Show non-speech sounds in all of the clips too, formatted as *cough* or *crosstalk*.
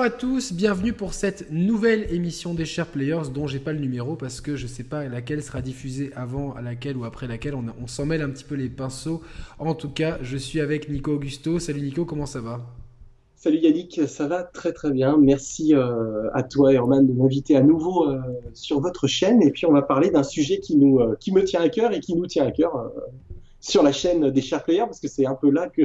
Bonjour à tous, bienvenue pour cette nouvelle émission des Chers Players dont j'ai pas le numéro parce que je sais pas laquelle sera diffusée avant, laquelle ou après laquelle. On, s'en mêle un petit peu les pinceaux. En tout cas, je suis avec Nico Augusto. Salut Nico, comment ça va? Salut Yannick, ça va très très bien. Merci euh, à toi Herman de m'inviter à nouveau euh, sur votre chaîne et puis on va parler d'un sujet qui nous euh, qui me tient à cœur et qui nous tient à cœur sur la chaîne des Chers Players parce que c'est un peu là que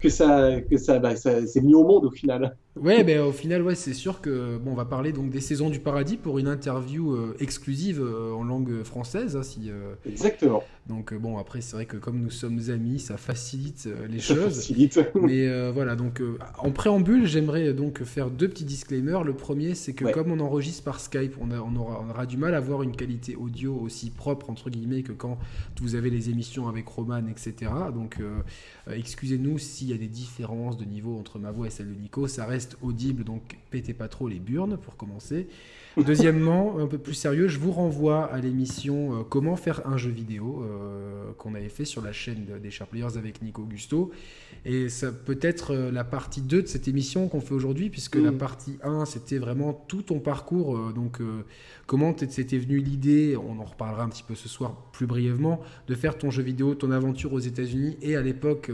que ça que ça, bah, c'est venu au monde au final. Ouais, ben au final, ouais, c'est sûr que bon, on va parler donc des saisons du paradis pour une interview euh, exclusive euh, en langue française, hein, si. Euh, Exactement. Donc bon, après, c'est vrai que comme nous sommes amis, ça facilite les choses. Facilite. *laughs* Mais voilà, donc en préambule, j'aimerais donc faire deux petits disclaimers. Le premier, c'est que comme on enregistre par Skype, on, on, aura, on, aura, du mal à avoir une qualité audio aussi propre entre guillemets que quand vous avez les émissions avec Roman, etc. Donc excusez-nous s'il y a des différences de niveau entre ma voix et celle de Nico, ça reste audible, donc pétez pas trop les burnes pour commencer. Deuxièmement, un peu plus sérieux, je vous renvoie à l'émission euh, Comment faire un jeu vidéo euh, qu'on avait fait sur la chaîne des Sharp Players avec Nico Augusto. Et ça peut être euh, la partie 2 de cette émission qu'on fait aujourd'hui, puisque la mm. partie 1, c'était vraiment tout ton parcours. donc, comment t'était venu l'idée, on en reparlera un petit peu ce soir plus brièvement, de faire ton jeu vidéo, ton aventure aux États-Unis. Et à l'époque,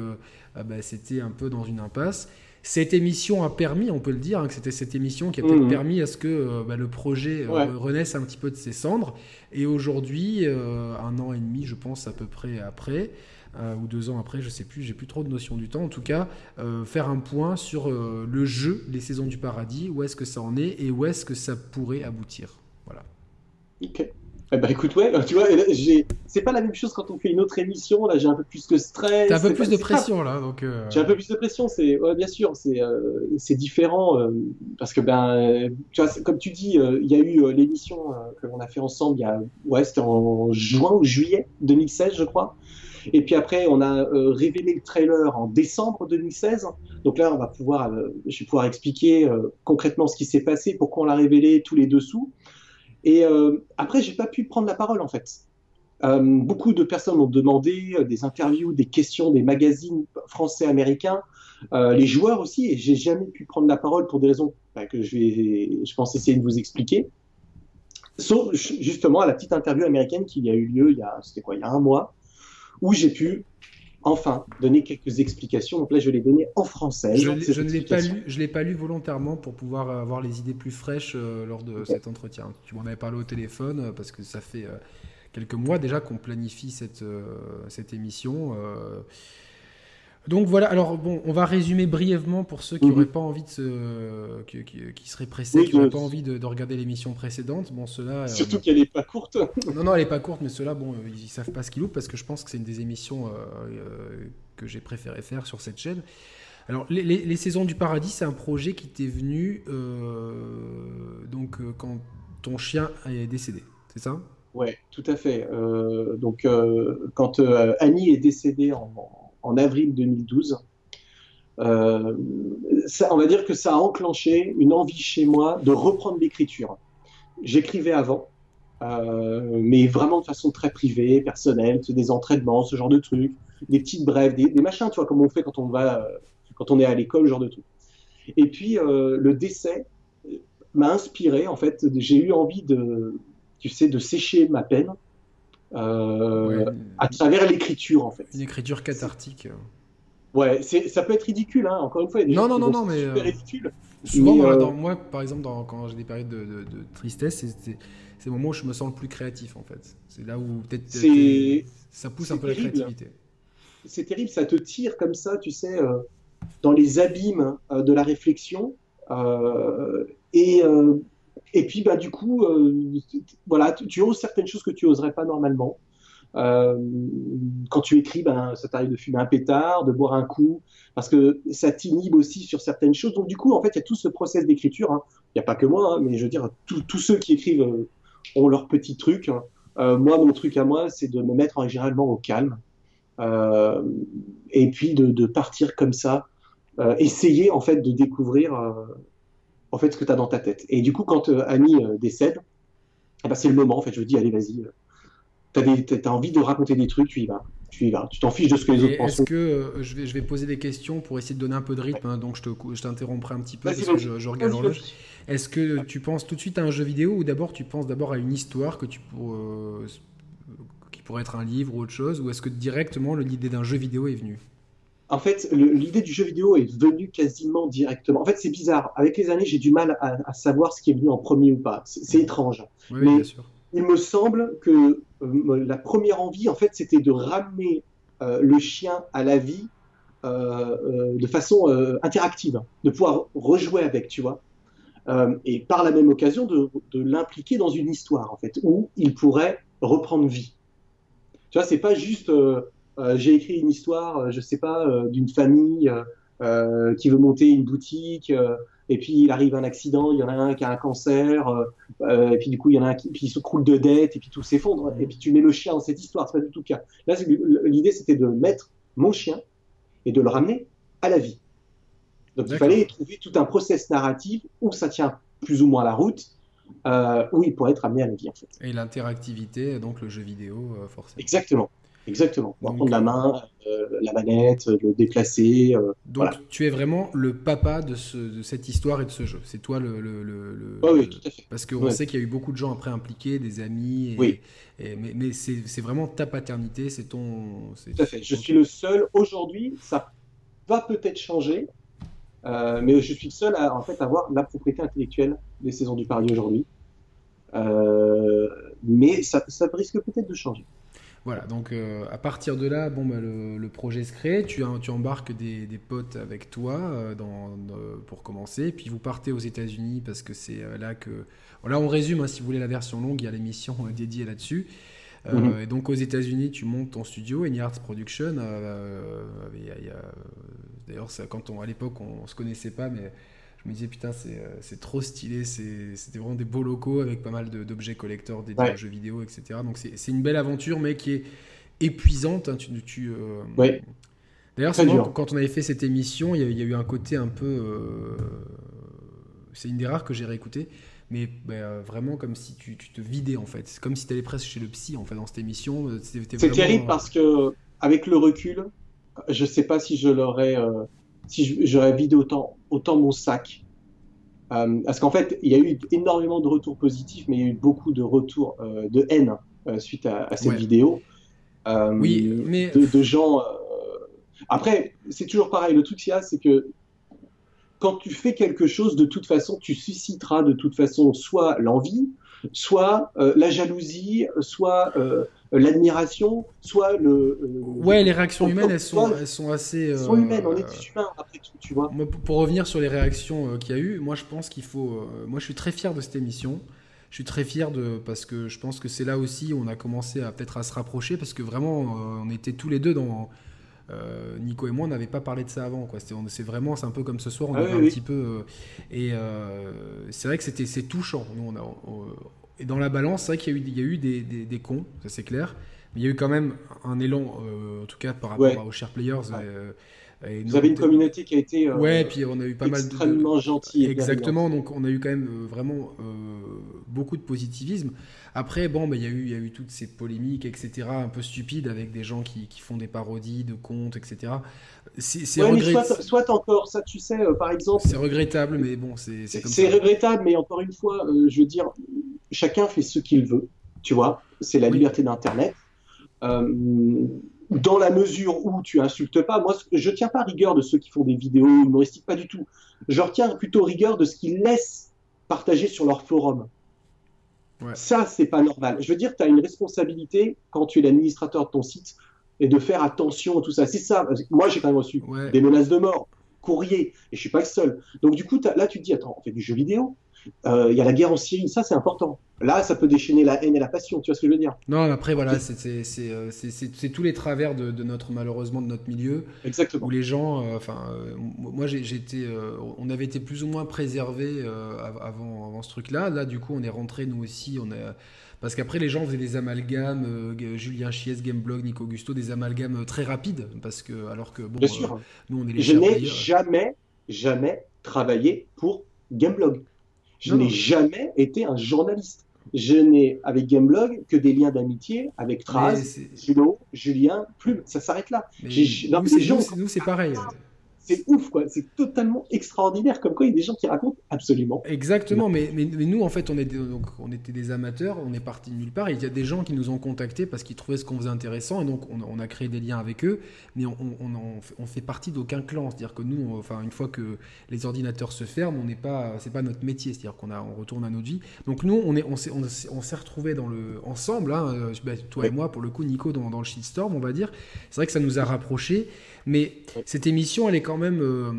ah bah, c'était un peu dans une impasse. Cette émission a permis, on peut le dire, hein, que c'était cette émission qui a peut-être mhm. permis à ce que euh, bah, le projet euh, renaisse un petit peu de ses cendres. Et aujourd'hui, euh, un an et demi, je pense à peu près après, ou deux ans après, je sais plus, j'ai plus trop de notion du temps. En tout cas, faire un point sur le jeu, les saisons du paradis, où est-ce que ça en est et où est-ce que ça pourrait aboutir. Voilà. Eh ben écoute, ouais, tu vois, c'est pas la même chose quand on fait une autre émission. Là, j'ai un peu plus de stress. T'as un peu plus de pression là, donc. Euh, j'ai un peu plus de pression. C'est, ouais, bien sûr, c'est, euh, c'est différent euh, parce que ben, tu vois, comme tu dis, il y a eu l'émission que l'on a fait ensemble. Il y a, ouais, c'était en juin ou juillet 2016, je crois. Et puis après, on a révélé le trailer en décembre 2016. Donc là, on va pouvoir, je vais pouvoir expliquer concrètement ce qui s'est passé, pourquoi on l'a révélé, tous les dessous. Et euh, après, j'ai pas pu prendre la parole en fait. Euh, beaucoup de personnes m'ont demandé euh, des interviews, des questions, des magazines français, américains, euh, les joueurs aussi, et j'ai jamais pu prendre la parole pour des raisons bah, que je vais, je pense essayer de vous expliquer. Sauf justement à la petite interview américaine qui a eu lieu il y a, c'était quoi, il y a un mois, où j'ai pu enfin donner quelques explications. Donc là, je l'ai donné en français. Je, ne l'ai pas lu, je l'ai pas lu volontairement pour pouvoir avoir les idées plus fraîches euh, lors de cet entretien. Tu m'en avais parlé au téléphone euh, parce que ça fait euh, quelques mois déjà qu'on planifie cette, cette émission. Donc voilà, alors bon, on va résumer brièvement pour ceux qui n'auraient mhm. pas envie de se. qui, qui, seraient pressés, qui n'auraient pas envie de, regarder l'émission précédente. Bon, cela. Surtout qu'elle n'est pas courte. non, non, elle n'est pas courte, mais ceux-là, bon, ils savent pas ce qu'ils loupent parce que je pense que c'est une des émissions euh, euh, que j'ai préféré faire sur cette chaîne. Alors, les, saisons du paradis, c'est un projet qui t'est venu euh, donc quand ton chien est décédé, c'est ça? Ouais, tout à fait. donc, quand Annie est décédée en en avril 2012. Euh, on va dire que ça a enclenché une envie chez moi de reprendre l'écriture. J'écrivais avant, euh, mais vraiment de façon très privée, personnelle, des entraînements, ce genre de trucs, des petites brèves, des, machins, tu vois, comme on fait quand on va, quand on est à l'école, ce genre de trucs. Et puis euh, le décès m'a inspiré, en fait, j'ai eu envie de, tu sais, de sécher ma peine euh, à travers l'écriture en fait. Une écriture cathartique. Ouais, ça peut être ridicule, hein. encore une fois. non, non, non, non, mais. Super euh, ridicule. Souvent, euh, moi, par exemple, quand j'ai des périodes de, tristesse, c'est le moment où je me sens le plus créatif, en fait. C'est là où peut-être ça pousse un peu la créativité. C'est terrible, ça te tire comme ça, tu sais, dans les abîmes de la réflexion. et et puis, bah, du coup, euh, voilà, tu, oses certaines choses que tu oserais pas normalement. Euh, quand tu écris, ben, ça t'arrive de fumer un pétard, de boire un coup, parce que ça t'inhibe aussi sur certaines choses. Donc, du coup, en fait, il y a tout ce process d'écriture. Hein. Il n'y a pas que moi, hein, mais je veux dire, tous ceux qui écrivent euh, ont leur petit truc. Hein. moi, mon truc à moi, c'est de me mettre généralement au calme. et puis de, de, partir comme ça, essayer en fait de découvrir en fait ce que tu as dans ta tête. Et du coup, quand euh, Annie euh, décède, eh ben, c'est le moment, en fait, je me dis, allez, vas-y, tu as, envie de raconter des trucs, tu y vas. Tu y vas. Tu t'en fiches de ce que les autres pensent. Est-ce que euh, je, vais, je vais poser des questions pour essayer de donner un peu de rythme, hein, donc je t'interromprai un petit peu parce que je, regarde l'horloge. Est-ce que tu penses tout de suite à un jeu vidéo ou d'abord tu penses d'abord à une histoire que tu euh, qui pourrait être un livre ou autre chose, ou est-ce que directement l'idée d'un jeu vidéo est venue? En fait, l'idée du jeu vidéo est venue quasiment directement. En fait, c'est bizarre. Avec les années, j'ai du mal à, savoir ce qui est venu en premier ou pas. C'est étrange. Oui, Mais bien sûr. il me semble que euh, la première envie, en fait, c'était de ramener euh, le chien à la vie euh, de façon interactive, de pouvoir rejouer avec, tu vois. et par la même occasion, de, de l'impliquer dans une histoire, en fait, où il pourrait reprendre vie. Tu vois, c'est pas juste j'ai écrit une histoire, euh, je sais pas, euh, d'une famille qui veut monter une boutique et puis il arrive un accident, il y en a un qui a un cancer, et puis du coup il y en a un qui puis il se croule de dettes, et puis tout s'effondre, et puis tu mets le chien dans cette histoire, c'est pas du tout le cas. Là, l'idée c'était de mettre mon chien et de le ramener à la vie. Donc il fallait trouver tout un process narratif où ça tient plus ou moins la route, où il pourrait être amené à la vie en fait. Et l'interactivité, donc le jeu vidéo, forcément. Exactement. Exactement. On va prendre la main, euh, la manette, le déplacer. Euh, donc tu es vraiment le papa de, ce, de, cette histoire et de ce jeu. C'est toi le. le, le, oui, tout à fait. Parce qu'on sait qu'il y a eu beaucoup de gens après impliqués, des amis. oui. mais, mais c'est vraiment ta paternité, c'est ton. Tout à fait. Je suis le seul. Aujourd'hui, ça va peut-être changer. Euh, mais je suis le seul à en fait avoir la propriété intellectuelle des saisons du Paris aujourd'hui. mais ça, ça risque peut-être de changer. Voilà, donc euh, à partir de là, bon, bah, le, projet se crée, tu, tu embarques des, potes avec toi euh, dans, pour commencer, puis vous partez aux États-Unis parce que c'est euh, là que. Là, on résume, hein, si vous voulez la version longue, il y a l'émission dédiée là-dessus. Mhm. Et donc aux États-Unis, tu montes ton studio, Any Arts Production. D'ailleurs, quand on, à l'époque, on, ne se connaissait pas, mais je me disais putain c'est euh, trop stylé, c'était vraiment des beaux locaux avec pas mal d'objets collecteurs dédiés aux jeux vidéo, etc. Donc c'est une belle aventure mais qui est épuisante. Hein, tu, tu euh, D'ailleurs, quand on avait fait cette émission, il y, a, eu un côté un peu... Euh, c'est une des rares que j'ai réécouté, mais bah, vraiment comme si tu, te vidais en fait. C'est comme si tu allais presque chez le psy en fait dans cette émission. C'est terrible parce que avec le recul, je sais pas si je l'aurais si j'aurais vidé autant, autant mon sac. Euh, parce qu'en fait, il y a eu énormément de retours positifs, mais il y a eu beaucoup de retours euh, de haine euh, suite à, cette vidéo. oui, mais. De, gens. Après, c'est toujours pareil. Le truc qu'il y a, c'est que quand tu fais quelque chose, de toute façon, tu susciteras de toute façon soit l'envie, soit la jalousie, soit l'admiration, soit le. Euh, ouais, les réactions humaines, elles sont, elles sont assez. Elles sont humaines, on est des humains après tout, tu vois. pour revenir sur les réactions euh, qu'il y a eu, moi je pense qu'il faut. Euh, moi je suis très fier de cette émission. Je suis très fier de parce que je pense que c'est là aussi où on a commencé à peut-être à se rapprocher parce que vraiment on était tous les deux dans. Nico et moi, on n'avait pas parlé de ça avant. Quoi. C'est, vraiment, c'est un peu comme ce soir, on ah avait un petit peu. et c'est vrai que c'était, c'est touchant. Nous, on a, et dans la balance, c'est vrai qu'il y a eu, il y a eu des, des, cons, ça c'est clair. Mais il y a eu quand même un élan, euh, en tout cas par rapport aux chers players. Euh, Vous avez une communauté qui a été euh, ouais, puis on a eu pas mal de, extrêmement gentille. Exactement, donc on a eu quand même vraiment beaucoup de positivisme. Après, bon, bah, il y, a eu, y a eu toutes ces polémiques, etc., un peu stupides avec des gens qui, qui font des parodies de comptes, etc. C'est regrettable. Soit, encore, ça, tu sais, par exemple. C'est regrettable, mais bon, c'est comme ça. C'est regrettable, mais encore une fois, je veux dire, chacun fait ce qu'il veut, tu vois, c'est la liberté d'Internet. Euh, dans la mesure où tu insultes pas, moi je tiens pas rigueur de ceux qui font des vidéos humoristiques, pas du tout. Je retiens plutôt rigueur de ce qu'ils laissent partager sur leur forum. Ouais. Ça, c'est pas normal. Je veux dire, tu as une responsabilité quand tu es l'administrateur de ton site et de faire attention à tout ça. C'est ça. Moi, j'ai quand même reçu des menaces de mort, courrier, et je suis pas le seul. Donc, du coup, là, tu te dis, attends, on fait du jeu vidéo, il y a la guerre en Syrie, ça c'est important. Là, ça peut déchaîner la haine et la passion, tu vois ce que je veux dire? Non, après voilà, euh, c'est tous les travers de, notre malheureusement de notre milieu. Exactement. Où les gens, euh, enfin, moi j'ai été, on avait été plus ou moins préservés avant, avant ce truc-là. Là, du coup, on est rentré nous aussi, on est parce qu'après les gens faisaient des amalgames, Julien Chies, Gameblog, Nico Augusto, des amalgames très rapides, parce que alors que bon, Bien sûr. nous on est les Je n'ai jamais, jamais travaillé pour Gameblog. Je n'ai jamais été un journaliste. je n'ai avec Gameblog que des liens d'amitié avec Traz, Julo, Julien, Plume. Ça s'arrête là. nous, c'est pareil c'est ouf, quoi. C'est totalement extraordinaire. Comme quoi, il y a des gens qui racontent absolument. Exactement, mais, mais, nous, en fait, on, est donc, on était des amateurs, on est parti de nulle part. Et il y a des gens qui nous ont contactés parce qu'ils trouvaient ce qu'on faisait intéressant. Et donc, on, a créé des liens avec eux. Mais on, on, fait partie d'aucun clan. C'est-à-dire que nous, enfin, une fois que les ordinateurs se ferment, on n'est pas, c'est pas notre métier. C'est-à-dire qu'on a, on retourne à notre vie. Donc, nous, on, est, on, s'est, on, s'est retrouvés dans le, ensemble, hein, euh, toi et moi, pour le coup, Nico, dans, dans le shitstorm, on va dire. C'est vrai que ça nous a rapprochés. Mais cette émission, elle est quand même. Euh,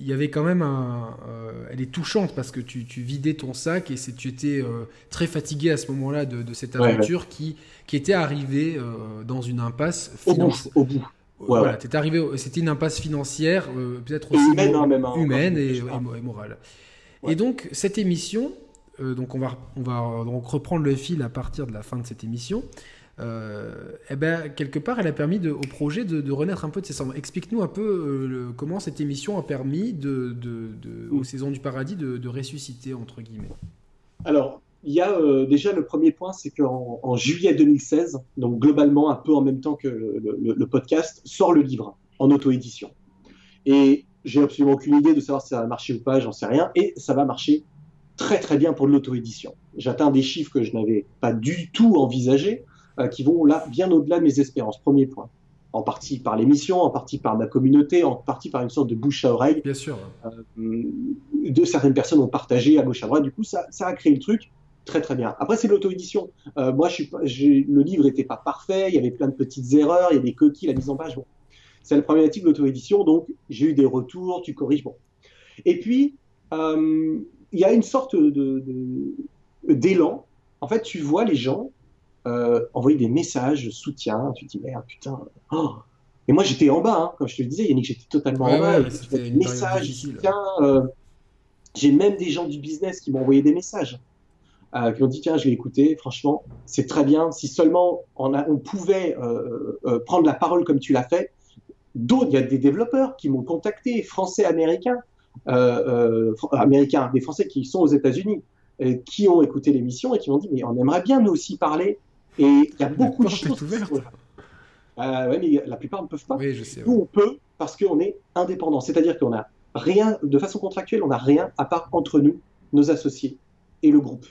il y avait quand même un. Euh, elle est touchante parce que tu, vidais ton sac et tu étais euh, très fatigué à ce moment-là de, cette aventure Qui, qui était arrivée dans une impasse. Au bout. Au bout. voilà, arrivé. C'était une impasse financière, peut-être aussi humaine, hein, même, hein, humaine et, et, morale. Et donc cette émission, donc on va on va donc reprendre le fil à partir de la fin de cette émission euh, eh ben, quelque part, elle a permis de, au projet de, renaître un peu de ses cendres. Explique-nous un peu euh, comment cette émission a permis de, aux mm. Saisons du Paradis de, ressusciter, entre guillemets. Alors, il y a euh, déjà le premier point, c'est qu'en en juillet 2016, donc globalement un peu en même temps que le, podcast, sort le livre en auto-édition. Et j'ai absolument aucune idée de savoir si ça va marcher ou pas, j'en sais rien. Et ça va marcher très très bien pour l'auto-édition. J'atteins des chiffres que je n'avais pas du tout envisagés. Euh, qui vont là bien au-delà de mes espérances. Premier point. En partie par l'émission, en partie par ma communauté, en partie par une sorte de bouche à oreille. Bien sûr. Euh, de certaines personnes ont partagé à gauche à droite. Du coup, ça, ça a créé le truc très très bien. Après, c'est l'auto-édition. Euh, moi, je suis, le livre n'était pas parfait, il y avait plein de petites erreurs, il y a des coquilles, la mise en page. Bon. C'est la problématique de l'auto-édition, donc j'ai eu des retours, tu corriges. Bon. Et puis, il y a une sorte de, d'élan. En fait, tu vois les gens euh, envoyer des messages de soutien. Tu te dis, merde, putain. Oh. Et moi, j'étais en bas, hein, comme je te le disais, Yannick, j'étais totalement en bas. des messages, soutien. Euh, j'ai même des gens du business qui m'ont envoyé des messages. Euh, qui ont dit tiens je vais écouter franchement c'est très bien si seulement on, a, on pouvait euh, prendre la parole comme tu l'as fait d'autres il y a des développeurs qui m'ont contacté français américains américains des français qui sont aux États-Unis qui ont écouté l'émission et qui m'ont dit mais on aimerait bien nous aussi parler et il y a beaucoup de choses. Euh, ouais, mais la plupart ne peuvent pas. Oui, je sais. Nous, on peut parce qu'on est indépendant. C'est-à-dire qu'on a rien, de façon contractuelle, on n'a rien à part entre nous, nos associés et le groupe.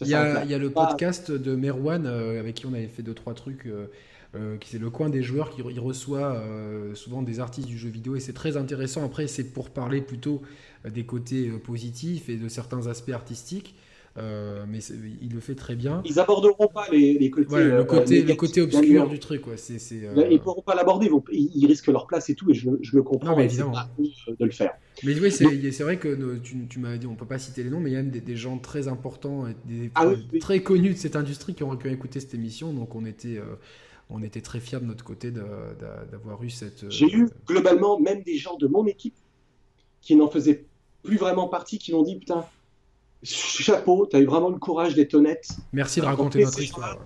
Il y, a, il y, a, le podcast de Merwan euh, avec qui on avait fait deux trois trucs. Euh, qui c'est le coin des joueurs qui il reçoit souvent des artistes du jeu vidéo et c'est très intéressant. Après, c'est pour parler plutôt des côtés positifs et de certains aspects artistiques. Euh, mais il le fait très bien. Ils aborderont pas les, côtés. le euh, côté, le côté obscur du truc. Ouais. c'est c'est euh, Ils pourront pas l'aborder, ils, ils, risquent leur place et tout, et je, je le comprends. Non, mais évidemment. de le faire. Mais oui, c'est vrai que tu, tu m'avais dit, on peut pas citer les noms, mais il y a même des, gens très importants, et des, ah très connus de cette industrie qui ont, pu écouter cette émission, donc on était. on était très fiers de notre côté d'avoir eu cette. J'ai eu globalement même des gens de mon équipe qui n'en faisaient plus vraiment partie, qui m'ont dit putain, chapeau, tu as eu vraiment le courage d'être honnête. Merci de raconter notre histoire.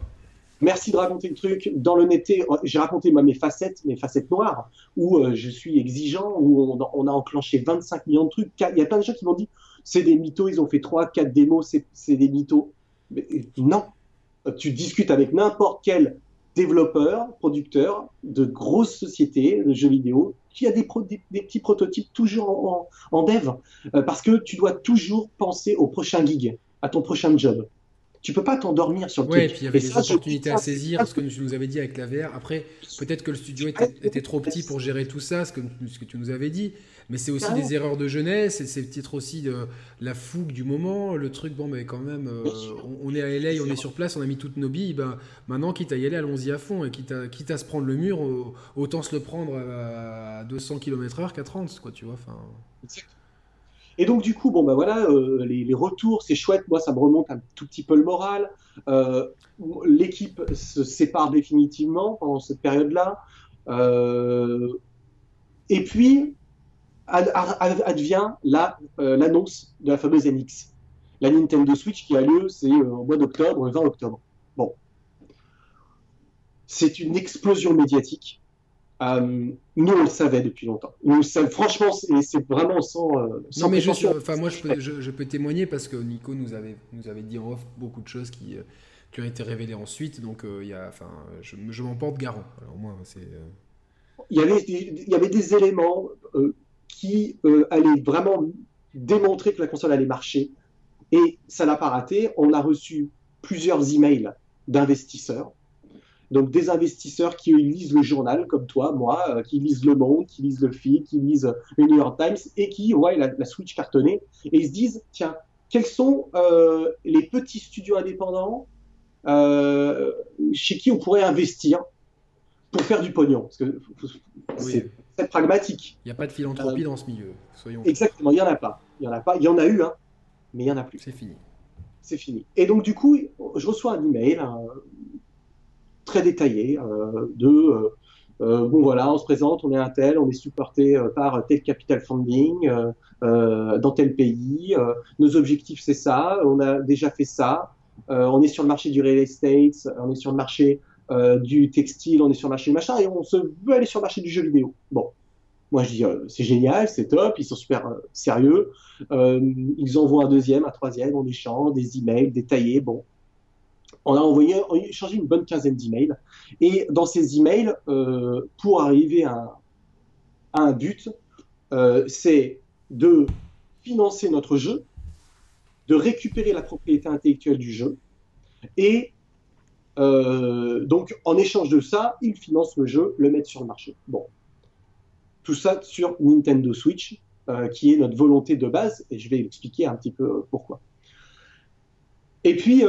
Merci de raconter le truc. Dans l'honnêteté, j'ai raconté mes facettes, mes facettes noires, où euh, je suis exigeant, où on, a enclenché 25 millions de trucs. Il y a plein de gens qui m'ont dit c'est des mythos, ils ont fait 3, 4 démos, c'est des mythos. Mais, non. Tu discutes avec n'importe quel développeur, producteur de grosses sociétés de jeux vidéo, qui a des, des, petits prototypes toujours en, dev, euh, parce que tu dois toujours penser au prochain gig, à ton prochain job. Tu peux pas t'endormir sur le ouais, truc. puis il y avait des opportunités à saisir, ce que tu nous avais dit avec la VR. Après, peut-être que le studio était, trop petit pour gérer tout ça, ce que, ce que tu nous avais dit. Mais c'est aussi des erreurs de jeunesse, c'est peut-être aussi de la fougue du moment, le truc, bon, mais quand même, euh, on, est à LA, on est sur place, on a mis toutes nos billes, ben, maintenant, quitte à y aller, allons-y à fond, et quitte à, quitte à se prendre le mur, autant se le prendre à 200 km/h qu'à 30, quoi, tu vois. Enfin... Et donc, du coup, bon, ben voilà, euh, les, retours, c'est chouette, moi, ça me remonte un tout petit peu le moral. Euh, l'équipe se sépare définitivement pendant cette période-là. et puis, advient euh, l'annonce de la fameuse NX. La Nintendo Switch qui a lieu, c'est euh, au mois d'octobre, le 20 octobre. Bon. C'est une explosion médiatique. Euh, nous, on le savait depuis longtemps. Nous, franchement, c'est vraiment sans. Euh, non, mais je, enfin, moi, je peux, je, peux, témoigner parce que Nico nous avait, nous avait dit en off beaucoup de choses qui, euh, qui ont été révélées ensuite. Donc, il y a, enfin, je, je m'en porte garant. Alors, moi, c'est. Il y, avait, il y avait des éléments qui allaient vraiment démontrer que la console allait marcher. Et ça n'a pas raté. On a reçu plusieurs emails d'investisseurs donc des investisseurs qui lisent le journal, comme toi, moi, euh, qui lisent Le Monde, qui lisent Le Fil, qui lisent le New York Times, et qui voient la, Switch cartonnée, et ils se disent, tiens, quels sont euh, les petits studios indépendants euh, chez qui on pourrait investir pour faire du pognon? Parce que c'est pragmatique. Il n'y a pas de philanthropie dans ce milieu, soyons. Exactement, il n'y en a pas. Il y en a pas. Il y en a eu, hein, mais il n'y en a plus. C'est fini. C'est fini. Et donc, du coup, je reçois un email, très détaillé euh, de euh, euh, bon voilà, on se présente, on est un tel, on est supporté par tel capital funding dans tel pays, nos objectifs c'est ça, on a déjà fait ça, on est sur le marché du real estate, on est sur le marché du textile, on est sur le marché du machin, et on veut aller sur le marché du jeu vidéo. Bon, moi je dis c'est génial, c'est top, ils sont super sérieux, ils envoient un deuxième, un troisième, on échange des emails détaillés, bon, on a envoyé, on a échangé une bonne quinzaine d'emails. Et dans ces emails, euh, pour arriver à, un but, euh, c'est de financer notre jeu, de récupérer la propriété intellectuelle du jeu, et euh, donc en échange de ça, ils financent le jeu, le mettent sur le marché. Bon, tout ça sur Nintendo Switch, qui est notre volonté de base, et je vais expliquer un petit peu pourquoi. Et puis,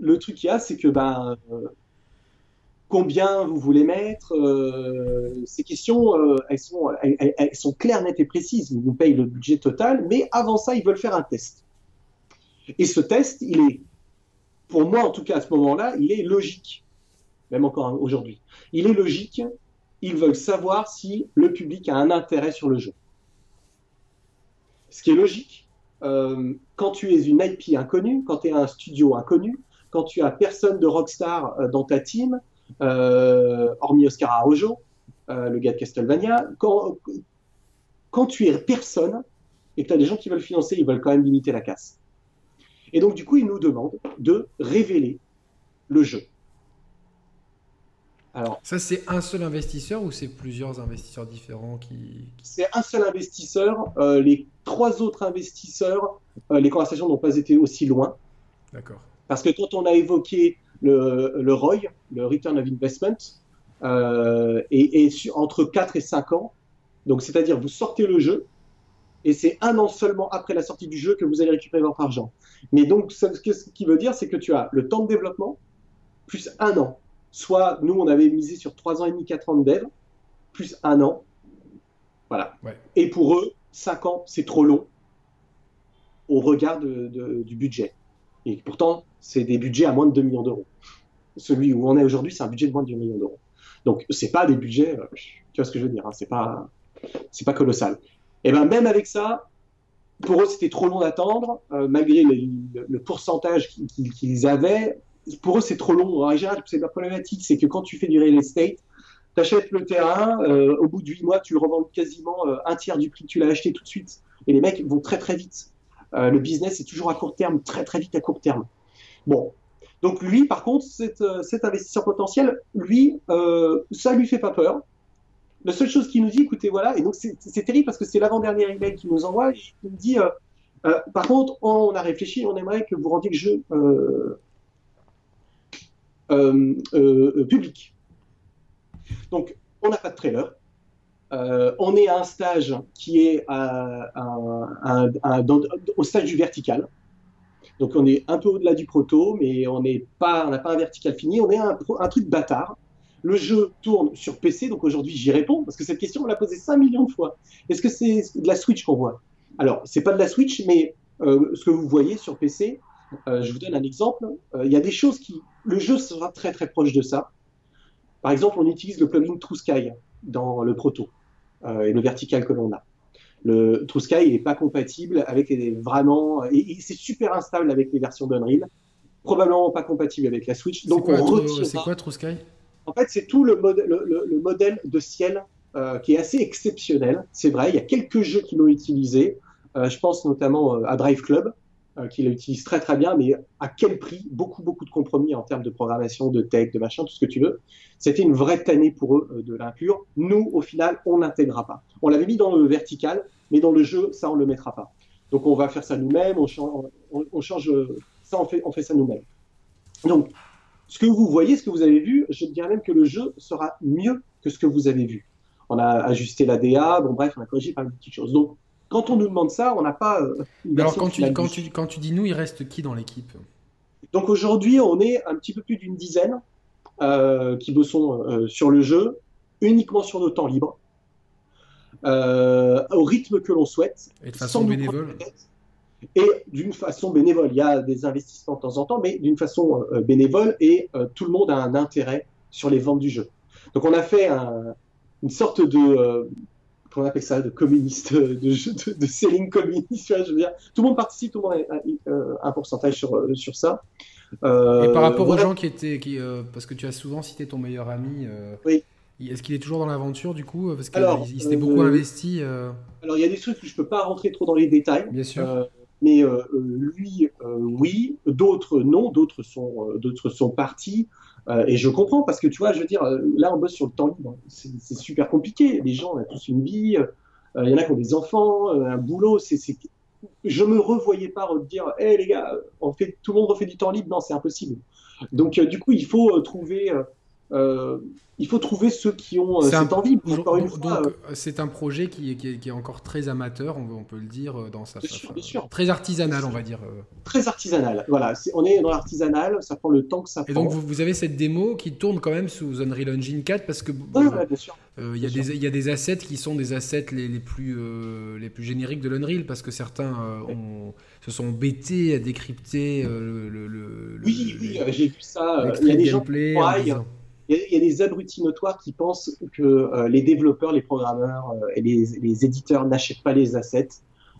le truc qu'il y a, c'est que ben, euh, combien vous voulez mettre, euh, ces questions, euh, elles, sont, claires, nettes et précises. Ils nous payent le budget total, mais avant ça, ils veulent faire un test. Et ce test, il est, pour moi en tout cas à ce moment-là, il est logique, même encore aujourd'hui. Il est logique, ils veulent savoir si le public a un intérêt sur le jeu. Ce qui est logique, quand tu es une IP inconnue, quand tu es un studio inconnu, quand tu as personne de rockstar euh, dans ta team, euh, hormis Oscar Arrojo, euh, le gars de Castlevania, quand, quand tu es personne et que tu as des gens qui veulent financer, ils veulent quand même limiter la casse. Et donc, du coup, ils nous demandent de révéler le jeu. Alors, ça, c'est un seul investisseur ou c'est plusieurs investisseurs différents qui. C'est un seul investisseur. les trois autres investisseurs, les conversations n'ont pas été aussi loin. D'accord. Parce que quand on a évoqué le, ROI, le Return of Investment, euh, et, entre 4 et 5 ans, donc c'est-à-dire vous sortez le jeu, et c'est un an seulement après la sortie du jeu que vous allez récupérer votre argent. Mais donc, ce, qui veut dire, c'est que tu as le temps de développement plus un an. Soit, nous, on avait misé sur 3 ans et demi, 4 ans de dev, plus un an. Voilà. Et pour eux, 5 ans, c'est trop long au regard du budget. Et pourtant, c'est des budgets à moins de 2 millions d'euros. Celui où on est aujourd'hui, c'est un budget de moins de 2 millions d'euros. Donc, c'est pas des budgets, euh, tu vois ce que je veux dire, hein, c'est pas, c'est pas colossal. Et ben même avec ça, pour eux, c'était trop long d'attendre, euh, malgré le, pourcentage qu'ils avaient. Pour eux, c'est trop long. En général, c'est la problématique, c'est que quand tu fais du real estate, tu achètes le terrain, euh, au bout de 8 mois, tu revends quasiment un tiers du prix que tu l'as acheté tout de suite. Et les mecs vont très très vite. le business est toujours à court terme, très très vite à court terme. Bon. Donc lui, par contre, euh, cet, investisseur potentiel, lui, euh, ça lui fait pas peur. La seule chose qu'il nous dit, écoutez, voilà, et donc c'est terrible parce que c'est l'avant-dernier email qu'il nous envoie, il nous dit, euh, euh, par contre, on a réfléchi, on aimerait que vous rendiez le jeu public. Donc, on n'a pas de trailer. on est à un stage qui est au stage du vertical. Donc on est un peu au-delà du proto, mais on n'a pas, pas un vertical fini, on est un, truc bâtard. Le jeu tourne sur PC, donc aujourd'hui j'y réponds, parce que cette question on l'a posée 5 millions de fois. Est-ce que c'est de la Switch qu'on voit? Alors, c'est pas de la Switch, mais euh, ce que vous voyez sur PC, euh, je vous donne un exemple. Euh, il y a des choses qui. Le jeu sera très très proche de ça. Par exemple, on utilise le plugin True Sky dans le proto et le vertical que l'on a le TrueSky n'est pas compatible avec les vraiment et, c'est super instable avec les versions d'Unreal. Probablement pas compatible avec la Switch. Donc c'est quoi, TrueSky En fait, c'est tout le, le, modèle de ciel qui est assez exceptionnel. C'est vrai, il y a quelques jeux qui l'ont utilisé. je pense notamment à Drive Club, qui l'utilise très très bien, mais à quel prix? Beaucoup beaucoup de compromis en termes de programmation, de tech, de machin, tout ce que tu veux. C'était une vraie tannée pour eux de l'inclure. Nous, au final, on n'intégrera pas. On l'avait mis dans le vertical, mais dans le jeu, ça, on ne le mettra pas. Donc on va faire ça nous-mêmes, on, change, ça, on fait, on fait ça nous-mêmes. Donc, ce que vous voyez, ce que vous avez vu, je dirais même que le jeu sera mieux que ce que vous avez vu. On a ajusté la DA, bon bref, on a corrigé pas mal de petites choses. Donc, quand on nous demande ça, on n'a pas. Euh, Alors, quand tu, quand, tu, quand tu dis nous, il reste qui dans l'équipe? Donc aujourd'hui, on est un petit peu plus d'une dizaine euh, qui bossons euh, sur le jeu, uniquement sur nos temps libres. Euh, au rythme que l'on souhaite. Et de façon bénévole et d'une façon bénévole. Il y a des investissements de temps en temps, mais d'une façon bénévole et tout le monde a un intérêt sur les ventes du jeu. Donc on a fait une sorte de comment on appelle ça, de communiste, de, de, de selling communiste. Je veux dire, tout le monde participe, tout le monde a un pourcentage sur, sur ça. et par rapport aux gens qui étaient, qui, parce que tu as souvent cité ton meilleur ami. oui. Est-ce qu'il est toujours dans l'aventure du coup Parce qu'il s'était beaucoup euh, investi. Euh. Alors il y a des trucs que je peux pas rentrer trop dans les détails. Bien sûr. Euh, mais lui, oui. D'autres, non. D'autres sont, d'autres sont partis. Et je comprends parce que tu vois, je veux dire, là on bosse sur le temps libre. C'est super compliqué. Les gens ont tous une vie. Il y en a qui ont des enfants, un boulot. C'est, je me revoyais pas dire, hé les gars, on fait, tout le monde refait du temps libre. Non, c'est impossible. Donc du coup, il faut trouver euh, il faut trouver ceux qui ont euh, cette envie. Une fois, euh, c'est un projet qui, qui, est encore très amateur, on, peut le dire dans sa, bien très artisanal, on va dire. Très artisanal. Voilà, on est dans l'artisanal, ça prend le temps que ça prend. Et donc vous, avez cette démo qui tourne quand même sous Unreal Engine 4 parce que il y, a des, y a des assets qui sont des assets les, les plus les plus génériques de l'Unreal parce que certains ont, se sont bêtés à décrypter le, le, oui, oui, j'ai vu ça. Il y a des gens il y, a des abrutis notoires qui pensent que euh, les développeurs, les programmeurs euh, et les, éditeurs n'achètent pas les assets.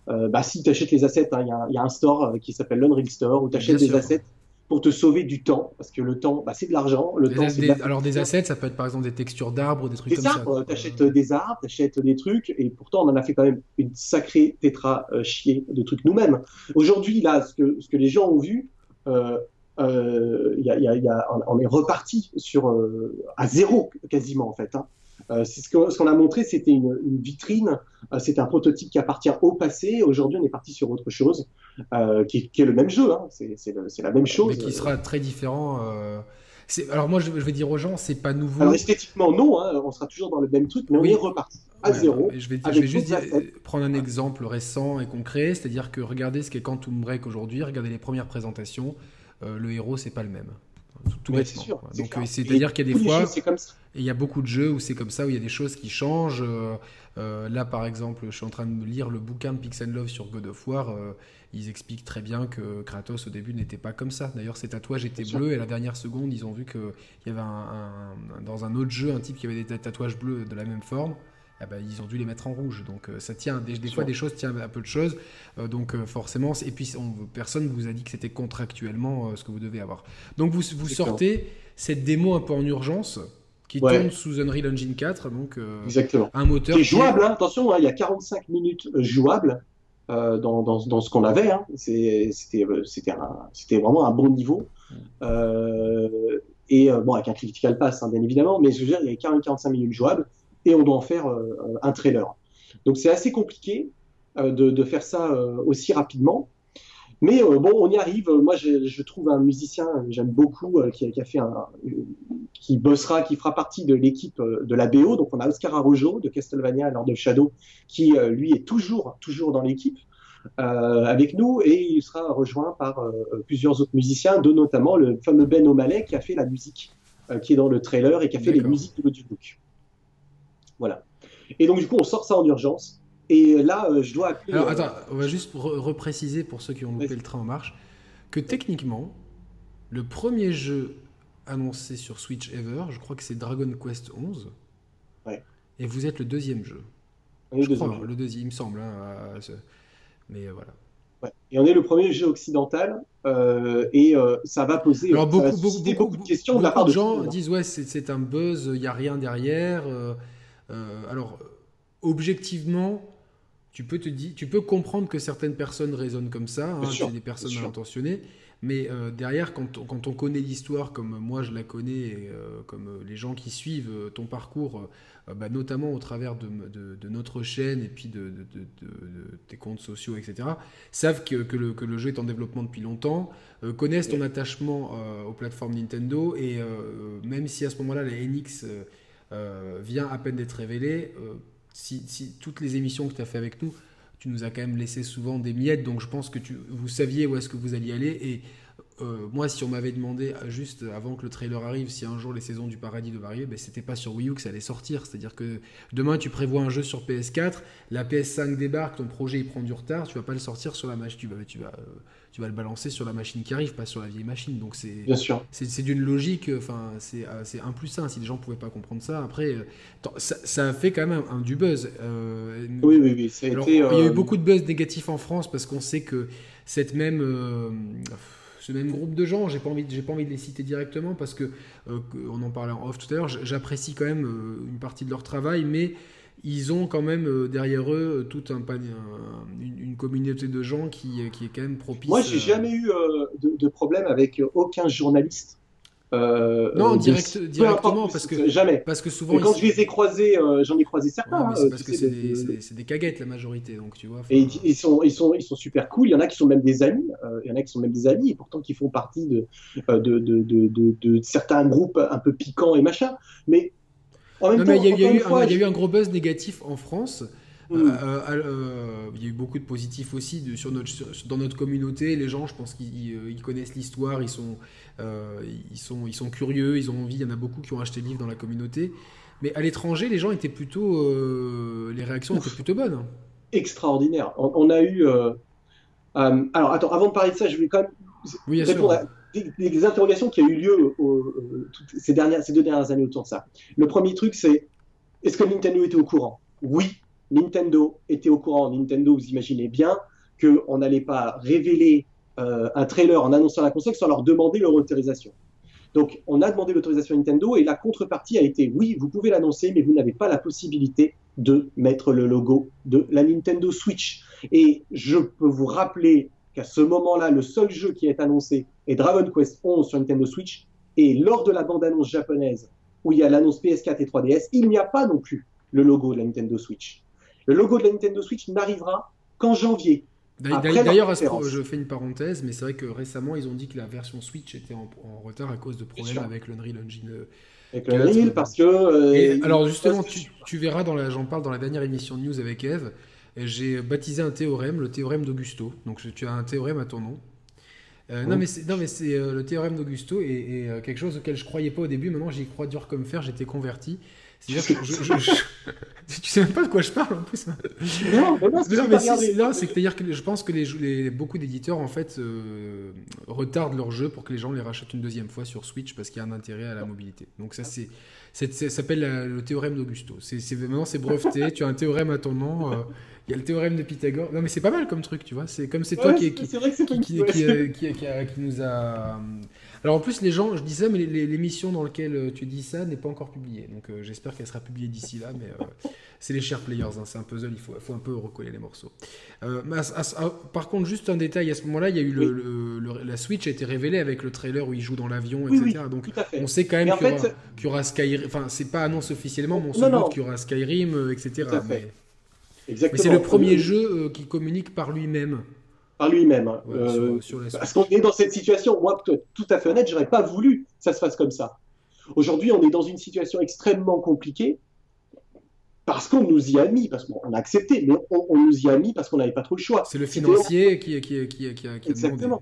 Euh, bah, si tu achètes les assets, hein, il y, a un store qui s'appelle l'Unreal Store où tu achètes des assets pour te sauver du temps, parce que le temps, bah, c'est de l'argent. Le temps, Alors des assets, ça peut être par exemple des textures d'arbres, des trucs comme ça. Tu achètes des arbres, tu achètes des trucs, et pourtant on en a fait quand même une sacrée tétra chier de trucs nous-mêmes. Aujourd'hui, là, ce que, ce que les gens ont vu, euh, y y a, on est reparti sur euh, à zéro quasiment en fait. Hein. Euh, ce qu'on a montré, c'était une, vitrine, euh, c'était un prototype qui appartient au passé. Aujourd'hui, on est parti sur autre chose, qui, qui, est le même jeu. Hein. C'est la même chose. Mais qui sera très différent. Alors moi, je, vais dire aux gens, c'est pas nouveau. Alors esthétiquement, non, hein, on sera toujours dans le même truc, mais on est reparti à zéro. Je vais, je vais juste prendre un exemple récent et concret, c'est-à-dire que regardez ce qu'est Quantum Break aujourd'hui, regardez les premières présentations. Euh, le héros c'est pas le même. Tout, ouais, sûr. Donc c'est-à-dire qu'il y a des fois, il y a beaucoup de jeux où c'est comme ça, où il y a des choses qui changent. Euh, euh, là, par exemple, je suis en train de lire le bouquin de Pix Love sur God of War. ils expliquent très bien que Kratos au début n'était pas comme ça. D'ailleurs, ses tatouages étaient bleus et à la dernière seconde, ils ont vu qu'il y avait dans un autre jeu un type qui avait des tatouages bleus de la même forme. Ah bah, ils ont dû les mettre en rouge. Donc euh, ça tient, des, fois des choses tiennent à peu de choses. Euh, donc euh, forcément, et puis personne ne vous a dit que c'était contractuellement ce que vous devez avoir. Donc vous, vous sortez cette démo un peu en urgence qui tourne sous Unreal Engine 4. Donc Exactement. un moteur. Qui est jouable, hein. attention, hein, il y a 45 minutes jouables. dans, dans, dans, ce qu'on avait, hein. c'était vraiment un bon niveau. et bon, avec un critical pass, bien évidemment, mais je veux dire, il y a 40, 45 minutes jouables et on doit en faire euh, un trailer. Donc c'est assez compliqué euh, de, faire ça euh, aussi rapidement. Mais bon, on y arrive. Moi, je, trouve un musicien que j'aime beaucoup, qui, a fait un, qui bossera, qui fera partie de l'équipe de la BO. Donc, on a Oscar Arrojo de Castlevania Lord of Shadow, qui lui est toujours, toujours dans l'équipe avec nous, et il sera rejoint par plusieurs autres musiciens, dont notamment le fameux Ben O'Malley qui a fait la musique, qui est dans le trailer et qui a fait les musiques de book. Voilà. Et donc, du coup, on sort ça en urgence. Et là, euh, je dois appeler. Alors, euh, attends, on va juste repréciser pour ceux qui ont loupé le train en marche que techniquement, le premier jeu annoncé sur Switch ever, je crois que c'est Dragon Quest 11. Ouais. Et vous êtes le deuxième jeu. le, deuxième le deuxième, il me semble. Hein, mais voilà. Et on est le premier jeu occidental euh, et euh, ça va poser Alors, beaucoup, beaucoup, beaucoup, de questions de la part de gens disent ouais c'est un buzz, il n'y a rien derrière. Euh, alors objectivement, tu peux te dire, tu peux comprendre que certaines personnes raisonnent comme ça, hein, c'est des personnes mal intentionnées. Mais derrière, quand, quand, on connaît l'histoire comme moi je la connais, et, comme les gens qui suivent ton parcours, euh, bah, notamment au travers de, de, notre chaîne et puis de, tes comptes sociaux, etc., savent que, que, le, que, le, jeu est en développement depuis longtemps, euh, connaissent ton attachement euh, aux plateformes Nintendo, et même si à ce moment-là la NX vient à peine d'être révélée, si, si, toutes les émissions que tu as fait avec nous, tu nous as quand même laissé souvent des miettes, donc je pense que tu, vous saviez où est-ce que vous alliez aller, et euh, moi, si on m'avait demandé euh, juste avant que le trailer arrive, si un jour les saisons du paradis devaient arriver, ben, c'était pas sur Wii U que ça allait sortir. C'est-à-dire que demain, tu prévois un jeu sur PS4, la PS5 débarque, ton projet il prend du retard, tu vas pas le sortir sur la machine, tu vas, tu vas, euh, tu vas le balancer sur la machine qui arrive, pas sur la vieille machine. Donc c'est bien sûr. C'est d'une logique, enfin c'est c'est un plus un. Si les gens pouvaient pas comprendre ça, après ça, ça fait quand même un, du buzz. oui, oui, oui. Ça a été, il y a eu beaucoup de buzz négatif en France parce qu'on sait que cette même ce même groupe de gens, j'ai pas envie, j'ai pas envie de les citer directement parce que, euh, on en parlait en off tout à l'heure, j'apprécie quand même euh, une partie de leur travail, mais ils ont quand même euh, derrière eux tout un, une, communauté de gens qui, qui, est quand même propice. Moi, j'ai jamais eu de, de, problème avec aucun journaliste euh, non, direct, directement, parce que, jamais. Parce que souvent. quand je les ai croisés, euh, j'en ai croisé certains. C'est parce que c'est des, caguettes la majorité, donc tu vois. Et ils sont, ils, sont, ils sont super cool. Il y en a qui sont même des amis. Euh, il y en a qui sont même des amis, et pourtant qui font partie de, de, de, de, certains groupes un peu piquants et machin. Mais en même temps, il y, y a eu un gros buzz négatif en France. Mm. il y a eu beaucoup de positifs aussi de, sur notre, dans notre communauté. Les gens, je pense qu'ils connaissent l'histoire, ils sont, euh, ils, sont, ils sont curieux, ils ont envie. Il y en a beaucoup qui ont acheté le livre dans la communauté. Mais à l'étranger, les gens étaient plutôt. Euh, les réactions étaient plutôt bonnes. Extraordinaire. On, a eu. Euh, alors, attends, avant de parler de ça, je vais quand même répondre à des, interrogations qui ont eu lieu ces, dernières, ces deux dernières années autour de ça. Le premier truc, c'est est-ce que Nintendo était au courant? Oui, Nintendo était au courant. Nintendo, vous imaginez bien qu'on n'allait pas révéler euh, un trailer en annonçant la console sans leur demander leur autorisation. Donc, on a demandé l'autorisation à Nintendo et la contrepartie a été oui, vous pouvez l'annoncer, mais vous n'avez pas la possibilité de mettre le logo de la Nintendo Switch. Et je peux vous rappeler qu'à ce moment-là, le seul jeu qui est annoncé est Dragon Quest 11 sur Nintendo Switch. Et lors de la bande-annonce japonaise, où il y a l'annonce PS4 et 3DS, il n'y a pas non plus le logo de la Nintendo Switch. Le logo de la Nintendo Switch n'arrivera qu'en janvier. D'ailleurs, je fais une parenthèse, mais c'est vrai que récemment, ils ont dit que la version Switch était en, retard à cause de problèmes avec l'Unreal Engine. Euh, avec l'Unreal, parce que. Euh, alors, justement, tu, verras, j'en parle dans la dernière émission de news avec Eve, j'ai baptisé un théorème, le théorème d'Augusto. Donc, tu as un théorème à ton nom. Euh, non, mais c'est, non, mais c'est le théorème d'Augusto et, quelque chose auquel je croyais pas au début. Maintenant, j'y crois dur comme fer. J'étais converti. C'est-à-dire que je, tu sais même pas de quoi je parle en plus. Non, non, c'est-à-dire que je pense que les, beaucoup d'éditeurs en fait euh, retardent leur jeu pour que les gens les rachètent une deuxième fois sur Switch parce qu'il y a un intérêt à la mobilité. Donc ça c'est ça s'appelle le théorème d'Augusto. C'est maintenant c'est breveté. tu as un théorème à ton nom. Euh, il y a le théorème de Pythagore. Non mais c'est pas mal comme truc, tu vois. C'est comme c'est toi qui, qui, qui, qui, nous a alors en plus, les gens, je dis ça, mais l'émission dans laquelle euh, tu dis ça n'est pas encore publiée. Donc euh, j'espère qu'elle sera publiée d'ici là, mais euh, c'est les chers players, hein, c'est un puzzle, il faut, faut, un peu recoller les morceaux. par contre, juste un détail, à ce moment-là, il y a eu le, la Switch a été révélée avec le trailer où il joue dans l'avion, etc. Donc on sait quand même qu'il y, aura Skyrim, enfin c'est pas annonce officiellement, mais on se doute qu'il y aura Skyrim, etc. Mais, mais c'est le premier jeu qui communique par lui-même par lui-même. Hein. Euh, parce qu'on est dans cette situation, moi, tout à fait honnête, j'aurais pas voulu que ça se fasse comme ça. Aujourd'hui, on est dans une situation extrêmement compliquée parce qu'on nous y a mis, parce qu'on a accepté, mais on, nous y a mis parce qu'on n'avait pas trop le choix. C'est le financier qui, qui, qui, qui, a, Exactement.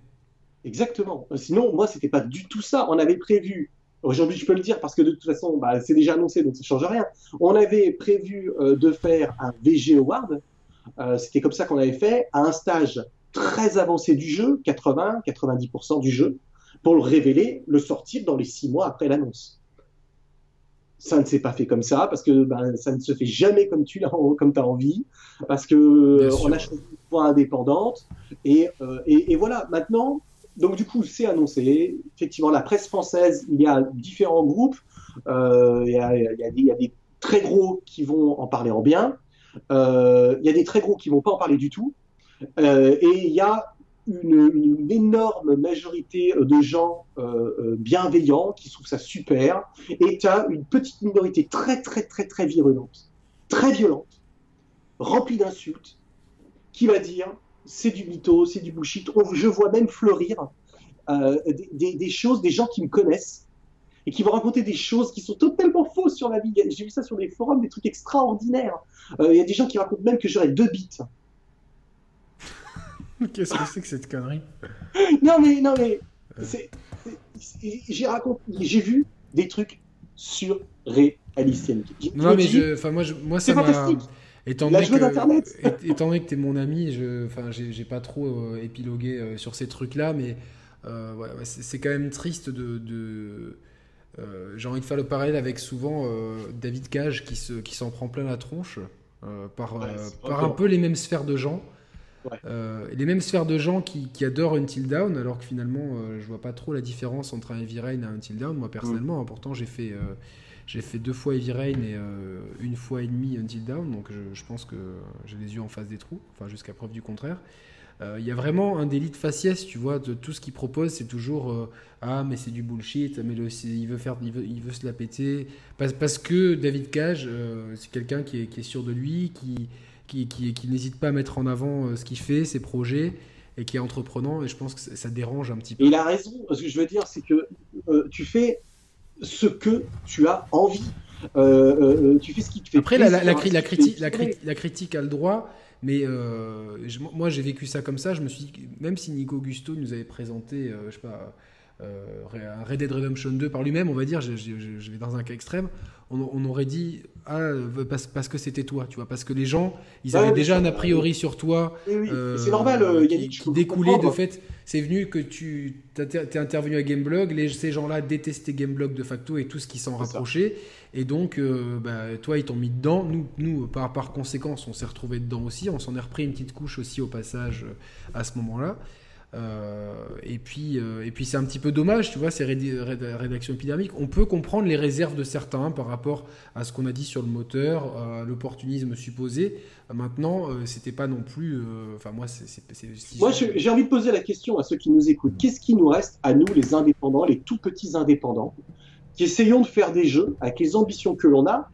Exactement. Sinon, moi, c'était pas du tout ça. On avait prévu Aujourd'hui, je peux le dire parce que de toute façon, bah, c'est déjà annoncé, donc ça ne change rien. On avait prévu euh, de faire un VG Award. Euh, c'était comme ça qu'on avait fait, à un stage très avancé du jeu, 80-90% du jeu, pour le révéler, le sortir dans les six mois après l'annonce. ça ne s'est pas fait comme ça, parce que ben, ça ne se fait jamais comme tu as, *laughs* comme as envie, parce que on a choisi une voie indépendante, et, euh, et, et, voilà, maintenant, donc du coup, c'est annoncé, effectivement, la presse française, il y a différents groupes, euh, il, y a, y des, il, y a, des, très gros qui vont en parler en bien, euh, il y a des très gros qui vont pas en parler du tout, euh, et il y a une, énorme majorité de gens euh, euh, bienveillants qui trouvent ça super, et tu as une petite minorité très très très très virulente, très violente, remplie d'insultes, qui va dire c'est du mytho, c'est du bullshit. je vois même fleurir des, choses, des gens qui me connaissent et qui vont raconter des choses qui sont totalement fausses sur ma vie. J'ai vu ça sur des forums, des trucs extraordinaires. Il y a des gens qui racontent même que j'aurais deux bits. *laughs* Qu'est-ce que c'est que cette connerie *laughs* Non mais non mais j'ai raconté, j'ai vu des trucs surréalistes. Non mais je, enfin moi, je, moi ça m'a. Étant donné, que, étant donné que tu es mon ami, je, enfin, j'ai pas trop euh, épilogué euh, sur ces trucs-là, mais euh, ouais, c'est quand même triste de. de j'ai envie de faire le parallèle avec souvent David Cage qui s'en qui prend plein la tronche par, ouais, par un peu les mêmes sphères de gens. Euh, les mêmes sphères de gens qui, qui, adorent Until Down, alors que finalement, euh, je vois pas trop la différence entre un Heavy Rain et un Until Down, moi personnellement. Mm. Pourtant, j'ai fait, euh, j'ai fait deux fois Heavy Rain et une fois et demi Until Down, donc je, je pense que j'ai les yeux en face des trous, enfin jusqu'à preuve du contraire. Il y a vraiment un délit de faciès, tu vois, de tout ce qu'il propose, c'est toujours ah mais c'est du bullshit, mais le, il veut faire, il veut, il veut se la péter, parce, parce que David Cage, c'est quelqu'un qui est, qui est, sûr de lui, qui qui, qui, n'hésite pas à mettre en avant euh, ce qu'il fait, ses projets, et qui est entreprenant. Et je pense que ça, dérange un petit peu. Et il a raison. Ce que je veux dire, c'est que euh, tu fais ce que tu as envie. Euh, tu fais ce qui te fait Après, la, la, critique, la, la, critique a le droit. Mais moi, j'ai vécu ça comme ça. Je me suis même si Nico Augusto nous avait présenté, je sais pas, un Red Dead Redemption 2 par lui-même, on va dire, je, je, vais dans un cas extrême, on, aurait dit ah, euh, parce, parce que c'était toi, tu vois, parce que les gens, ils avaient déjà un a priori sur toi. Euh, c'est normal, euh, Yannick. Qui, qui découlait de fait, c'est venu que tu es intervenu à Gameblog, les, ces gens-là détestaient Gameblog de facto et tout ce qui s'en rapprochait. Et donc, bah, toi, ils t'ont mis dedans. Nous, nous par, par conséquence, on s'est retrouvés dedans aussi. On s'en est repris une petite couche aussi au passage à ce moment-là. Euh, et puis, euh, et puis c'est un petit peu dommage, tu vois, ces rédactions épidermiques. On peut comprendre les réserves de certains par rapport à ce qu'on a dit sur le moteur, à l'opportunisme supposé. Maintenant, euh, c'était pas non plus. Enfin, moi, c'est. moi, j'ai envie de poser la question à ceux qui nous écoutent. Qu'est-ce qui nous reste à nous, les indépendants, les tout petits indépendants, qui essayons de faire des jeux avec les ambitions que l'on a?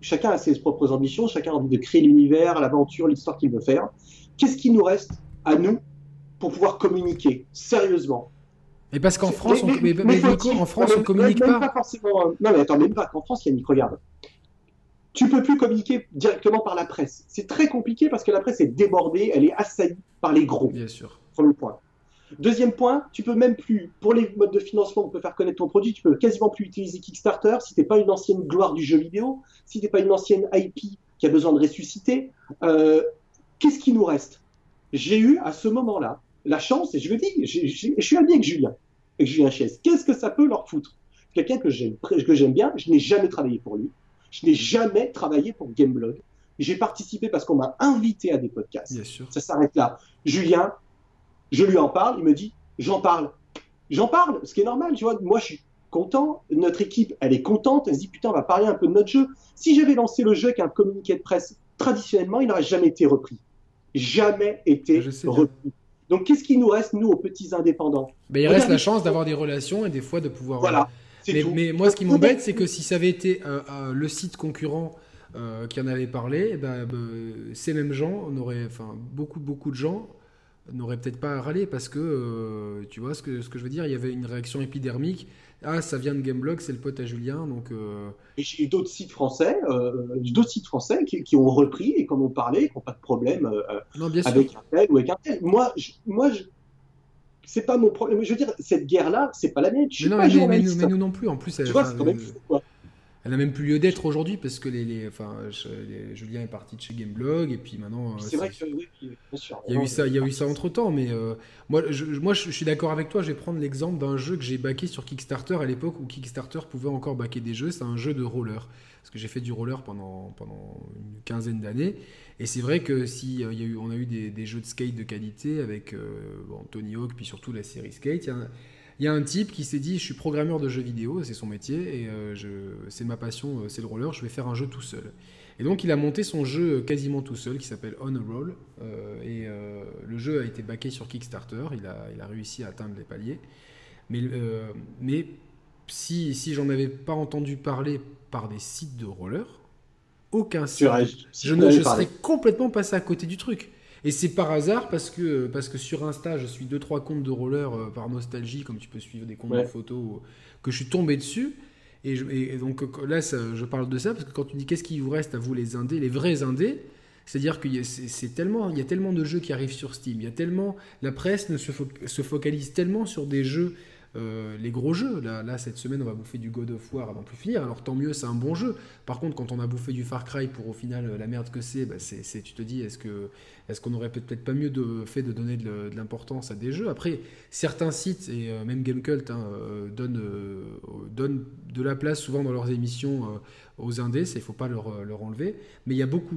Chacun a ses propres ambitions, chacun a envie de créer l'univers, l'aventure, l'histoire qu'il veut faire. Qu'est-ce qui nous reste à nous pour pouvoir communiquer sérieusement. Mais parce qu'en France, on, mais, en France, on communique pas. forcément, non, mais attends, même pas qu'en France, Yannick, regarde. Tu peux plus communiquer directement par la presse. C'est très compliqué parce que la presse est débordée, elle est assaillie par les gros. Bien sûr. Premier point. Deuxième point, tu peux même plus, pour les modes de financement, on peut faire connaître ton produit, tu peux quasiment plus utiliser Kickstarter si t'es pas une ancienne gloire du jeu vidéo, si t'es pas une ancienne IP qui a besoin de ressusciter. Euh, Qu'est-ce qui nous reste? J'ai eu à ce moment-là la chance, et je le dis, je suis ami avec Julien, avec Julien Chies. Qu'est-ce que ça peut leur foutre? Quelqu'un que j'aime, que j'aime bien, je n'ai jamais travaillé pour lui. Je n'ai jamais travaillé pour Gameblog. J'ai participé parce qu'on m'a invité à des podcasts. Bien sûr. Ça s'arrête là. Julien, je lui en parle, il me dit, j'en parle. J'en parle, ce qui est normal, tu vois. Moi, je suis content. Notre équipe, elle est contente. Elle se dit, putain, on va parler un peu de notre jeu. Si j'avais lancé le jeu avec un communiqué de presse, traditionnellement, il n'aurait jamais été repris. Jamais été repris. Donc, qu'est-ce qui nous reste, nous, aux petits indépendants? Il reste la chance d'avoir des relations et des fois de pouvoir. Voilà. Mais, mais, moi, ce qui m'embête, c'est que si ça avait été euh, euh, le site concurrent euh, qui en avait parlé, eh ben, ces mêmes gens, on aurait, enfin, beaucoup, beaucoup de gens n'auraient peut-être pas râlé parce que, tu vois ce que, ce que je veux dire, il y avait une réaction épidermique ah, ça vient de Gameblog, c'est le pote à Julien, donc. Euh... Et j'ai d'autres sites français, euh, d'autres sites français qui, qui, ont repris et comme on parlait, qui n'ont pas de problème euh, non, bien avec sûr. un tel ou avec un tel. Moi, je, moi, je, c'est pas mon problème. Je veux dire, cette guerre-là, c'est pas la mienne. Je mais non, mais, mais, nous, mais, nous, non plus. En plus, tu vois, c'est quand même fou, quoi. Elle n'a même plus lieu d'être aujourd'hui parce que les, enfin, Julien est parti de chez Gameblog et puis maintenant. C'est vrai que oui, bien sûr. Il y a eu ça, il y a eu ça entre temps, mais moi, je, moi, je, suis d'accord avec toi. Je vais prendre l'exemple d'un jeu que j'ai backé sur Kickstarter à l'époque où Kickstarter pouvait encore backer des jeux. C'est un jeu de roller parce que j'ai fait du roller pendant pendant une quinzaine d'années et c'est vrai que si il y a eu, on a eu des, jeux de skate de qualité avec Tony Hawk puis surtout la série Skate. Il il y a un type qui s'est dit je suis programmeur de jeux vidéo, c'est son métier, et euh, c'est ma passion, euh, c'est le roller, je vais faire un jeu tout seul. Et donc il a monté son jeu quasiment tout seul qui s'appelle On a Roll, euh, et le jeu a été backé sur Kickstarter, il a, il a réussi à atteindre les paliers. Mais, mais si, si j'en avais pas entendu parler par des sites de roller, aucun site, je, je serais complètement passé à côté du truc. Et c'est par hasard parce que, parce que sur Insta, je suis 2-3 comptes de roller euh, par nostalgie, comme tu peux suivre des comptes de photos, que je suis tombé dessus. Et, donc là, je parle de ça parce que quand tu dis qu'est-ce qui vous reste à vous les indés, les vrais indés, c'est-à-dire qu'il c'est tellement, il y a tellement de jeux qui arrivent sur Steam, il y a tellement, la presse ne se, se focalise tellement sur des jeux euh, les gros jeux. Là, là, cette semaine, on va bouffer du God of War avant plus finir. Alors tant mieux, c'est un bon jeu. Par contre, quand on a bouffé du Far Cry pour au final la merde que c'est, bah, c'est, tu te dis, est-ce que est-ce qu'on aurait peut-être pas mieux de, fait de donner de, l'importance à des jeux? Après, certains sites et euh, même Gamecult hein, euh, donnent, donnent, de la place souvent dans leurs émissions aux indés. Il faut pas leur, leur, enlever. Mais il y a beaucoup.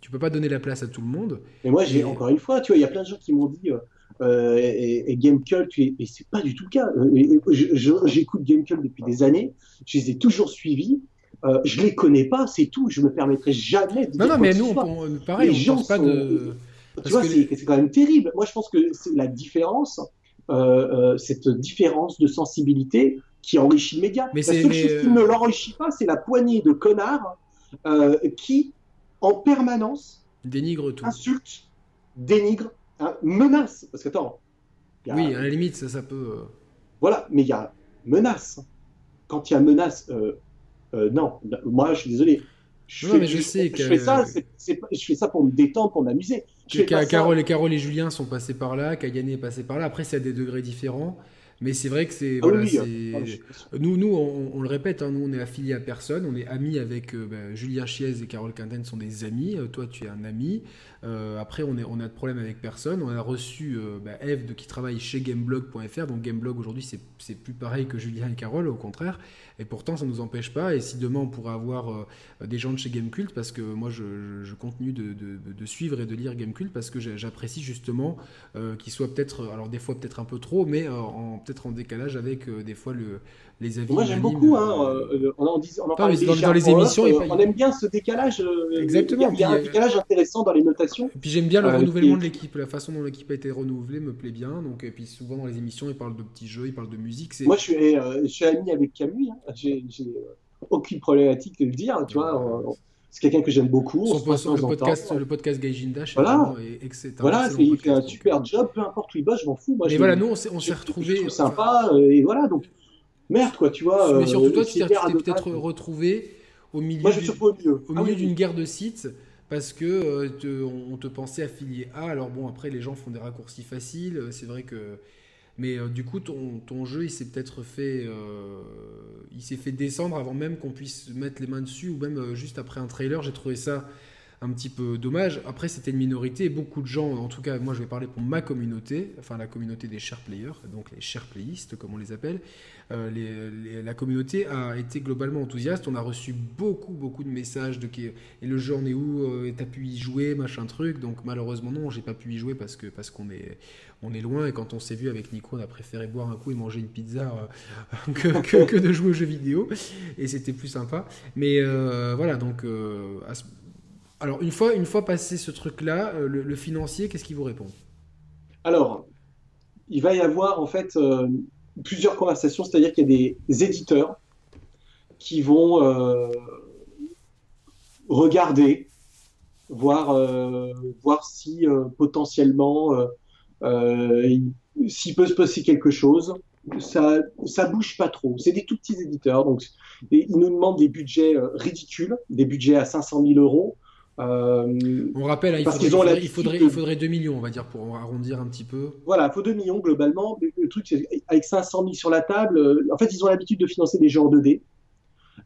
Tu peux pas donner la place à tout le monde. Et moi, j'ai encore une fois, tu vois, il y a plein de gens qui m'ont dit euh, et, et Gamecult, et, et c'est pas du tout le cas. Euh, j'écoute Gamecult depuis des années, je les ai toujours suivis. Euh, je les connais pas, c'est tout. Je me permettrai jamais de. Non, non, mais nous, on, pareil, les on pense pas de. Tu vois, c'est quand même terrible. Moi, je pense que c'est la différence, euh, cette différence de sensibilité qui enrichit le média. Mais la seule chose qui ne l'enrichit pas, c'est la poignée de connards qui, en permanence, dénigrent tout, insultent, dénigrent Hein, menace. Parce que attends. Oui, à la limite, ça, ça peut. Euh, voilà, mais il y a menace. Quand il y a menace, euh, euh, non, moi je suis désolé. Je, fais, mais je, sais que... je fais ça, je fais ça pour me détendre, pour m'amuser. Carole, et Carole et Julien sont passés par là, Kayane est passé par là. Après, c'est à des degrés différents. Mais c'est vrai que c'est. Ah ah, nous, nous on, le répète, hein, nous, on est affiliés à personne. On est amis avec bah, Julien Chiez et Carole Quinten sont des amis. toi, tu es un ami. Euh, après, on, a de problème avec personne. On a reçu euh, bah, Eve de, qui travaille chez Gameblog.fr. Donc Gameblog aujourd'hui, c'est plus pareil que Julien et Carole, au contraire. Et pourtant, ça ne nous empêche pas. Et si demain, on pourrait avoir euh, des gens de chez Gamecult, parce que moi, je, continue de, suivre et de lire Gamecult, parce que j'apprécie justement qu'ils soient peut-être, alors des fois peut-être un peu trop, mais peut-être en décalage avec des fois le, les avis. Moi, j'aime beaucoup. Hein, on en, dans, les émissions, on aime bien ce décalage. Exactement. Il y a, un décalage intéressant dans les notations et puis j'aime bien le renouvellement de l'équipe, la façon dont l'équipe a été renouvelée me plaît bien. Donc, et puis souvent dans les émissions, ils parlent de petits jeux, ils parlent de musique. Moi, je suis, euh, je suis ami avec Camille. Hein. J'ai euh, aucune problématique de le dire. Tu vois, c'est quelqu'un que j'aime beaucoup. Son, le, podcast, le podcast Gaijinda, voilà. etc. Voilà, il fait un super job, peu importe où il bosse, je m'en fous. Moi, mais voilà, nous, on s'est retrouvés. sympa, euh, et voilà, donc merde, quoi, tu vois. Mais surtout, toi, tu t'es peut-être retrouvé au milieu ah d'une guerre de sites parce que euh, on te pensait affilié à. Alors bon, après les gens font des raccourcis faciles, euh, c'est vrai que. Mais euh, du coup, ton, ton, jeu, il s'est peut-être fait, il s'est fait descendre avant même qu'on puisse mettre les mains dessus, ou même juste après un trailer. J'ai trouvé ça un petit peu dommage. Après, c'était une minorité. Beaucoup de gens, en tout cas, moi je vais parler pour ma communauté, enfin la communauté des share players, donc les share playistes comme on les appelle. Euh, la communauté a été globalement enthousiaste. On a reçu beaucoup, beaucoup de messages de et le jeu en est où euh, T'as pu y jouer, machin truc. Donc malheureusement non, j'ai pas pu y jouer parce que parce qu'on est on est loin et quand on s'est vu avec Nico, on a préféré boire un coup et manger une pizza euh, *laughs* que, que, de jouer aux jeux vidéo et c'était plus sympa. Mais voilà donc à ce alors, une fois, passé ce truc-là, euh, le, financier, qu'est-ce qu'il vous répond? Alors, il va y avoir en fait euh, plusieurs conversations, c'est-à-dire qu'il y a des éditeurs qui vont euh, regarder, voir, voir si potentiellement s'il peut se passer quelque chose. Ça, ça bouge pas trop. C'est des tout petits éditeurs, donc ils nous demandent des budgets ridicules, des budgets à 500 000 euros. Euh, on rappelle, hein, il, faudrait, il, faudrait, il, faudrait, 2 millions, on va dire, pour arrondir un petit peu. Voilà, il faut 2 millions globalement. Le truc, c'est avec 500 000 sur la table, euh, en fait, ils ont l'habitude de financer des jeux en 2D.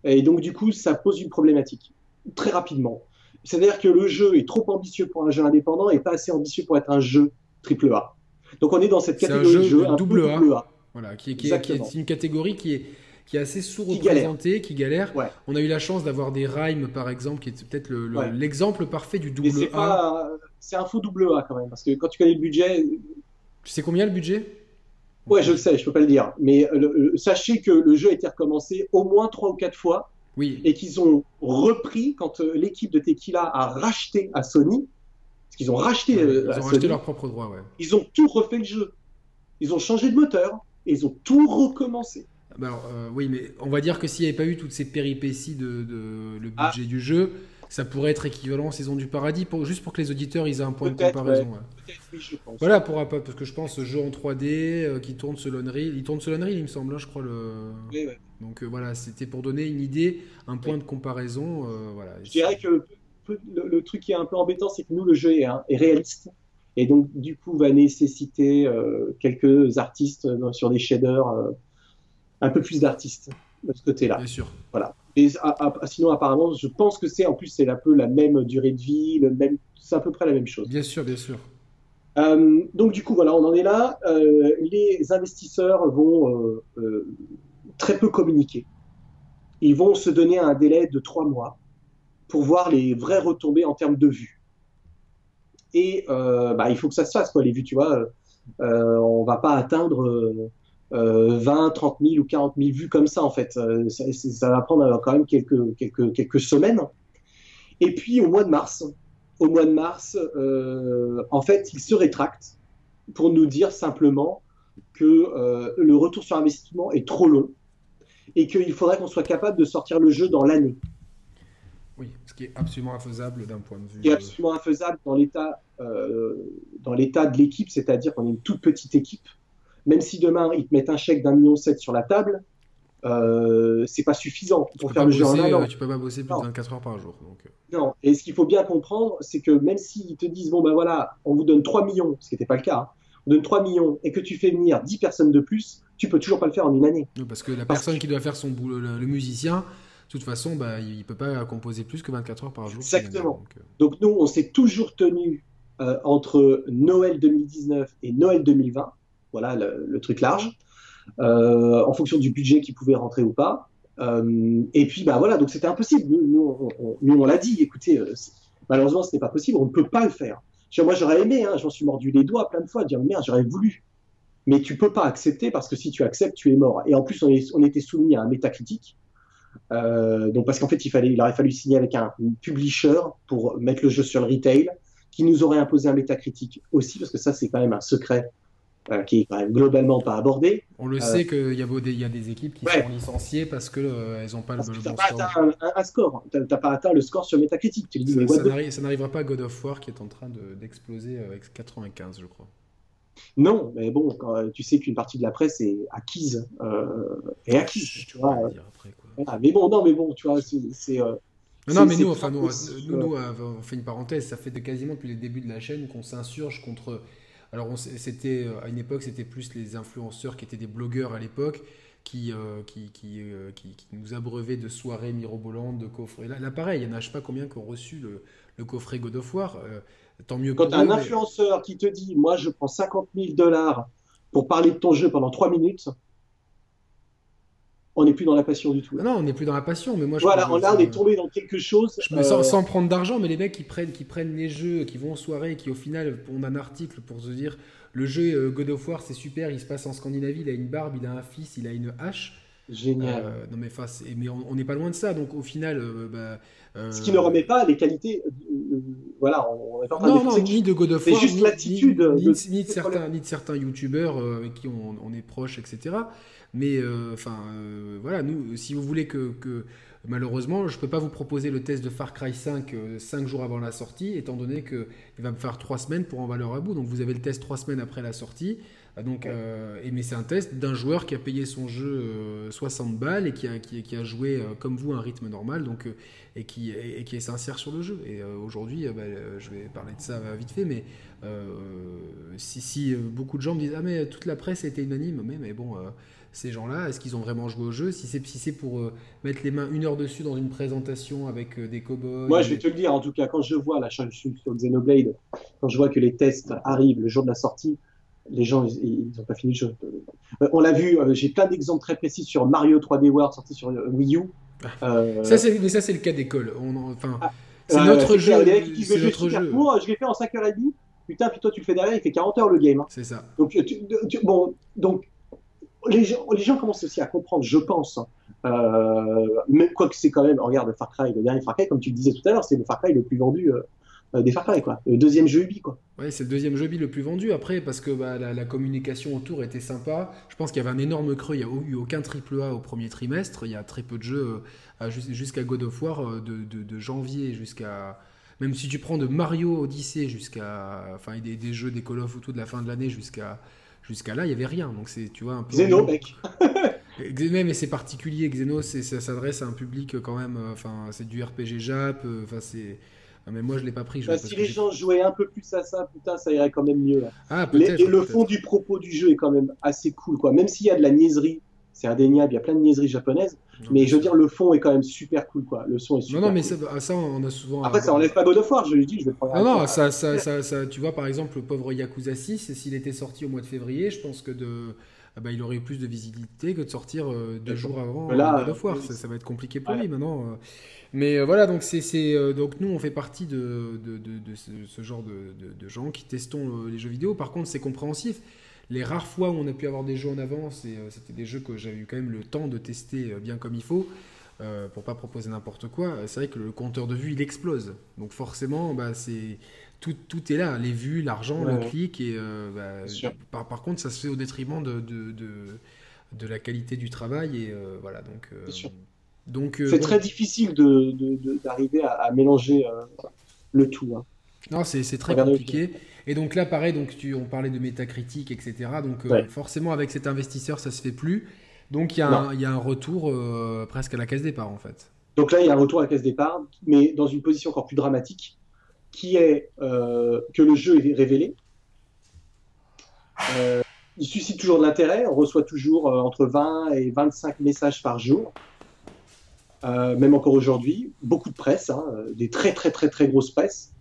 Et donc, du coup, ça pose une problématique très rapidement. C'est-à-dire que le jeu est trop ambitieux pour un jeu indépendant et pas assez ambitieux pour être un jeu triple A. Donc, on est dans cette catégorie de jeu un double, A. Voilà, qui, qui, est, une catégorie qui est, qui est assez sous-représentée, qui galère. On a eu la chance d'avoir des Rhymes, par exemple, qui est peut-être l'exemple parfait du double A. C'est un faux double A quand même, parce que quand tu connais le budget. Tu sais combien le budget? Ouais, je le sais, je peux pas le dire. Mais euh, sachez que le jeu a été recommencé au moins trois ou quatre fois. Oui. Et qu'ils ont repris quand euh, l'équipe de Tequila a racheté à Sony. Parce qu'ils ont racheté. Euh, ils ont racheté leurs propres droits, ouais. Ils ont tout refait le jeu. Ils ont changé de moteur et ils ont tout recommencé. Bah alors, oui, mais on va dire que s'il n'y avait pas eu toutes ces péripéties de, le ah. budget du jeu, ça pourrait être équivalent Saison du Paradis, pour, juste pour que les auditeurs ils aient un point de comparaison. Voilà, pour, parce que je pense ce jeu en 3D euh, qui tourne sur l'Unreal, il tourne sur l'Unreal il me semble, hein, je crois. Le... Donc euh, voilà, c'était pour donner une idée, un point de comparaison. Euh, voilà. Je dirais que le, truc qui est un peu embêtant, c'est que nous, le jeu est, est, réaliste. Et donc, du coup, va nécessiter quelques artistes sur des shaders, un peu plus d'artistes de ce côté-là. Bien sûr. Voilà. Et sinon, apparemment, je pense que c'est en plus c'est un peu la même durée de vie, le même, c'est à peu près la même chose. Bien sûr, bien sûr. Euh, donc du coup, voilà, on en est là. Euh, les investisseurs vont euh, très peu communiquer. Ils vont se donner un délai de trois mois pour voir les vraies retombées en termes de vues. Et bah, il faut que ça se fasse, quoi, les vues, tu vois. on va pas atteindre 20, 30 000 ou 40 000 vues comme ça en fait. Euh, ça, va prendre quand même quelques, quelques, quelques semaines. Et puis au mois de mars, au mois de mars, euh, en fait, il se rétracte pour nous dire simplement que euh, le retour sur investissement est trop long et qu'il faudrait qu'on soit capable de sortir le jeu dans l'année. Oui, ce qui est absolument infaisable d'un point de vue. Ce qui est absolument infaisable dans l'état dans l'état de l'équipe, c'est-à-dire qu'on est une toute petite équipe même si demain ils te mettent un chèque d'un million sept sur la table, euh, c'est pas suffisant pour faire le jeu en un an. Tu peux pas bosser plus de 24 heures par jour. Donc... Euh. Non, et ce qu'il faut bien comprendre, c'est que même s'ils te disent, bon ben voilà, on vous donne 3 millions, ce qui n'était pas le cas, hein, on donne 3 millions et que tu fais venir 10 personnes de plus, tu peux toujours pas le faire en une année. parce que la personne qui doit faire son boulot, le, musicien, de toute façon, bah, il peut pas composer plus que 24 heures par jour. Exactement. Donc, euh. donc, nous, on s'est toujours tenu entre Noël 2019 et Noël 2020 voilà le, truc large, euh, en fonction du budget qui pouvait rentrer ou pas. Euh, et puis, bah voilà, donc c'était impossible. Nous, on, l'a dit, écoutez, euh, malheureusement, ce n'est pas possible, on ne peut pas le faire. Moi, j'aurais aimé, hein, j'en suis mordu les doigts plein de fois, dire merde, j'aurais voulu. Mais tu peux pas accepter parce que si tu acceptes, tu es mort. Et en plus, on, était soumis à un métacritique. donc parce qu'en fait, il, fallait, il aurait fallu signer avec un publisher pour mettre le jeu sur le retail, qui nous aurait imposé un métacritique aussi, parce que ça, c'est quand même un secret euh, qui est quand même globalement pas abordé. On le sait qu'il y, a y a des équipes qui sont licenciées parce qu'elles euh, n'ont pas le, bon score. pas atteint un, score. Tu n'as pas atteint le score sur Metacritic. ça, n'arrivera pas à God of War qui est en train d'exploser avec 95, je crois. Non, mais bon, tu sais qu'une partie de la presse est acquise. Euh, est acquise, tu vois. mais bon, non, mais bon, tu vois, c'est. non, mais nous, enfin, nous, nous, on fait une parenthèse. Ça fait de quasiment depuis le début de la chaîne qu'on s'insurge contre alors, c'était euh, à une époque, c'était plus les influenceurs qui étaient des blogueurs à l'époque. Qui, euh, qui, euh, qui, qui, nous abreuvaient de soirées mirobolantes, de coffrets. Là, là pareil, il n'y en a je sais pas combien qui ont reçu le, le coffret God of War. tant mieux Quand un influenceur qui te dit Moi, je prends 50 000 dollars pour parler de ton jeu pendant 3 minutes, on n'est plus dans la passion du tout. Non, on n'est plus dans la passion, mais moi je Voilà, on, là, on est tombé dans quelque chose. Je me sens sans prendre d'argent, mais les mecs qui prennent, qui prennent les jeux, qui vont en soirée, qui au final ont un article pour se dire le jeu euh, God of War c'est super, il se passe en Scandinavie, il a une barbe, il a un fils, il a une hache. Génial. Euh, non mais, face, mais on n'est pas loin de ça, donc au final. Euh, bah, Ce qui ne remet pas les qualités. voilà, on n'est pas non, non, ni de God of War, juste l'attitude. Ni, ni, de certains, ni de certains youtubeurs avec qui on, on, est proche, etc. Mais euh, enfin, euh, voilà, nous, si vous voulez que, malheureusement, je ne peux pas vous proposer le test de Far Cry 5 5 euh, jours avant la sortie, étant donné qu'il va me faire 3 semaines pour en valeur à bout. Donc vous avez le test 3 semaines après la sortie. Ah, donc, euh, et, mais c'est un test d'un joueur qui a payé son jeu 60 euh, balles et qui a, qui, a joué comme vous un rythme normal donc, et, qui, et, qui est sincère sur le jeu. Et aujourd'hui, bah, je vais parler de ça vite fait, mais si, si, beaucoup de gens me disent Ah, mais toute la presse a été unanime, mais, mais bon, ces gens-là, est-ce qu'ils ont vraiment joué au jeu? Si c'est si pour mettre les mains une heure dessus dans une présentation avec des cowboys. Moi, je vais te le dire, en tout cas, quand je vois la chaîne sur Xenoblade, quand je vois que les tests arrivent le jour de la sortie, les gens, ils n'ont pas fini le jeu. Euh, on l'a vu, euh, j'ai plein d'exemples très précis sur Mario 3D World sorti sur euh, Wii U. Ça, c'est, mais ça, c'est le cas d'école. Enfin, ah, c'est notre jeu. C'est notre jeu. je l'ai fait en 5h30. Putain, puis toi, tu le fais derrière, il fait 40 heures le game. Hein. C'est ça. Donc, bon, donc les gens, commencent aussi à comprendre, je pense. Hein. mais quoi que c'est quand même, regarde Far Cry, le dernier Far Cry, comme tu le disais tout à l'heure, c'est le Far Cry le plus vendu euh, des Far Cry, quoi. Le deuxième jeu Ubi, quoi. Ouais, c'est le deuxième jeu Ubi le plus vendu après, parce que bah, la, communication autour était sympa. Je pense qu'il y avait un énorme creux, il n'y a eu aucun triple A au premier trimestre, il y a très peu de jeux euh, jusqu'à God of War, euh, de, janvier jusqu'à... Même si tu prends de Mario Odyssey jusqu'à... Enfin, des, jeux, des Call of tout de la fin de l'année jusqu'à jusqu'à là, il y avait rien. Donc c'est, tu vois, un peu. Xeno, mec. *laughs* mais c'est particulier. Xeno, ça s'adresse à un public quand même. Enfin, c'est du RPG Jap. Enfin, c'est ah, mais moi, je l'ai pas pris. Bah, si les gens jouaient un peu plus à ça, putain, ça irait quand même mieux. Ah, et le fond du propos du jeu est quand même assez cool, quoi. Même s'il y a de la niaiserie, c'est indéniable, il y a plein de niaiseries japonaises, mais je veux dire, le fond est quand même super cool, quoi. Le son est super Non, non, mais ça, ça, on a souvent. Après, ça enlève pas God of War, je lui dis, je vais prendre. Non, non, ça, ça, ça, tu vois, par exemple, le pauvre Yakuza 6, s'il était sorti au mois de février, je pense que de. Ah bah, il aurait eu plus de visibilité que de sortir euh, deux jours avant Là, God of War. Ça, va être compliqué pour lui maintenant. Euh. Mais euh, voilà, donc, c'est, euh, donc nous, on fait partie de, de, de, ce, genre de, gens qui testons les jeux vidéo. Par contre, c'est compréhensif. Les rares fois où on a pu avoir des jeux en avance, et c'était des jeux que j'avais eu quand même le temps de tester bien comme il faut, euh, pour pas proposer n'importe quoi, c'est vrai que le compteur de vue, il explose. Donc forcément, bah, c'est... Tout, tout, est là, les vues, l'argent, le clic. Et, bah, par, par, contre, ça se fait au détriment de, de, de, la qualité du travail. Et voilà, donc... Donc, euh, c'est très difficile d'arriver à, mélanger euh, le tout. Hein. Non, c'est très compliqué. Et donc là, pareil, donc tu, on parlait de métacritique, etc. Donc euh, forcément, avec cet investisseur, ça se fait plus. Donc il y, a un retour presque à la case départ, en fait. Donc là, il y a un retour à la case départ, mais dans une position encore plus dramatique, qui est que le jeu est révélé. il suscite toujours de l'intérêt. On reçoit toujours entre 20 et 25 messages par jour. Euh, même encore aujourd'hui, beaucoup de presse, hein, des très très très très grosses presses,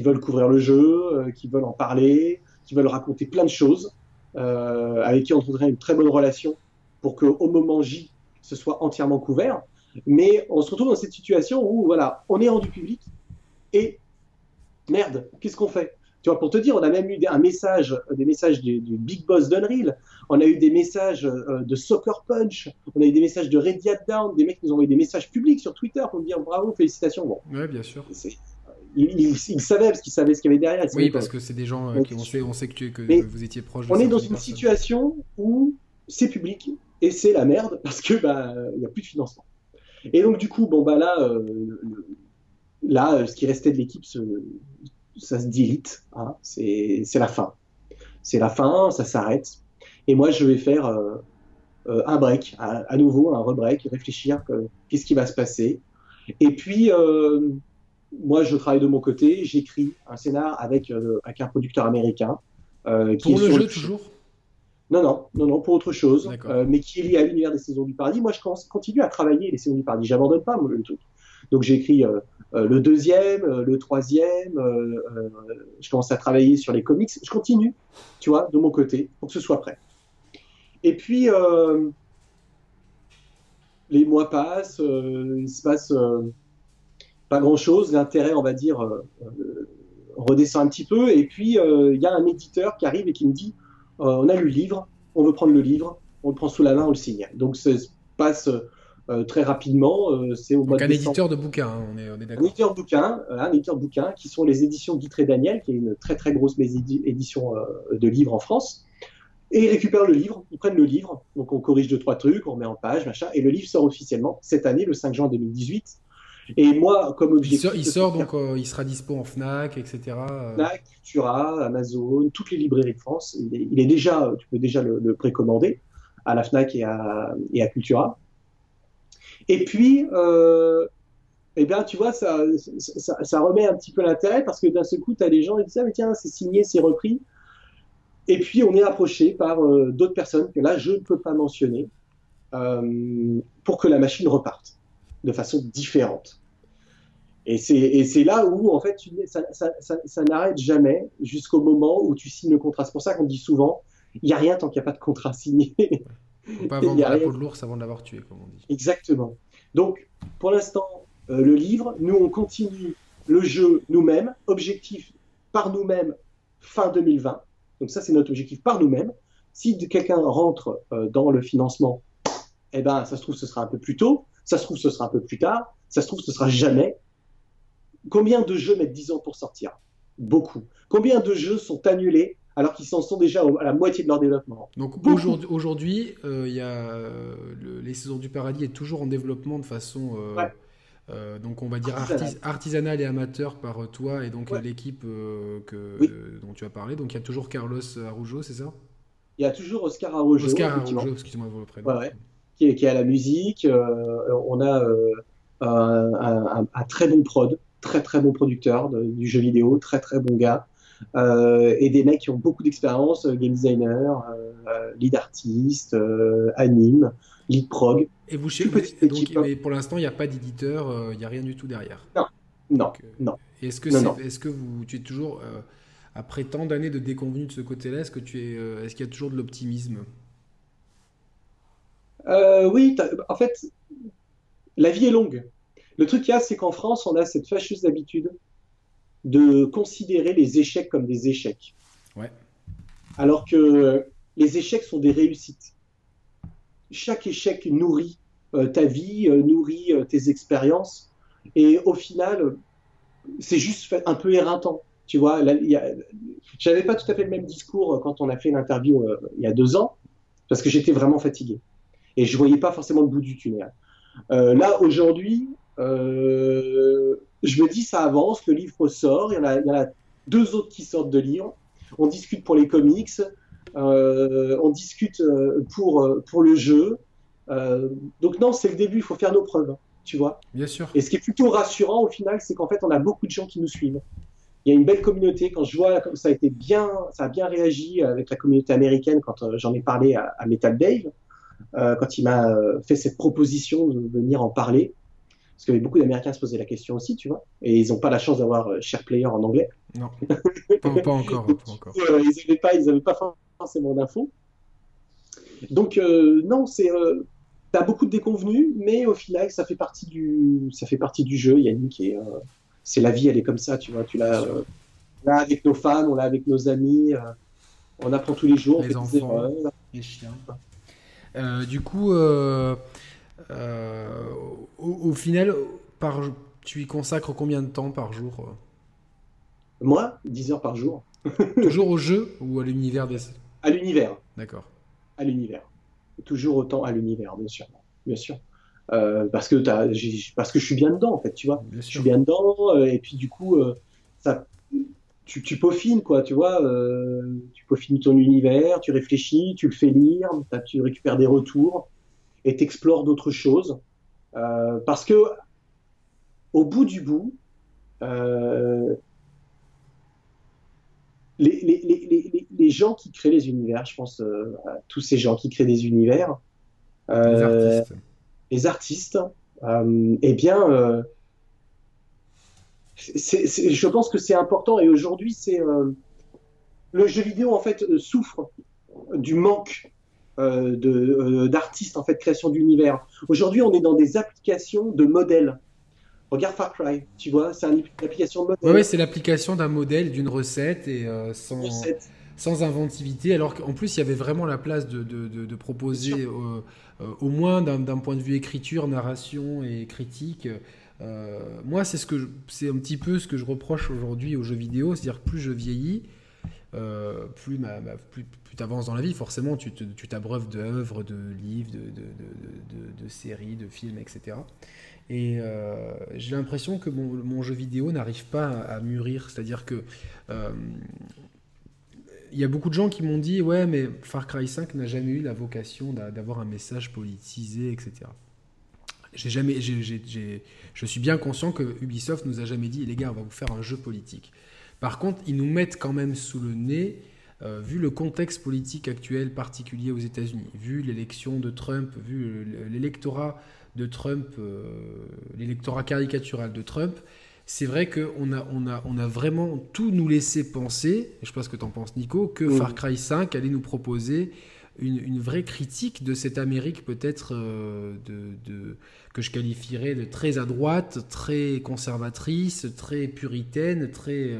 qui veulent couvrir le jeu, euh, qui veulent en parler, qui veulent raconter plein de choses, euh, avec qui on trouverait une très bonne relation pour qu'au moment J, ce soit entièrement couvert. Mais on se retrouve dans cette situation où voilà, on est rendu public et merde, qu'est-ce qu'on fait? Tu vois, pour te dire, on a même eu un message, des messages du, Big Boss d'Unreal, on a eu des messages euh, de Soccer Punch, on a eu des messages de Radiant Down, des mecs qui nous ont envoyé des messages publics sur Twitter pour nous dire bravo, félicitations. Bon. Ouais, bien sûr. Ils, savaient parce qu'ils savaient ce qu'il y avait derrière. Oui, parce que c'est des gens euh, qui on sait, on sait que, tu, que vous étiez proche. De on est dans une situation où c'est public et c'est la merde *laughs* parce que bah il y a plus de financement. Et donc du coup, bon bah là, euh, là, ce qui restait de l'équipe ça se dilite. Hein. C'est la fin. C'est la fin, ça s'arrête. Et moi, je vais faire euh, euh, un break, à, nouveau un rebreak, réfléchir qu'est-ce qui va se passer. Et puis, euh, moi, je travaille de mon côté, j'écris un scénar avec, avec un producteur américain. qui pour le jeu, toujours? Non, non, non, non, pour autre chose, mais qui est lié à l'univers des saisons du paradis. Moi, je continue à travailler les saisons du paradis. J'abandonne pas le truc. Donc, j'écris euh, le deuxième, euh, le troisième, euh, je commence à travailler sur les comics. Je continue, tu vois, de mon côté, pour que ce soit prêt. Et puis, les mois passent, il se passe pas grand-chose. L'intérêt, on va dire, redescend un petit peu. Et puis, il y a un éditeur qui arrive et qui me dit, on a lu le livre, on veut prendre le livre, on le prend sous la main, on le signe. Donc, ça se passe euh, très rapidement. Euh, c'est au mois un éditeur de bouquins, hein, on est, on est d'accord. Un éditeur de bouquins, euh, un éditeur de bouquins, qui sont les éditions Guitré Daniel, qui est une très très grosse édition de livres en France. Et ils récupèrent le livre, ils prennent le livre, donc on corrige deux trois trucs, on met en page, machin, et le livre sort officiellement cette année, le 5 juin 2018. Et moi, comme objectif. Il sort, donc, il sera dispo en Fnac, etc. Fnac, Cultura, Amazon, toutes les librairies de France. Il est, déjà, tu peux déjà le, précommander à la Fnac et à, et à Cultura. Et puis, euh, eh bien, tu vois, ça, ça, remet un petit peu l'intérêt parce que d'un seul coup, tu as des gens qui disent Ah, mais tiens, c'est signé, c'est repris. Et puis, on est approché par euh, d'autres personnes que là, je ne peux pas mentionner euh, pour que la machine reparte de façon différente. Et c'est là où, en fait, tu, ça, ça n'arrête jamais jusqu'au moment où tu signes le contrat. C'est pour ça qu'on dit souvent il n'y a rien tant qu'il n'y a pas de contrat signé. Faut pas *laughs* vendre la peau de l'ours avant de l'avoir tué, comme on dit. Exactement. Donc, pour l'instant, euh, le livre, nous, on continue le jeu nous-mêmes, objectif par nous-mêmes fin 2020. Donc ça, c'est notre objectif par nous-mêmes. Si quelqu'un rentre euh, dans le financement, eh ben, ça se trouve, ce sera un peu plus tôt. Ça se trouve, ce sera un peu plus tard. Ça se trouve, ce sera jamais. Combien de jeux mettent 10 ans pour sortir? Beaucoup. Combien de jeux sont annulés alors qu'ils s'en sont déjà à la moitié de leur développement? Donc aujourd'hui, euh, y a les saisons du paradis est toujours en développement de façon euh, donc on va dire artisanal, et amateur par toi et donc l'équipe que dont tu as parlé. Donc il y a toujours Carlos Araujo, c'est ça? Il y a toujours Oscar Araujo. Oscar Araujo, excuse-moi le prénom. Qui, est, qui, est, à la musique. Euh, on a un, un, très bon prod, très très bon producteur du jeu vidéo, très très bon gars. Euh, et des mecs qui ont beaucoup d'expérience, euh, game designer, euh, lead artiste, anime, lead prog. Et vous chez donc, mais pour l'instant, il n'y a pas d'éditeur, il n'y a rien du tout derrière. Non, non, non. Est-ce que, est, est-ce que vous, tu es toujours, après tant d'années de déconvenue de ce côté-là, est-ce que tu es, est-ce qu'il y a toujours de l'optimisme? Oui, en fait, la vie est longue. Le truc qu'il y a, c'est qu'en France, on a cette fâcheuse habitude de considérer les échecs comme des échecs. Ouais. Alors que les échecs sont des réussites. Chaque échec nourrit euh, ta vie, euh, nourrit euh, tes expériences. Et au final, c'est juste un peu éreintant. Tu vois, j'avais pas tout à fait le même discours quand on a fait l'interview il y a deux ans, parce que j'étais vraiment fatigué. Et je voyais pas forcément le bout du tunnel. là, aujourd'hui, je me dis, ça avance, le livre sort, il y en a, deux autres qui sortent de livres, on discute pour les comics, euh, on discute euh, pour, euh, pour le jeu. donc non, c'est le début, il faut faire nos preuves, tu vois. Bien sûr. Et ce qui est plutôt rassurant au final, c'est qu'en fait, on a beaucoup de gens qui nous suivent. Il y a une belle communauté. Quand je vois ça a été bien, ça a bien réagi avec la communauté américaine quand j'en ai parlé à, à Metal Dave, quand il m'a fait cette proposition de venir en parler. Parce que beaucoup d'Américains se posaient la question aussi, tu vois. Et ils n'ont pas la chance d'avoir euh, SharePlayer en anglais. Non, *laughs* pas, encore. Pas encore. Euh, ils n'avaient pas, ils pas forcément d'infos. Donc, euh, non, c'est. tu as beaucoup de déconvenus, mais au final, ça fait partie du, ça fait partie du jeu, Yannick. Et, c'est la vie, elle est comme ça, tu vois. Tu l'as là avec nos fans, on l'a avec nos amis. on apprend tous les jours. Les enfants, les chiens. du coup, euh, au, final, par, tu y consacres combien de temps par jour euh Moi, 10 heures par jour. *laughs* Toujours au jeu ou à l'univers des... À l'univers. D'accord. À l'univers. Toujours autant à l'univers, bien sûr. Bien sûr. Euh, parce, que parce que je suis bien dedans, en fait, tu vois. je suis bien dedans, et puis du coup, ça, tu, tu, peaufines, quoi, tu vois. tu peaufines ton univers, tu réfléchis, tu le fais lire, tu récupères des retours et t'explores d'autres choses. Euh, parce que, au bout du bout, euh, les, les, les, les, gens qui créent les univers, je pense euh, à tous ces gens qui créent des univers, les artistes, les artistes eh bien, je pense que c'est important et aujourd'hui, c'est le jeu vidéo en fait souffre du manque euh, euh, d'artistes, en fait, création d'univers. Aujourd'hui, on est dans des applications de modèles. Regarde Far Cry, tu vois, c'est une application de modèle. Oui, c'est l'application d'un modèle, d'une recette, et euh, sans, sans inventivité. Alors qu'en plus, il y avait vraiment la place de, de, de, proposer, au moins d'un point de vue écriture, narration et critique. moi, c'est ce que c'est un petit peu ce que je reproche aujourd'hui aux jeux vidéo, c'est-à-dire plus je vieillis, plus, plus, tu avances dans la vie, forcément, tu t'abreuves d'œuvres, de livres, de, de, séries, de films, etc. Et j'ai l'impression que mon, jeu vidéo n'arrive pas à, mûrir. C'est-à-dire que il y a beaucoup de gens qui m'ont dit ouais mais Far Cry 5 n'a jamais eu la vocation d'avoir un message politisé etc j'ai jamais je suis bien conscient que Ubisoft nous a jamais dit les gars on va vous faire un jeu politique par contre ils nous mettent quand même sous le nez euh, vu le contexte politique actuel particulier aux États-Unis vu l'élection de Trump vu l'électorat de Trump euh, l'électorat caricatural de Trump c'est vrai qu'on a, on a, on a vraiment tout nous laissé penser, et je pense que tu en penses Nico, que Far Cry 5 allait nous proposer une, vraie critique de cette Amérique peut-être euh, de, que je qualifierais de très à droite, très conservatrice, très puritaine, très... Euh,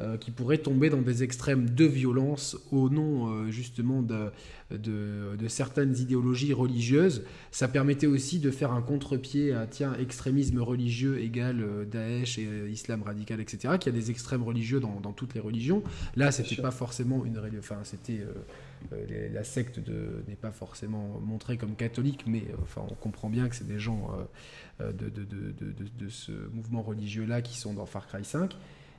euh, qui pourrait tomber dans des extrêmes de violence au nom justement de, de, certaines idéologies religieuses. Ça permettait aussi de faire un contre-pied à tiens, extrémisme religieux égal Daesh et islam radical, etc., qui a des extrêmes religieux dans, dans toutes les religions. Là, c'était pas forcément une. Enfin, c'était. La secte n'est pas forcément montrée comme catholique, mais enfin, on comprend bien que c'est des gens de, de, ce mouvement religieux-là qui sont dans Far Cry 5.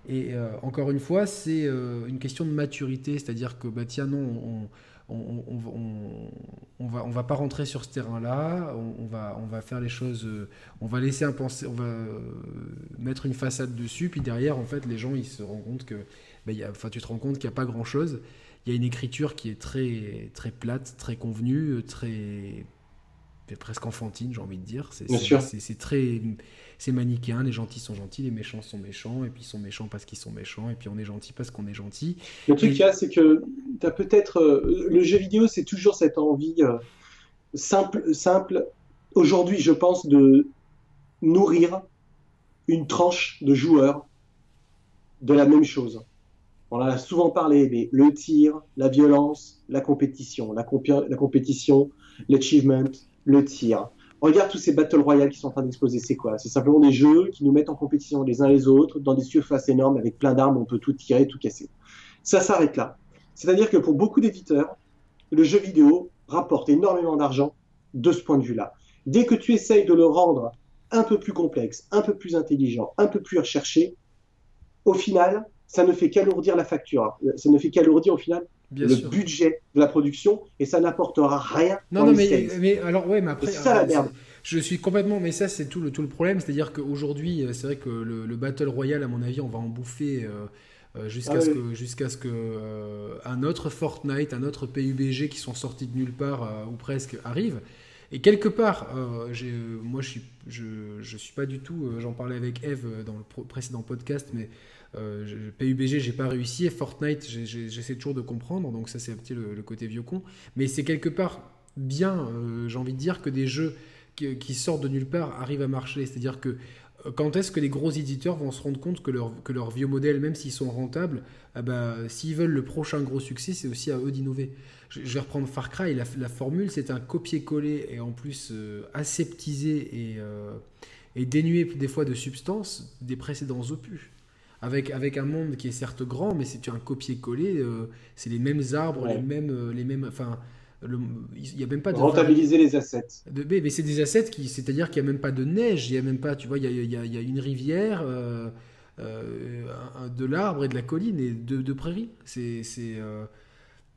Et euh, encore une fois, c'est euh, une question de maturité, c'est-à-dire que bah, tiens, non, on, on, va, pas rentrer sur ce terrain-là, on, va, faire les choses, euh, on va laisser un pensée, on va mettre une façade dessus, puis derrière, en fait, les gens, ils se rendent compte que, bah, enfin, tu te rends compte qu'il n'y a pas grand-chose. Il y a une écriture qui est très, très plate, très convenue, très presque enfantine, j'ai envie de dire. C'est très c'est manichéen, les gentils sont gentils, les méchants sont méchants, et puis ils sont méchants parce qu'ils sont méchants, et puis on est gentil parce qu'on est gentil. Le truc qu'il y a, c'est que as peut-être. Euh, le jeu vidéo, c'est toujours cette envie euh, simple, simple. Aujourd'hui, je pense, de nourrir une tranche de joueurs de la même chose. On en a souvent parlé, mais le tir, la violence, la compétition, la, la compétition, l'achievement, le tir. Regarde tous ces Battle Royale qui sont en train d'exploser, c'est quoi? C'est simplement des jeux qui nous mettent en compétition les uns les autres, dans des surfaces énormes, avec plein d'armes, on peut tout tirer, tout casser. Ça s'arrête là. C'est-à-dire que pour beaucoup d'éditeurs, le jeu vidéo rapporte énormément d'argent de ce point de vue-là. Dès que tu essayes de le rendre un peu plus complexe, un peu plus intelligent, un peu plus recherché, au final, ça ne fait qu'alourdir la facture. Ça ne fait qu'alourdir au final le budget de la production et ça n'apportera rien. Non, non, mais, mais, alors, ouais, mais après. Ça, euh, Je suis complètement. Mais ça, c'est tout le, tout le problème. C'est-à-dire qu'aujourd'hui, euh, c'est vrai que le, Battle Royale, à mon avis, on va en bouffer. Euh, jusqu'à ah ce, que, jusqu'à ce que un autre Fortnite, un autre PUBG qui sont sortis de nulle part ou presque arrive. Et quelque part, moi je suis, je, je suis pas du tout, j'en parlais avec Eve dans le précédent podcast, mais euh, PUBG, j'ai pas réussi. Et Fortnite, j'essaie toujours de comprendre. Donc, ça, c'est un petit le, côté vieux con. Mais c'est quelque part bien, euh, j'ai envie de dire, que des jeux qui, sortent de nulle part arrivent à marcher. C'est-à-dire que euh, quand est-ce que les gros éditeurs vont se rendre compte que, leur, que leurs vieux modèles, même s'ils sont rentables, ah bah, s'ils veulent le prochain gros succès, c'est aussi à eux d'innover. Je, vais reprendre Far Cry, la, la formule, c'est un copier-coller et en plus euh, aseptisé et, et dénué des fois de substance des précédents opus avec, avec un monde qui est certes grand, mais c'est un copier-coller, euh, c'est les mêmes arbres, les mêmes, euh, les mêmes, enfin, il n'y a même pas de rentabiliser les assets. De, mais c'est des assets qui, c'est-à-dire qu'il n'y a même pas de neige, il y a même pas, tu vois, il y a, y a, une rivière, euh, de l'arbre et de la colline et de, de prairies. C'est,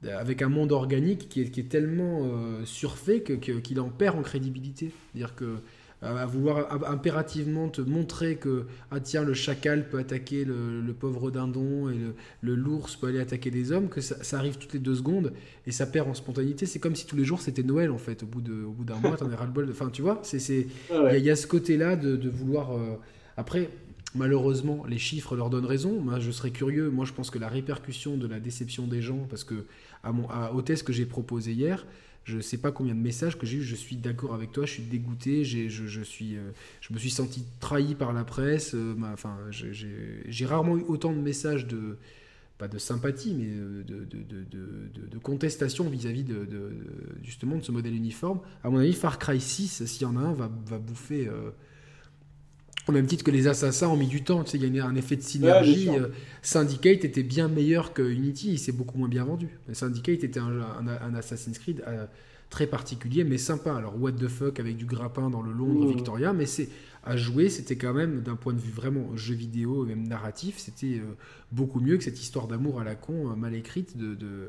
avec un monde organique qui est, qui est tellement surfait que, qu'il en perd en crédibilité. C'est-à-dire que à vouloir impérativement te montrer que ah tiens le chacal peut attaquer le, pauvre dindon et le, l'ours peut aller attaquer des hommes que ça, arrive toutes les deux secondes et ça perd en spontanéité. C'est comme si tous les jours c'était Noël en fait. Au bout de au bout d'un mois t'en as ras le bol enfin tu vois c'est c'est il y, a ce côté là de, vouloir euh, après malheureusement les chiffres leur donnent raison. Moi je serais curieux. Moi je pense que la répercussion de la déception des gens parce que à mon à, au test que j'ai proposé hier je sais pas combien de messages que j'ai eu, je suis d'accord avec toi, je suis dégoûté, je, je, suis, euh, je me suis senti trahi par la presse. Euh, enfin, j'ai rarement eu autant de messages de, pas de sympathie, mais de, de, de contestation vis-à-vis de, justement de ce modèle uniforme. À mon avis, Far Cry 6, s'il y en a un, va, va bouffer. Euh, Au même titre que les assassins ont mis du temps, tu sais, il y a un effet de synergie. Syndicate était bien meilleur que Unity, il s'est beaucoup moins bien vendu. Syndicate était un, Assassin's Creed très particulier, mais sympa. Alors, what the fuck avec du grappin dans le Londres mmh. Victoria, mais c'est à jouer, c'était quand même, d'un point de vue vraiment jeu vidéo, même narratif, c'était euh, beaucoup mieux que cette histoire d'amour à la con, euh, mal écrite, de,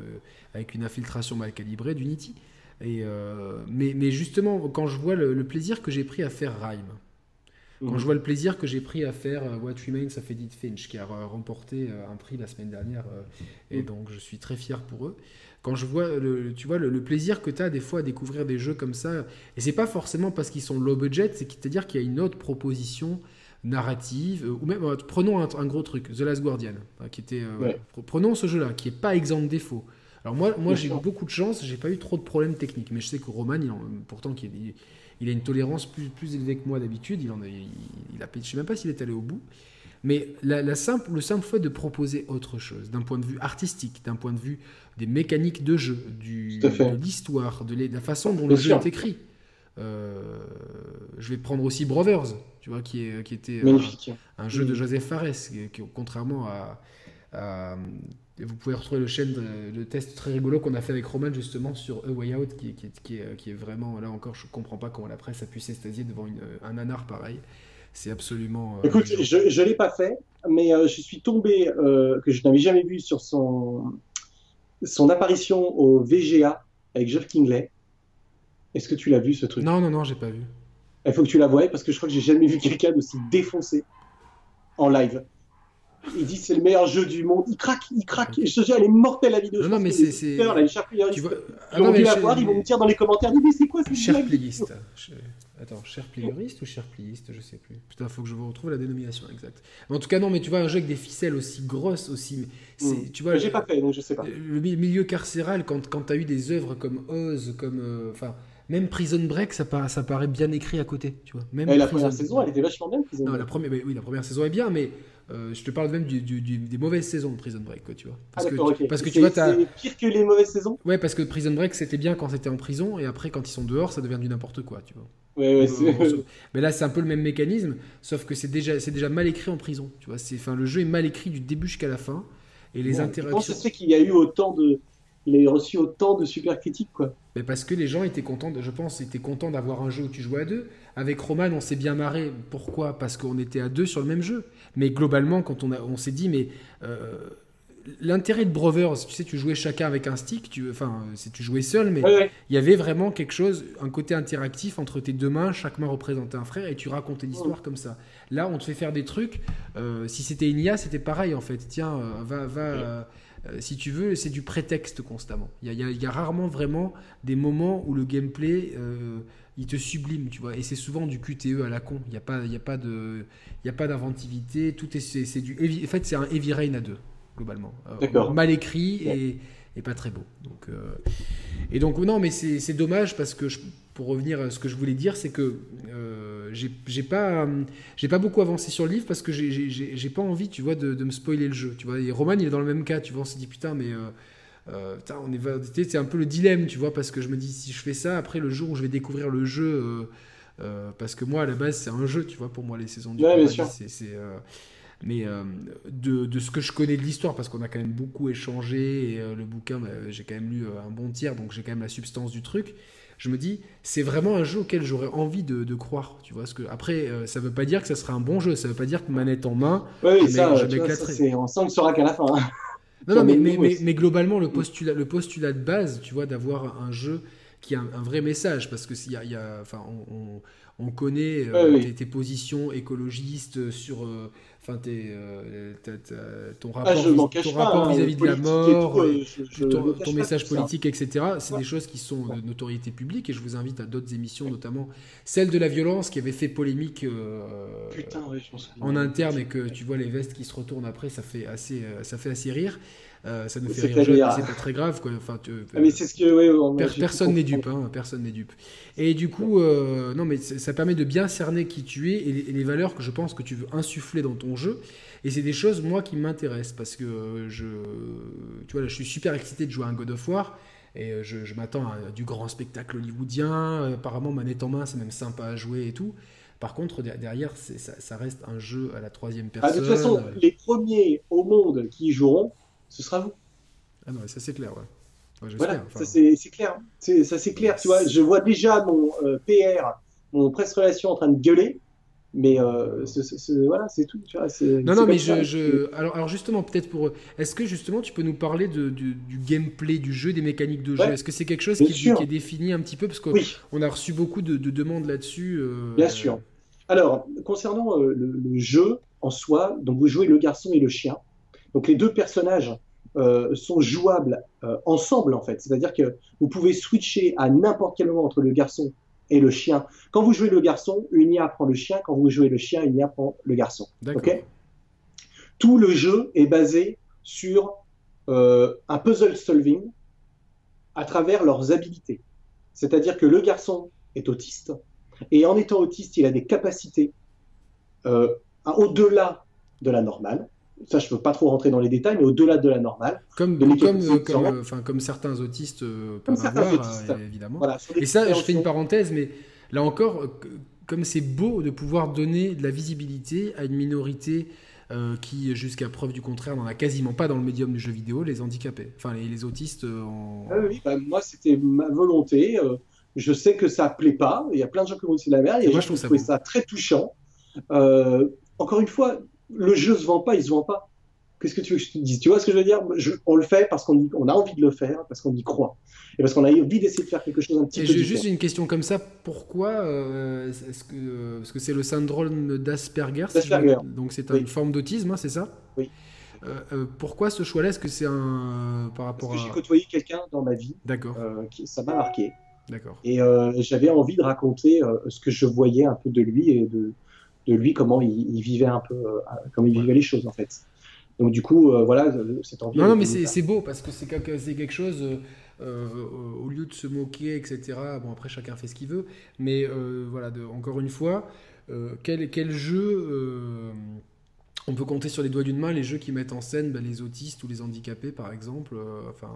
avec une infiltration mal calibrée d'Unity. Et, euh, mais, mais, justement, quand je vois le, plaisir que j'ai pris à faire Rhyme, quand mhm. je vois le plaisir que j'ai pris à faire What Remains of Edith Finch, qui a remporté un prix la semaine dernière, et mhm. donc je suis très fier pour eux quand je vois le, tu vois, le, plaisir que tu as des fois à découvrir des jeux comme ça, et c'est pas forcément parce qu'ils sont low budget, c'est-à-dire qu'il y a une autre proposition narrative, euh, ou même, euh, prenons un, gros truc, The Last Guardian, hein, qui était, euh, prenons ce jeu-là, qui est pas exempt de défauts. Alors moi, moi j'ai eu beaucoup de chance, j'ai pas eu trop de problèmes techniques, mais je sais que Roman, il pourtant, il, il, a une tolérance plus, plus élevée que moi d'habitude, il, en a, il, il a, je sais même pas s'il est allé au bout. Mais la, simple, le simple fait de proposer autre chose, d'un point de vue artistique, d'un point de vue des mécaniques de jeu, du, de l'histoire, de, la façon dont le jeu est écrit. Euh, je vais prendre aussi Brothers, tu vois, qui, est, qui était Un, jeu de Joseph Fares, qui, contrairement à, vous pouvez retrouver le chaîne de, test très rigolo qu'on a fait avec Roman justement sur A Way Out, qui, qui, est, qui est vraiment, là encore, je ne comprends pas comment la presse a pu s'estasier devant une, un nanar pareil. C'est absolument. Euh, Écoute, je ne l'ai pas fait, mais euh, je suis tombé, euh, que je n'avais jamais vu sur son, son apparition au VGA avec Jeff Kingley. Est-ce que tu l'as vu ce truc? Non, non, non, j'ai pas vu. Il faut que tu la voies parce que je crois que j'ai jamais vu quelqu'un d'aussi défoncé en live. Il dit c'est le meilleur jeu du monde. Il craque, il craque. Je te elle est mortelle la vidéo. Non, non mais c'est. Tu vois... Ah, non, mais la voir, ils vont me dire dans les commentaires mais c'est quoi ce Cher playiste. Attends, cher playeriste ou cher playiste, je sais plus. Putain, faut que je vous retrouve la dénomination exacte. en tout cas, non, mais tu vois, un jeu avec des ficelles aussi grosses, aussi. Mm. Tu vois, j'ai pas fait, donc je sais pas. Le milieu carcéral, quand, quand tu as eu des œuvres comme Oz, comme. Euh, enfin. même Prison Break, ça, paraît, ça paraît bien écrit à côté, tu vois. Même la première saison, elle était vachement bien. non, la première, oui, la première saison est bien, mais euh, je te parle même du, des mauvaises saisons de Prison Break, quoi, tu vois. Parce ah, que, parce que tu vois, c'est pire que les mauvaises saisons? Ouais, parce que Prison Break c'était bien quand c'était en prison et après quand ils sont dehors, ça devient du n'importe quoi, tu vois. Ouais, ouais, mais là, c'est un peu le même mécanisme, sauf que c'est déjà, c'est déjà mal écrit en prison, tu vois. C'est, enfin, le jeu est mal écrit du début jusqu'à la fin et les interactions. Comment ça se qu'il y a eu autant de il a reçu autant de super critiques, quoi? Mais parce que les gens étaient contents, je pense, étaient contents d'avoir un jeu où tu jouais à deux. Avec Roman, on s'est bien marré. Pourquoi? Parce qu'on était à deux sur le même jeu. Mais globalement, quand on, a, on s'est dit, mais euh, l'intérêt de Brothers, tu sais, tu jouais chacun avec un stick, tu, enfin, tu jouais seul, mais il y avait vraiment quelque chose, un côté interactif entre tes deux mains, chaque main représentait un frère, et tu racontais l'histoire comme ça. Là, on te fait faire des trucs. Euh, si c'était une IA, c'était pareil en fait. Tiens, euh, va, va. Euh, si tu veux, c'est du prétexte constamment. Il y, a, rarement vraiment des moments où le gameplay, euh, il te sublime, tu vois. Et c'est souvent du QTE à la con. Il n'y a pas, il y a pas de, il y a pas d'inventivité. Tout est, c'est, du. En fait, c'est un Heavy Rain à deux globalement. Euh, mal écrit et, et, pas très beau. Donc, et donc non, mais c'est, dommage parce que pour revenir à ce que je voulais dire, c'est que j'ai pas, j'ai pas beaucoup avancé sur le livre parce que j'ai pas envie, tu vois, de, me spoiler le jeu. Tu vois, et Roman, il est dans le même cas, tu vois, on s'est dit putain, mais. Euh, euh, on est, c'est un peu le dilemme, tu vois, parce que je me dis si je fais ça, après le jour où je vais découvrir le jeu, euh, parce que moi à la base c'est un jeu, tu vois, pour moi les saisons du ouais, c'est, mais de, de, ce que je connais de l'histoire, parce qu'on a quand même beaucoup échangé et le bouquin, bah, j'ai quand même lu un bon tiers, donc j'ai quand même la substance du truc je me dis, c'est vraiment un jeu auquel j'aurais envie de, croire. Tu vois, ce que après, euh, ça veut pas dire que ça sera un bon jeu. Ça veut pas dire que manette en main, oui, ça, je m'éclaterai. On sent que sera qu'à la fin. Hein. Non, non, mais, mais, mais, globalement, le postulat, le postulat de base, tu vois, d'avoir un jeu qui a un, vrai message, parce que s'il y a, enfin, on, on, connaît euh, tes, positions écologistes sur, euh, enfin, euh, ton ah, rapport, vis-à-vis de la mort, ton, message politique, etc. C'est des choses qui sont de notoriété publique et je vous invite à d'autres émissions, notamment celle de la violence qui avait fait polémique en interne et que tu vois les vestes qui se retournent après, ça fait assez, ça fait assez rire. Euh, ça nous fait rire, c'est pas très grave. Quoi. Enfin, ah, mais c'est ce que, personne n'est dupe, hein, personne n'est dupe. Et du coup, euh, non, mais ça permet de bien cerner qui tu es et les, valeurs que je pense que tu veux insuffler dans ton jeu. Et c'est des choses, moi, qui m'intéressent parce que euh, je, tu vois, là, je suis super excité de jouer à un God of War. Et je, m'attends à du grand spectacle hollywoodien. Apparemment, manette en main, c'est même sympa à jouer et tout. Par contre, derrière, ça, reste un jeu à la troisième personne. Ah, de toute façon, les premiers au monde qui y joueront, ce sera vous. Ah non, ça c'est clair, ouais. voilà, ça c'est clair. Ça c'est clair, tu vois. Je vois déjà mon euh, PR, mon presse relation en train de gueuler mais euh, voilà, c'est tout. Tu vois, non, non, mais je, Alors, alors, justement, peut-être pour. Est-ce que justement tu peux nous parler de, du, gameplay du jeu, des mécaniques de jeu? Est-ce que c'est quelque chose qui, qui, est défini un petit peu? Parce qu'on a reçu beaucoup de, demandes là-dessus. Euh, Bien sûr. Alors, concernant euh, le, jeu en soi, donc vous jouez le garçon et le chien. Donc les deux personnages sont jouables ensemble en fait. C'est-à-dire que vous pouvez switcher à n'importe quel moment entre le garçon et le chien. Quand vous jouez le garçon, une IA prend le chien. Quand vous jouez le chien, une IA prend le garçon. Ok? Tout le jeu est basé sur euh, un puzzle solving à travers leurs habilités. C'est-à-dire que le garçon est autiste et en étant autiste, il a des capacités euh, au-delà de la normale ça je peux pas trop rentrer dans les détails, mais au-delà de la normale. Comme, comme, euh, comme, euh, enfin, comme certains autistes euh, peuvent avoir, évidemment. et ça, je fais une parenthèse, mais là encore, comme c'est beau de pouvoir donner de la visibilité à une minorité qui, jusqu'à preuve du contraire, n'en a quasiment pas dans le médium du jeu vidéo, les handicapés, enfin les, les autistes. En... Ah oui, bah, moi c'était ma volonté. je sais que ça plaît pas. Il y a plein de gens qui vont aussi la merde. Et moi, je trouve ça, ça très touchant. encore une fois, le jeu se vend pas, il se vend pas. Qu'est-ce que tu veux que je te dise? Tu vois ce que je veux dire? On le fait parce qu'on a envie de le faire, parce qu'on y croit. Et parce qu'on a envie d'essayer de faire quelque chose un petit peu J'ai juste une question comme ça. Pourquoi euh, est-ce que, euh, Parce que c'est le syndrome d'Asperger. donc c'est une forme d'autisme, hein, c'est ça? Oui. Euh, pourquoi ce choix-là? Est-ce que c'est un par rapport Parce que j'ai côtoyé quelqu'un dans ma vie. D'accord. qui, ça m'a marqué. D'accord. Et j'avais envie de raconter ce que je voyais un peu de lui et de, de lui, comment il, vivait un peu, euh, comment il vivait les choses en fait. Donc du coup, euh, voilà, cette envie. Non, non mais c'est beau parce que c'est quelque, quelque chose. Euh, au lieu de se moquer, etc. Bon, après, chacun fait ce qu'il veut. Mais voilà, de, encore une fois, quel, quel jeu. on peut compter sur les doigts d'une main les jeux qui mettent en scène ben, les autistes ou les handicapés, par exemple. enfin.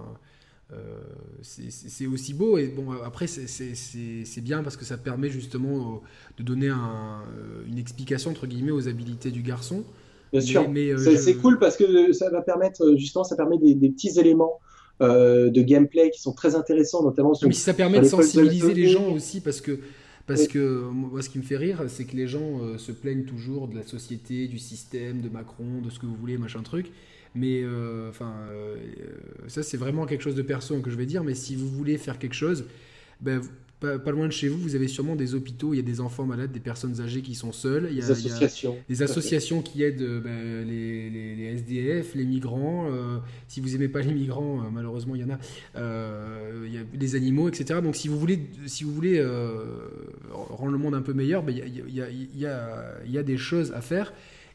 C'est aussi beau et bon après c'est bien parce que ça permet justement de donner une explication entre guillemets aux habilités du garçon. Bien sûr, mais, euh, c'est cool parce que ça va permettre euh, justement ça permet des, petits éléments euh, de gameplay qui sont très intéressants, notamment. Sur, mais si ça permet de sensibiliser les gens aussi parce que parce que moi, ce qui me fait rire, c'est que les gens se plaignent toujours de la société, du système, de Macron, de ce que vous voulez, machin truc. Mais enfin, ça c'est vraiment quelque chose de perso que je vais dire. Mais si vous voulez faire quelque chose, ben, pas, loin de chez vous, vous avez sûrement des hôpitaux, il y a des enfants malades, des personnes âgées qui sont seules. Il y a des associations. des associations qui aident euh, ben, les, SDF, les migrants. Euh, si vous aimez pas les migrants, euh, malheureusement, il y en a. il y a des animaux, etc. Donc si vous voulez, si vous voulez rendre le monde un peu meilleur, ben, il, y a, il, y a, il y a des choses à faire.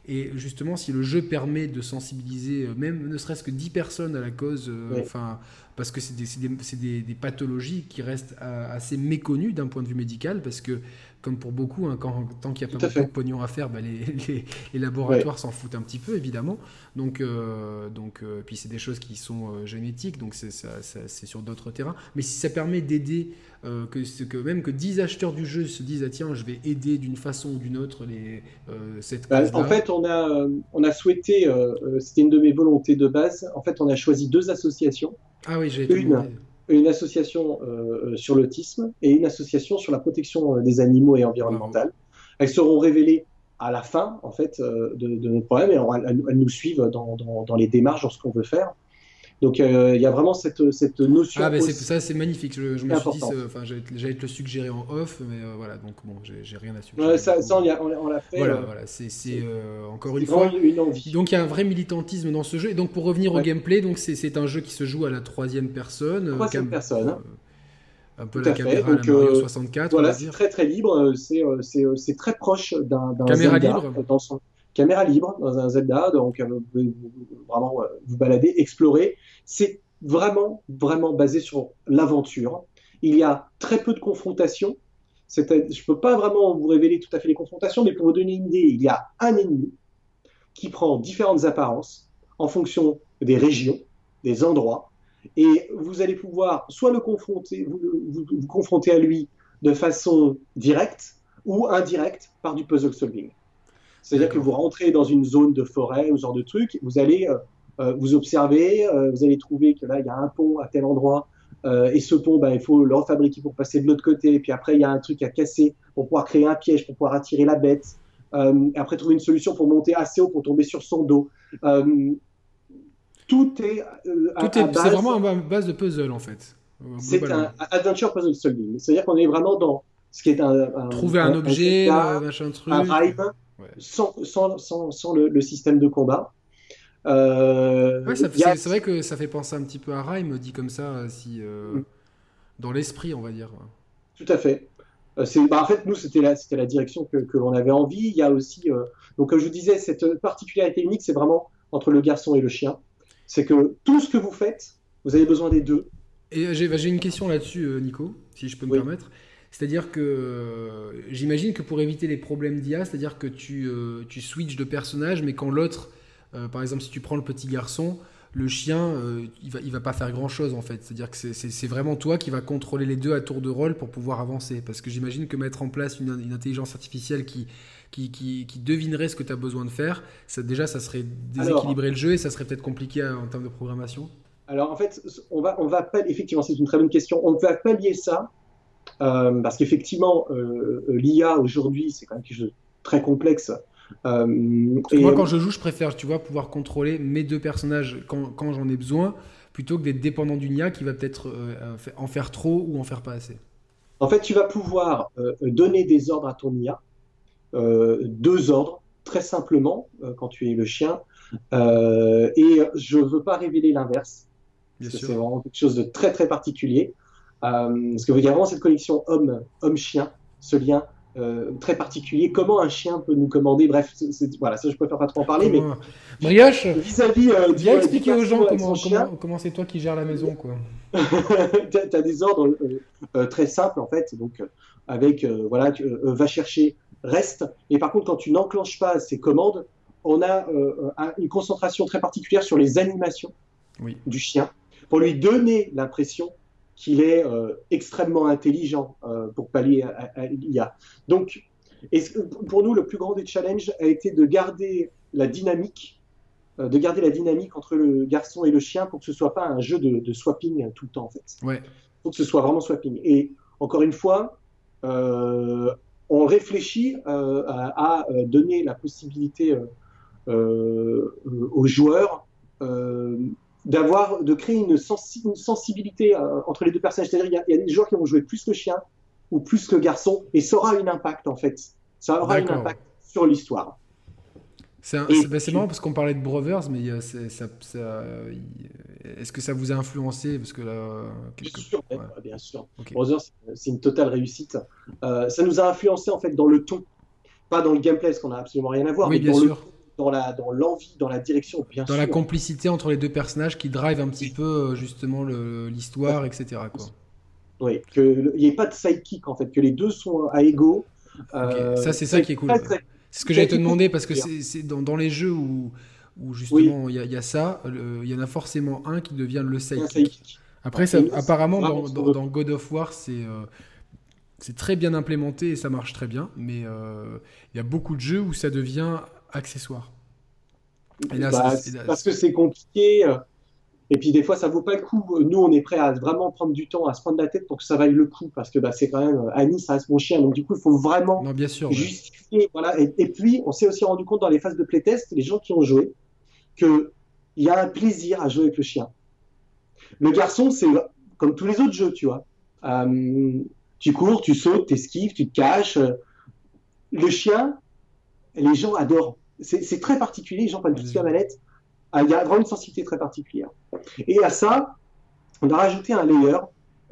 Et justement, si le jeu permet de sensibiliser même ne serait-ce que 10 personnes à la cause, enfin, parce que c'est des, des, pathologies qui restent euh, assez méconnues d'un point de vue médical, parce que, comme pour beaucoup, hein, quand, tant qu'il n'y a pas beaucoup de pognon à faire, bah, les, *laughs* les, laboratoires s'en foutent un petit peu, évidemment. Donc, euh, donc euh, puis c'est des choses qui sont génétiques, donc c'est sur d'autres terrains. Mais si ça permet d'aider, que, que même que 10 acheteurs du jeu se disent, ah, tiens, je vais aider d'une façon ou d'une autre les, cette bah, En fait, on a, on a souhaité, c'était une de mes volontés de base, en fait, on a choisi deux associations. Ah oui, j'ai une, une association euh, sur l'autisme et une association sur la protection euh, des animaux et environnementale. Elles seront révélées à la fin en fait euh, de, notre problème et elles, nous suivent dans, dans, dans les démarches, dans ce qu'on veut faire. Donc euh, il y a vraiment cette, cette notion. Ah, ben ça c'est magnifique. Je, me suis dit, enfin, j'allais te le suggérer en off, mais euh, voilà, donc bon, j'ai rien à suggérer. ça, ça, on l'a fait. Voilà, euh, voilà c'est encore une fois. Une envie. Donc il y a un vrai militantisme dans ce jeu. Et donc pour revenir au gameplay, donc c'est un jeu qui se joue à la troisième personne. Troisième personne. un peu la caméra donc, Mario 64. Voilà, c'est très très libre. C'est très proche d'un caméra libre dans son caméra libre dans un Zelda, donc vous pouvez vraiment vous balader, explorer. C'est vraiment, vraiment basé sur l'aventure. Il y a très peu de confrontations. Je ne peux pas vraiment vous révéler tout à fait les confrontations, mais pour vous donner une idée, il y a un ennemi qui prend différentes apparences en fonction des régions, des endroits, et vous allez pouvoir soit le confronter, vous, vous confronter à lui de façon directe, ou indirect par du puzzle solving. C'est-à-dire que vous rentrez dans une zone de forêt ou ce genre de truc, vous allez vous observer, vous allez trouver que là il y a un pont à tel endroit, et ce pont, ben, il faut le refabriquer pour passer de l'autre côté. Puis après, il y a un truc à casser pour pouvoir créer un piège, pour pouvoir attirer la bête. Euh, après, trouver une solution pour monter assez haut pour tomber sur son dos. Euh, tout est. Euh, c'est vraiment à base de puzzle en fait. C'est un adventure puzzle solving. C'est-à-dire qu'on est vraiment dans ce qui est un. Trouver un, objet, un, machin truc. Un rhyme, sans, sans, sans, sans le, système de combat. Ouais, c'est vrai que ça fait penser un petit peu à Rhyme, dit comme ça, si, mm. dans l'esprit, on va dire. Tout à fait. Euh, bah, en fait, nous, c'était la, la direction que, que l'on avait envie. Il y a aussi, euh, donc comme je vous disais, cette particularité unique, c'est vraiment entre le garçon et le chien. C'est que tout ce que vous faites, vous avez besoin des deux. Et j'ai bah, une question là-dessus, euh, Nico, si je peux me permettre. C'est-à-dire que j'imagine que pour éviter les problèmes d'IA, c'est-à-dire que tu, tu switches de personnage, mais quand l'autre, par exemple, si tu prends le petit garçon, le chien, euh, il, va, il va pas faire grand chose en fait. C'est-à-dire que c'est vraiment toi qui va contrôler les deux à tour de rôle pour pouvoir avancer. Parce que j'imagine que mettre en place une, intelligence artificielle qui, qui, qui, devinerait ce que tu as besoin de faire, ça, déjà ça serait déséquilibrer le jeu et ça serait peut-être compliqué euh, en termes de programmation. Alors en fait, on va, on va effectivement, c'est une très bonne question. On va pallier ça euh, parce qu'effectivement, l'IA aujourd'hui, c'est quand même quelque chose de très complexe. Euh, moi, quand je joue, je préfère, tu vois, pouvoir contrôler mes deux personnages quand, quand j'en ai besoin, plutôt que d'être dépendant d'une IA qui va peut-être euh, en faire trop ou en faire pas assez. En fait, tu vas pouvoir euh, donner des ordres à ton IA, deux ordres, très simplement, quand tu es le chien. et je ne veux pas révéler l'inverse, parce que c'est vraiment quelque chose de très très particulier. parce que vous avez vraiment cette connexion homme-chien, ce lien euh, très particulier. Comment un chien peut nous commander? Bref, voilà, ça je préfère pas trop en parler, mais Brioche, vis-à-vis, euh, viens expliquer aux gens comment, comment, c'est toi qui gères la maison, quoi. *laughs* tu as, des ordres euh, très simples en fait, donc avec voilà, tu, va chercher, reste. Et par contre, quand tu n'enclenches pas ces commandes, on a une concentration très particulière sur les animations du chien pour lui donner l'impression qu'il est euh, extrêmement intelligent euh, pour pallier à, l'IA. Donc, pour nous, le plus grand des challenges a été de garder la dynamique, euh, de garder la dynamique entre le garçon et le chien pour que ce soit pas un jeu de, swapping tout le temps en fait. Ouais. Pour que ce soit vraiment swapping. Et encore une fois, on réfléchit à, donner la possibilité aux joueurs d'avoir, de créer une, sensibilité euh, entre les deux personnages. C'est-à-dire, il y, a des joueurs qui vont jouer plus le chien ou plus le garçon, et ça aura un impact en fait. Ça aura un impact sur l'histoire. C'est bah, marrant parce qu'on parlait de Brothers, mais est-ce que ça vous a influencé? Parce que là, Bien sûr, bien sûr. Brothers, c'est une totale réussite. Euh, ça nous a influencé en fait dans le ton, pas dans le gameplay, parce qu'on n'a absolument rien à voir, mais bien dans sûr dans la dans l'envie, dans la direction, bien dans la complicité entre les deux personnages qui drive un petit peu euh, justement l'histoire, etc. Quoi. Oui, qu'il n'y ait pas de sidekick en fait, que les deux sont à. Euh, ça, c'est ça qui est cool. C'est ce que j'allais te demander parce que c'est dans, dans, les jeux où, où justement il y, a ça, il y en a forcément un qui devient le sidekick. Après, ça, apparemment, dans, dans, God of War, c'est euh, c'est très bien implémenté et ça marche très bien, mais il y a beaucoup de jeux où ça devient accessoire. Bah, parce que c'est compliqué. Euh, et puis des fois, ça vaut pas le coup. Nous, on est prêt à vraiment prendre du temps, à se prendre la tête pour que ça vaille le coup, parce que bah, c'est quand même euh, Annie, ça reste mon chien. Donc du coup, il faut vraiment bien sûr, justifier. Voilà. Et, puis, on s'est aussi rendu compte dans les phases de playtest, les gens qui ont joué, que il y a un plaisir à jouer avec le chien. Le garçon, c'est comme tous les autres jeux, tu vois. Euh, tu cours, tu sautes, tu esquives, tu te caches. Le chien, les gens adorent c'est très particulier, les gens prennent tout de suite la manette. Ah, il y a vraiment une sensibilité très particulière. Et à ça, on a rajouté un layer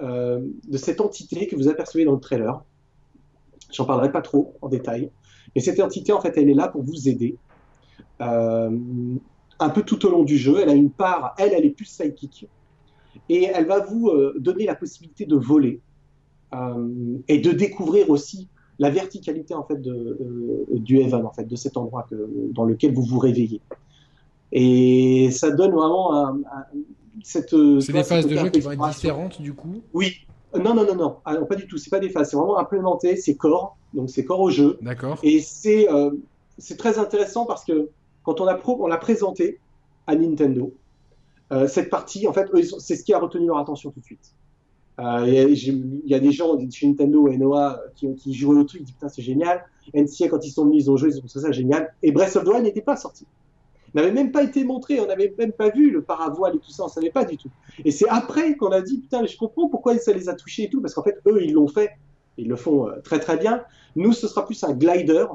euh, de cette entité que vous apercevez dans le trailer. J'en parlerai pas trop en détail. Mais cette entité, en fait, elle est là pour vous aider. Euh, un peu tout au long du jeu. Elle a une part, elle, elle est plus psychique. Et elle va vous euh, donner la possibilité de voler et de découvrir aussi la verticalité en fait de, euh, du Heaven, en fait, de cet endroit que, dans lequel vous vous réveillez. Et ça donne vraiment un, cette. C'est des phases de jeu qui vont être différentes du coup? Oui, Non, non, non, non, ah, non pas du tout. C'est pas des phases. C'est vraiment implémenté. C'est corps. Donc c'est corps au jeu. D'accord. Et c'est c'est très intéressant parce que quand on l'a on l'a présenté à Nintendo, cette partie, en fait, c'est ce qui a retenu leur attention tout de suite. Euh, il y a des gens chez Nintendo et Noah qui, qui jouaient au truc, ils disent putain c'est génial. NCA quand ils sont venus ils ont joué, ils ont trouvé ça génial. Et Breath of the Wild n'était pas sorti. N'avait même pas été montré, on n'avait même pas vu le paravoile et tout ça, on savait pas du tout. Et c'est après qu'on a dit putain je comprends pourquoi ça les a touchés et tout, parce qu'en fait eux ils l'ont fait, ils le font euh, très très bien. Nous ce sera plus un glider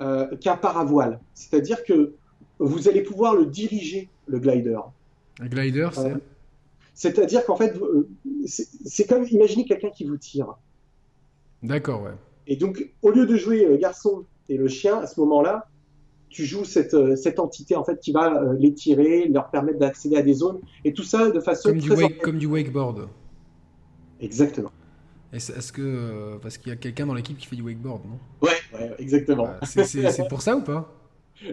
euh, qu'un paravoile, c'est-à-dire que vous allez pouvoir le diriger le glider. Un glider c'est c'est-à-dire qu'en fait, euh, c'est comme imaginer quelqu'un qui vous tire. D'accord, ouais. Et donc, au lieu de jouer le garçon et le chien, à ce moment-là, tu joues cette, euh, cette entité en fait qui va euh, les tirer, leur permettre d'accéder à des zones, et tout ça de façon comme, très du, comme du wakeboard. Exactement. Est-ce que parce qu'il y a quelqu'un dans l'équipe qui fait du wakeboard, non? Ouais, ouais, exactement. c'est pour ça ou pas? *laughs*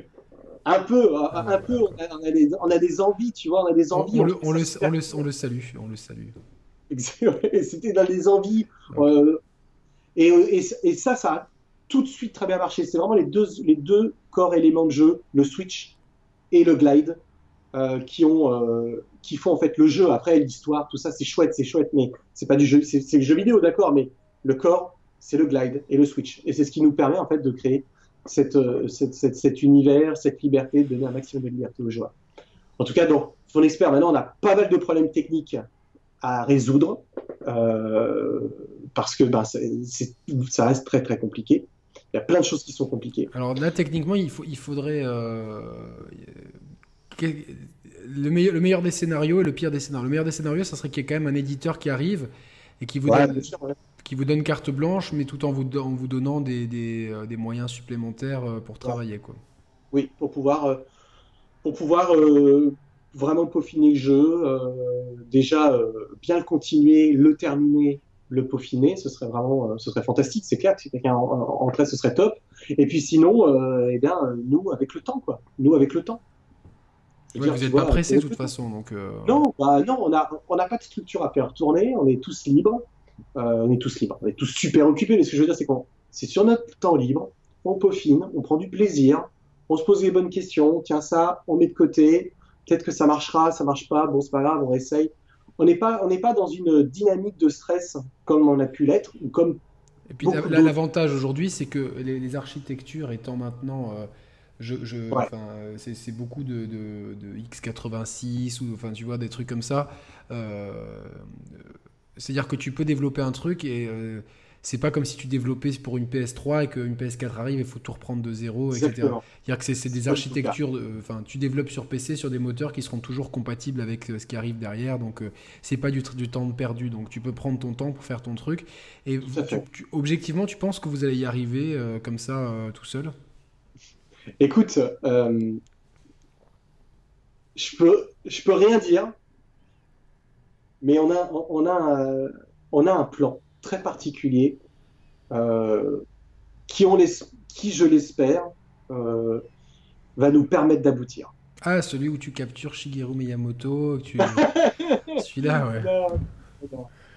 Un peu, un, peu, on a, des, on a, des, envies, tu vois, on a des envies. On, le, on, le, on, le, on le, salue, on le salue. *laughs* C'était dans les envies. Euh, et, et, ça, ça a tout de suite très bien marché. C'est vraiment les deux, corps éléments de jeu, le Switch et le Glide, euh, qui, ont, euh, qui font en fait le jeu. Après, l'histoire, tout ça, c'est chouette, c'est chouette, mais c'est pas du jeu, le jeu vidéo, d'accord, mais le corps, c'est le Glide et le Switch. Et c'est ce qui nous permet en fait de créer euh, cet univers, cette liberté, de donner un maximum de liberté aux joueurs. En tout cas, donc, son expert, maintenant, on a pas mal de problèmes techniques à résoudre euh, parce que ben, ça reste très très compliqué. Il y a plein de choses qui sont compliquées. Alors là, techniquement, il, faut, il faudrait euh, le, meilleur, le meilleur des scénarios et le pire des scénarios. Le meilleur des scénarios, ça serait qu'il y ait quand même un éditeur qui arrive et qui vous donne, qui vous donne carte blanche, mais tout en vous, en vous donnant des, des, euh, des moyens supplémentaires pour travailler. Quoi. Oui, pour pouvoir, pour pouvoir vraiment peaufiner le jeu, déjà bien le continuer, le terminer, le peaufiner, ce serait vraiment, ce serait fantastique. C'est clair si quelqu'un entrait, ce serait top. Et puis sinon, eh bien, nous avec le temps, quoi. Nous avec le temps. vous n'êtes pas pressé de toute façon, donc. Non, bah, non, on n'a on a pas de structure à faire tourner. On est tous libres. Euh, on est tous libres, on est tous super occupés, mais ce que je veux dire, c'est qu'on c'est sur notre temps libre, on peaufine, on prend du plaisir, on se pose les bonnes questions, tiens ça, on met de côté, peut-être que ça marchera, ça marche pas, bon c'est pas grave, on essaye. On n'est pas, on n'est pas dans une dynamique de stress comme on a pu l'être ou comme. Et puis là, l'avantage aujourd'hui, c'est que les, architectures étant maintenant, euh, je, c'est beaucoup de, de, x86 ou enfin tu vois des trucs comme ça. Euh, c'est-à-dire que tu peux développer un truc et euh, c'est pas comme si tu développais pour une PS3 et qu'une PS4 arrive et il faut tout reprendre de zéro, etc. C'est-à-dire que c'est des architectures, enfin, tu développes sur PC sur des moteurs qui seront toujours compatibles avec euh, ce qui arrive derrière, donc euh, c'est pas du, du, temps perdu, donc tu peux prendre ton temps pour faire ton truc. Et objectivement, tu penses que vous allez y arriver comme ça tout seul? Écoute, je peux, je peux rien dire mais on a, on a, on a un plan très particulier euh, qui, on qui, je l'espère, euh, va nous permettre d'aboutir. Ah, celui où tu captures Shigeru Miyamoto, tu... *laughs* celui-là, ouais.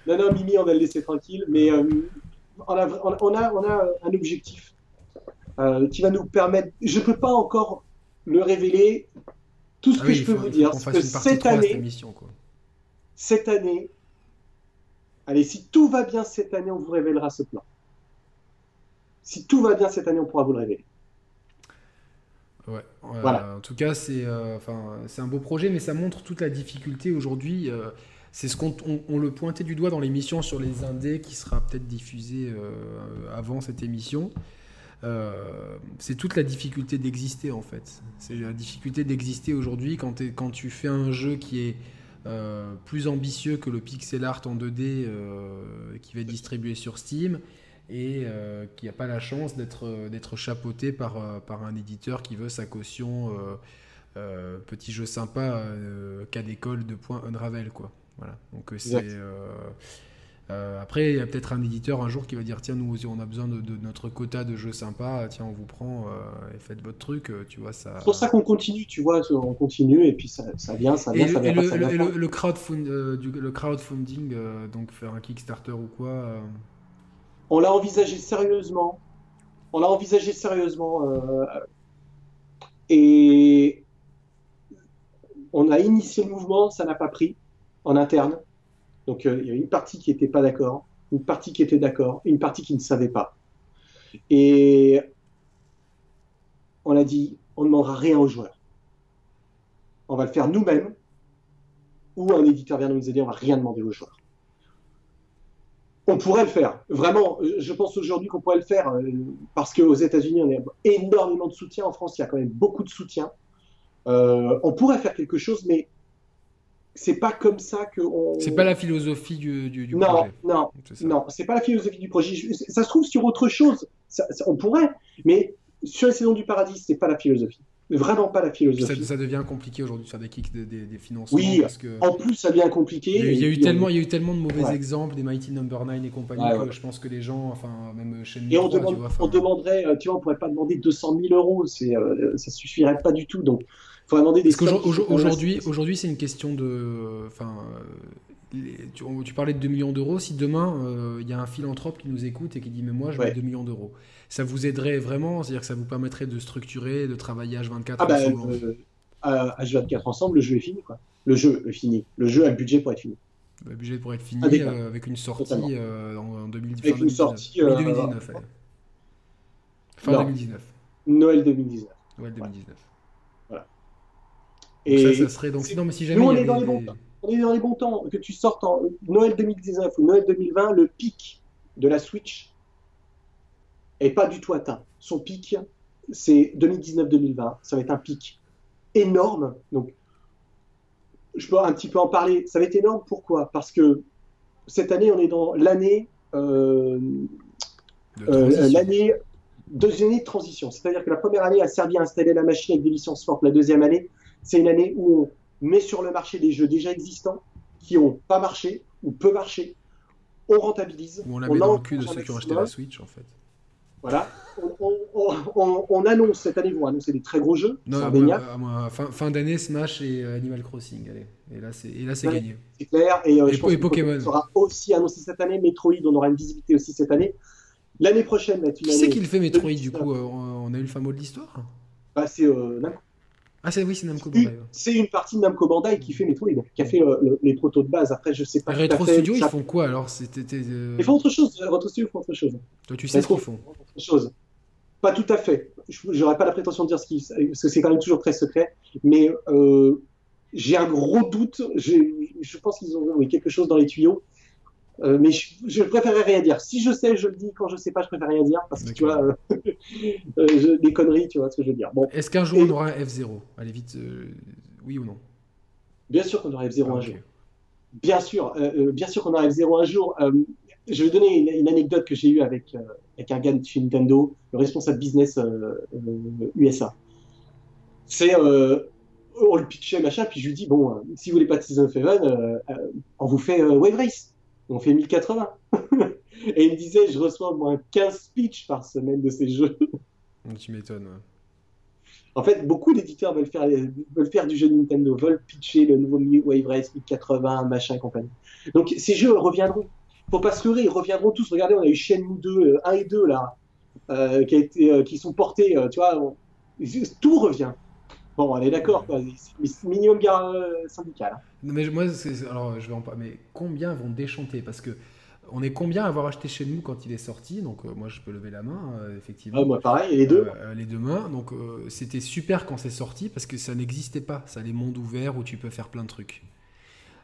Non, non, Mimi, on va le laisser tranquille, mais euh, on, a, on, a, on a un objectif qui va nous permettre. Je ne peux pas encore le révéler. Tout ce ah que je peux vous dire, c'est que cette année, cette année, allez, si tout va bien cette année, on vous révélera ce plan. Si tout va bien cette année, on pourra vous le révéler. Ouais, voilà. en tout cas, c'est euh, un beau projet, mais ça montre toute la difficulté aujourd'hui. Euh, c'est ce qu'on on, le pointait du doigt dans l'émission sur les indés qui sera peut-être diffusée euh, avant cette émission. c'est toute la difficulté d'exister en fait. C'est la difficulté d'exister aujourd'hui quand, quand tu fais un jeu qui est euh, plus ambitieux que le pixel art en 2D euh, qui va être distribué sur Steam et euh, qui n'a pas la chance d'être chapeauté par, par un éditeur qui veut sa caution petit jeu sympa cas d'école de point Unravel quoi. Voilà. Donc c'est Euh, après, il y a peut-être un éditeur un jour qui va dire tiens, nous aussi, on a besoin de, notre quota de jeux sympas, tiens, on vous prend euh, et faites votre truc, tu vois. ça. C'est pour ça qu'on continue, tu vois, on continue et puis ça, vient, ça vient, et ça vient. Le, le, crowdfunding, donc faire un Kickstarter ou quoi On l'a envisagé sérieusement. On l'a envisagé sérieusement. et on a initié le mouvement, ça n'a pas pris en interne. Donc euh, il y a une partie qui n'était pas d'accord, une partie qui était d'accord, une partie qui ne savait pas. Et on a dit, on ne demandera rien aux joueurs. On va le faire nous-mêmes, ou un éditeur vient nous aider, on va rien demander aux joueurs. On pourrait le faire. Vraiment, je pense aujourd'hui qu'on pourrait le faire euh, parce qu'aux États-Unis, on a énormément de soutien. En France, il y a quand même beaucoup de soutien. Euh, on pourrait faire quelque chose, mais c'est pas comme ça que on... C'est pas la philosophie du, du, non, projet. Non, non, c'est pas la philosophie du projet. Ça se trouve sur autre chose, on pourrait, mais sur les saisons du paradis, c'est pas la philosophie. Vraiment pas la philosophie. Ça, devient compliqué aujourd'hui de faire des kicks, des, des, financements. Oui, parce que... en plus ça devient compliqué. Il y a, eu, tellement, il y a eu tellement de mauvais exemples, des Mighty Number 9 et compagnie, que je pense que les gens, enfin, même chez Et on, on demanderait, euh, tu vois, on pourrait pas demander 200 000 euros, euh, ça suffirait pas du tout. Donc, demander des. Aujourd'hui, aujourd'hui, c'est une question de. Enfin, tu, parlais de 2 millions d'euros. Si demain, euh, il y a un philanthrope qui nous écoute et qui dit Mais moi, je veux 2 millions d'euros, ça vous aiderait vraiment? C'est-à-dire que ça vous permettrait de structurer, de travailler H24 ah bah, euh, H24 ensemble, le jeu est fini. Quoi. Le jeu est fini. Le jeu a le budget pour être fini. Le budget pour être fini euh, avec une sortie en, 2019. Avec une sortie. 2019, Fin 2019. Noël 2019. Noël 2019. Et ça, serait donc. Non, mais si jamais nous, on est, dans les bons temps. on est dans les bons temps. Que tu sortes en Noël 2019 ou Noël 2020, le pic de la Switch est pas du tout atteint. Son pic, c'est 2019-2020. Ça va être un pic énorme. Donc, je peux un petit peu en parler. Ça va être énorme. Pourquoi? Parce que cette année, on est dans l'année. Euh, euh, l'année deuxième année de transition. C'est-à-dire que la première année a servi à installer la machine avec des licences fortes. La deuxième année, c'est une année où on met sur le marché des jeux déjà existants qui n'ont pas marché ou peu marché. On rentabilise. on la met dans le cul de ceux qui ont acheté la Switch, en fait. Voilà. On, annonce cette année, vont annoncer des très gros jeux. Non, fin, d'année, Smash et euh, Animal Crossing. Allez. Et là, c'est gagné. C'est clair. Et, euh, je pense Pokémon. sera aussi annoncé cette année. Metroid, on aura une visibilité aussi cette année. L'année prochaine, Qui c'est qui le fait Metroid, du coup euh, On a eu le fameux de l'histoire? Bah, C'est Namco. Ah, c'est oui, c'est Namco Bandai. C'est une partie de Namco Bandai qui fait Metroid, qui a fait les protos de base. Après, je sais pas. Retro Studio, ils font quoi alors C'était. Euh, ils font autre chose. Retro Studio font autre chose. Toi, tu sais ce qu'ils font autre chose. Pas tout à fait. J'aurais pas la prétention de dire ce qu'ils. Parce que c'est quand même toujours très secret. Mais euh, j'ai un gros doute. Je pense qu'ils ont quelque chose dans les tuyaux. Euh, mais je, je, préférerais rien dire. Si je sais, je le dis. Quand je sais pas, je préfère rien dire parce que tu vois, euh, *laughs* euh des conneries, tu vois ce que je veux dire. Bon. Est-ce qu'un jour on aura un F0 Allez vite, euh, oui ou non? Bien sûr qu'on aura F0 ah, un jour. Bien sûr, bien sûr qu'on aura F0 un jour. je vais donner une, anecdote que j'ai eue avec, avec un gars de chez Nintendo, le responsable business USA. C'est on le pitchait machin, puis je lui dis bon, si vous voulez pas de Season of Heaven, on vous fait Wave Race on fait 1080. *laughs* et il me disait, je reçois au moins 15 pitchs par semaine de ces jeux. *laughs* tu m'étonnes. En fait, beaucoup d'éditeurs veulent faire, veulent faire du jeu de Nintendo, veulent pitcher le nouveau Wave Race 1080, machin et compagnie. Donc ces jeux reviendront. Faut pas se leurrer, ils reviendront tous. Regardez, on a eu Shenmue 2, 1 euh, et 2 là, euh, qui, a été, euh, qui sont portés, tu vois, tout revient. Bon, on est d'accord, minimum gare syndical. Hein. Mais moi, alors je vais en parler. Mais combien vont déchanter? Parce que on est combien à avoir acheté chez nous quand il est sorti? Donc euh, moi, je peux lever la main, euh, effectivement. Ah, moi, pareil, les deux? Euh, les deux mains. Donc c'était super quand c'est sorti parce que ça n'existait pas. Ça les mondes ouverts où tu peux faire plein de trucs.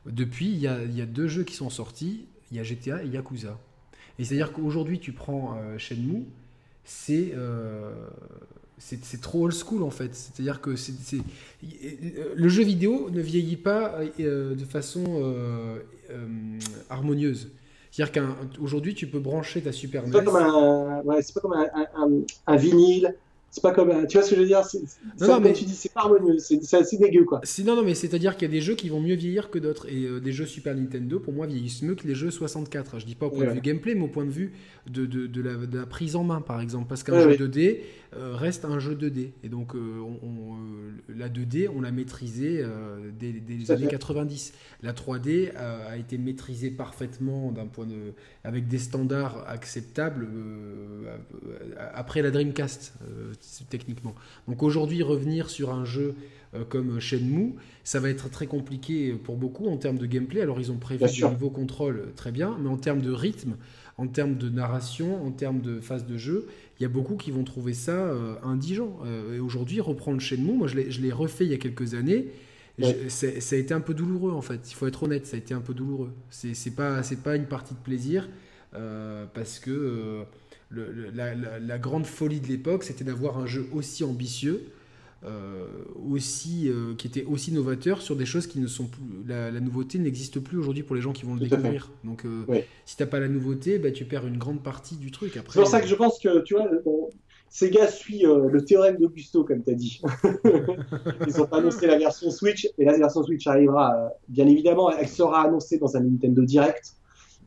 Depuis, il y a, y a, deux jeux qui sont sortis. Il y a GTA et Yakuza. Et c'est-à-dire qu'aujourd'hui, tu prends Shenmue, c'est c'est trop old school en fait. C'est-à-dire que c'est le jeu vidéo ne vieillit pas euh, de façon euh, euh, harmonieuse. C'est-à-dire qu'aujourd'hui, tu peux brancher ta Super NES. C'est pas comme un, ouais, pas comme un, un, vinyle, C'est pas comme, tu vois ce que je veux dire Non, mais tu dis, c'est pas harmonieux, c'est assez dégueu, quoi. Non, non, mais c'est-à-dire qu'il y a des jeux qui vont mieux vieillir que d'autres. Et euh, des jeux Super Nintendo, pour moi, vieillissent mieux que les jeux 64. Je dis pas au point de vue gameplay, mais au point de vue de, de, de, la, prise en main, par exemple. Parce qu'un jeu 2D euh, reste un jeu 2D. Et donc, euh, on, la 2D, on l'a maîtrisée dès, les années 90. La 3D a été maîtrisée parfaitement d'un point de, avec des standards acceptables après la Dreamcast techniquement. Donc aujourd'hui, revenir sur un jeu euh, comme Shenmue, ça va être très compliqué pour beaucoup en termes de gameplay. Alors ils ont prévu des nouveaux contrôles, euh, très bien, mais en termes de rythme, en termes de narration, en termes de phase de jeu, il y a beaucoup qui vont trouver ça euh, indigent. et aujourd'hui, reprendre Shenmue, moi je l'ai refait il y a quelques années. Ça a été un peu douloureux en fait, il faut être honnête, ça a été un peu douloureux. C'est pas, pas une partie de plaisir parce que la, grande folie de l'époque, c'était d'avoir un jeu aussi ambitieux, euh, aussi, euh, qui était aussi novateur sur des choses qui ne sont plus. La, nouveauté n'existe plus aujourd'hui pour les gens qui vont le découvrir. Donc, euh, si t'as pas la nouveauté, bah, tu perds une grande partie du truc. C'est pour ça que je pense que, tu vois, Sega suit le théorème d'Augusto, comme tu as dit. *laughs* Ils ont annoncé la version Switch, et la version Switch arrivera, bien évidemment, elle sera annoncée dans un Nintendo Direct.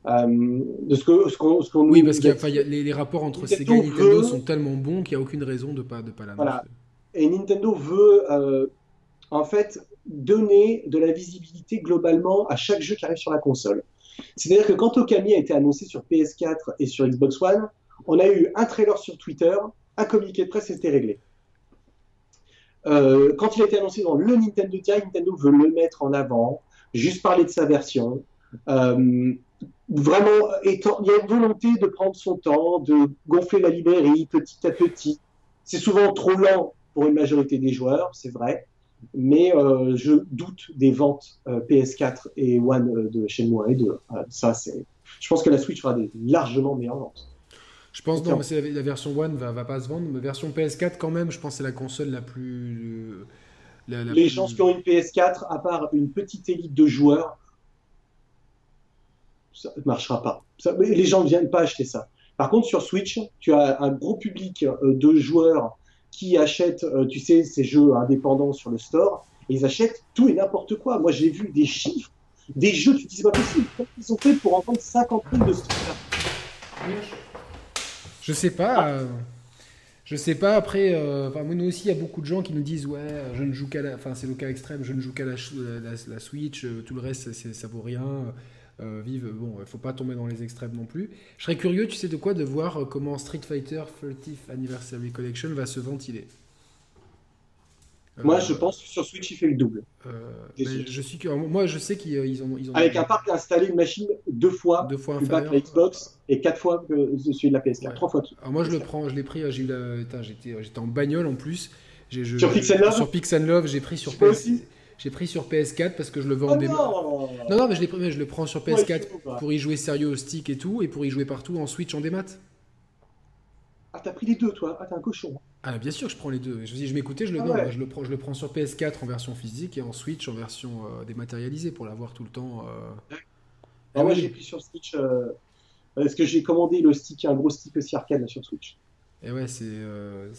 Euh, de ce que ce qu'on oui parce que les, les, rapports entre Sega et Nintendo sont tellement bons qu'il n'y a aucune raison de pas de pas l'annoncer. Voilà. Et Nintendo veut euh, en fait donner de la visibilité globalement à chaque jeu qui arrive sur la console. C'est-à-dire que quand Okami a été annoncé sur PS4 et sur Xbox One, on a eu un trailer sur Twitter, un communiqué de presse c'était réglé. Euh, quand il a été annoncé dans le Nintendo Direct, Nintendo veut le mettre en avant, juste parler de sa version. Euh, vraiment, il y a une volonté de prendre son temps, de gonfler la librairie petit à petit. C'est souvent trop lent pour une majorité des joueurs, c'est vrai, mais euh, je doute des ventes euh, PS4 et One euh, de Shenmue et 2. ça, c'est. Je pense que la Switch fera des largement meilleures ventes. Je pense non, mais la, la, version One va, va pas se vendre, mais version PS4 quand même, je pense que c'est la console la plus. les gens qui ont une PS4, à part une petite élite de joueurs, ça ne marchera pas. les gens ne viennent pas acheter ça. Par contre, sur Switch, tu as un gros public euh, de joueurs qui achètent, euh, tu sais, ces jeux indépendants sur le store, et ils achètent tout et n'importe quoi. Moi, j'ai vu des chiffres, des jeux, tu te dis, c'est pas possible. Ils sont faits pour en vendre 50 000 de ce. Je sais pas. Euh, je sais pas. Après, nous aussi, il y a beaucoup de gens qui nous disent Ouais, je ne joue qu'à la. Enfin, c'est le cas extrême, je ne joue qu'à la, la, Switch, tout le reste, ça vaut rien. Euh, vive. Bon, il faut pas tomber dans les extrêmes non plus. Je serais curieux, tu sais de quoi, de voir euh, comment Street Fighter 30th Anniversary Collection va se ventiler. Euh, moi, je pense que sur Switch, il fait le double. je suis moi, je sais qu'ils ont, ils ont, Avec un parc installé une machine deux fois, deux fois plus bas que la Xbox et quatre fois que celui de la PS4, trois fois. Alors moi, je le prends, je l'ai pris. J'ai j'étais, j'étais en bagnole en plus. sur Pixel Love. Sur Pixel Love, j'ai pris sur PS. J'ai pris sur PS4 parce que je le vends en démo. Non, non, mais je, mais je le prends sur PS4 pour y jouer sérieux au stick et tout, et pour y jouer partout en Switch en démat. Ah, t'as pris les deux, toi Ah, t'es un cochon. Ah, bien sûr, je prends les deux. Je, je m'écoutais, je, le, ah je, le prends, je le prends sur PS4 en version physique et en Switch en version euh, dématérialisée pour l'avoir tout le temps. Euh... Ah, moi, j'ai pris sur Switch euh, parce que j'ai commandé le stick, un gros stick aussi arcade sur Switch. Et ouais, c'est. Euh,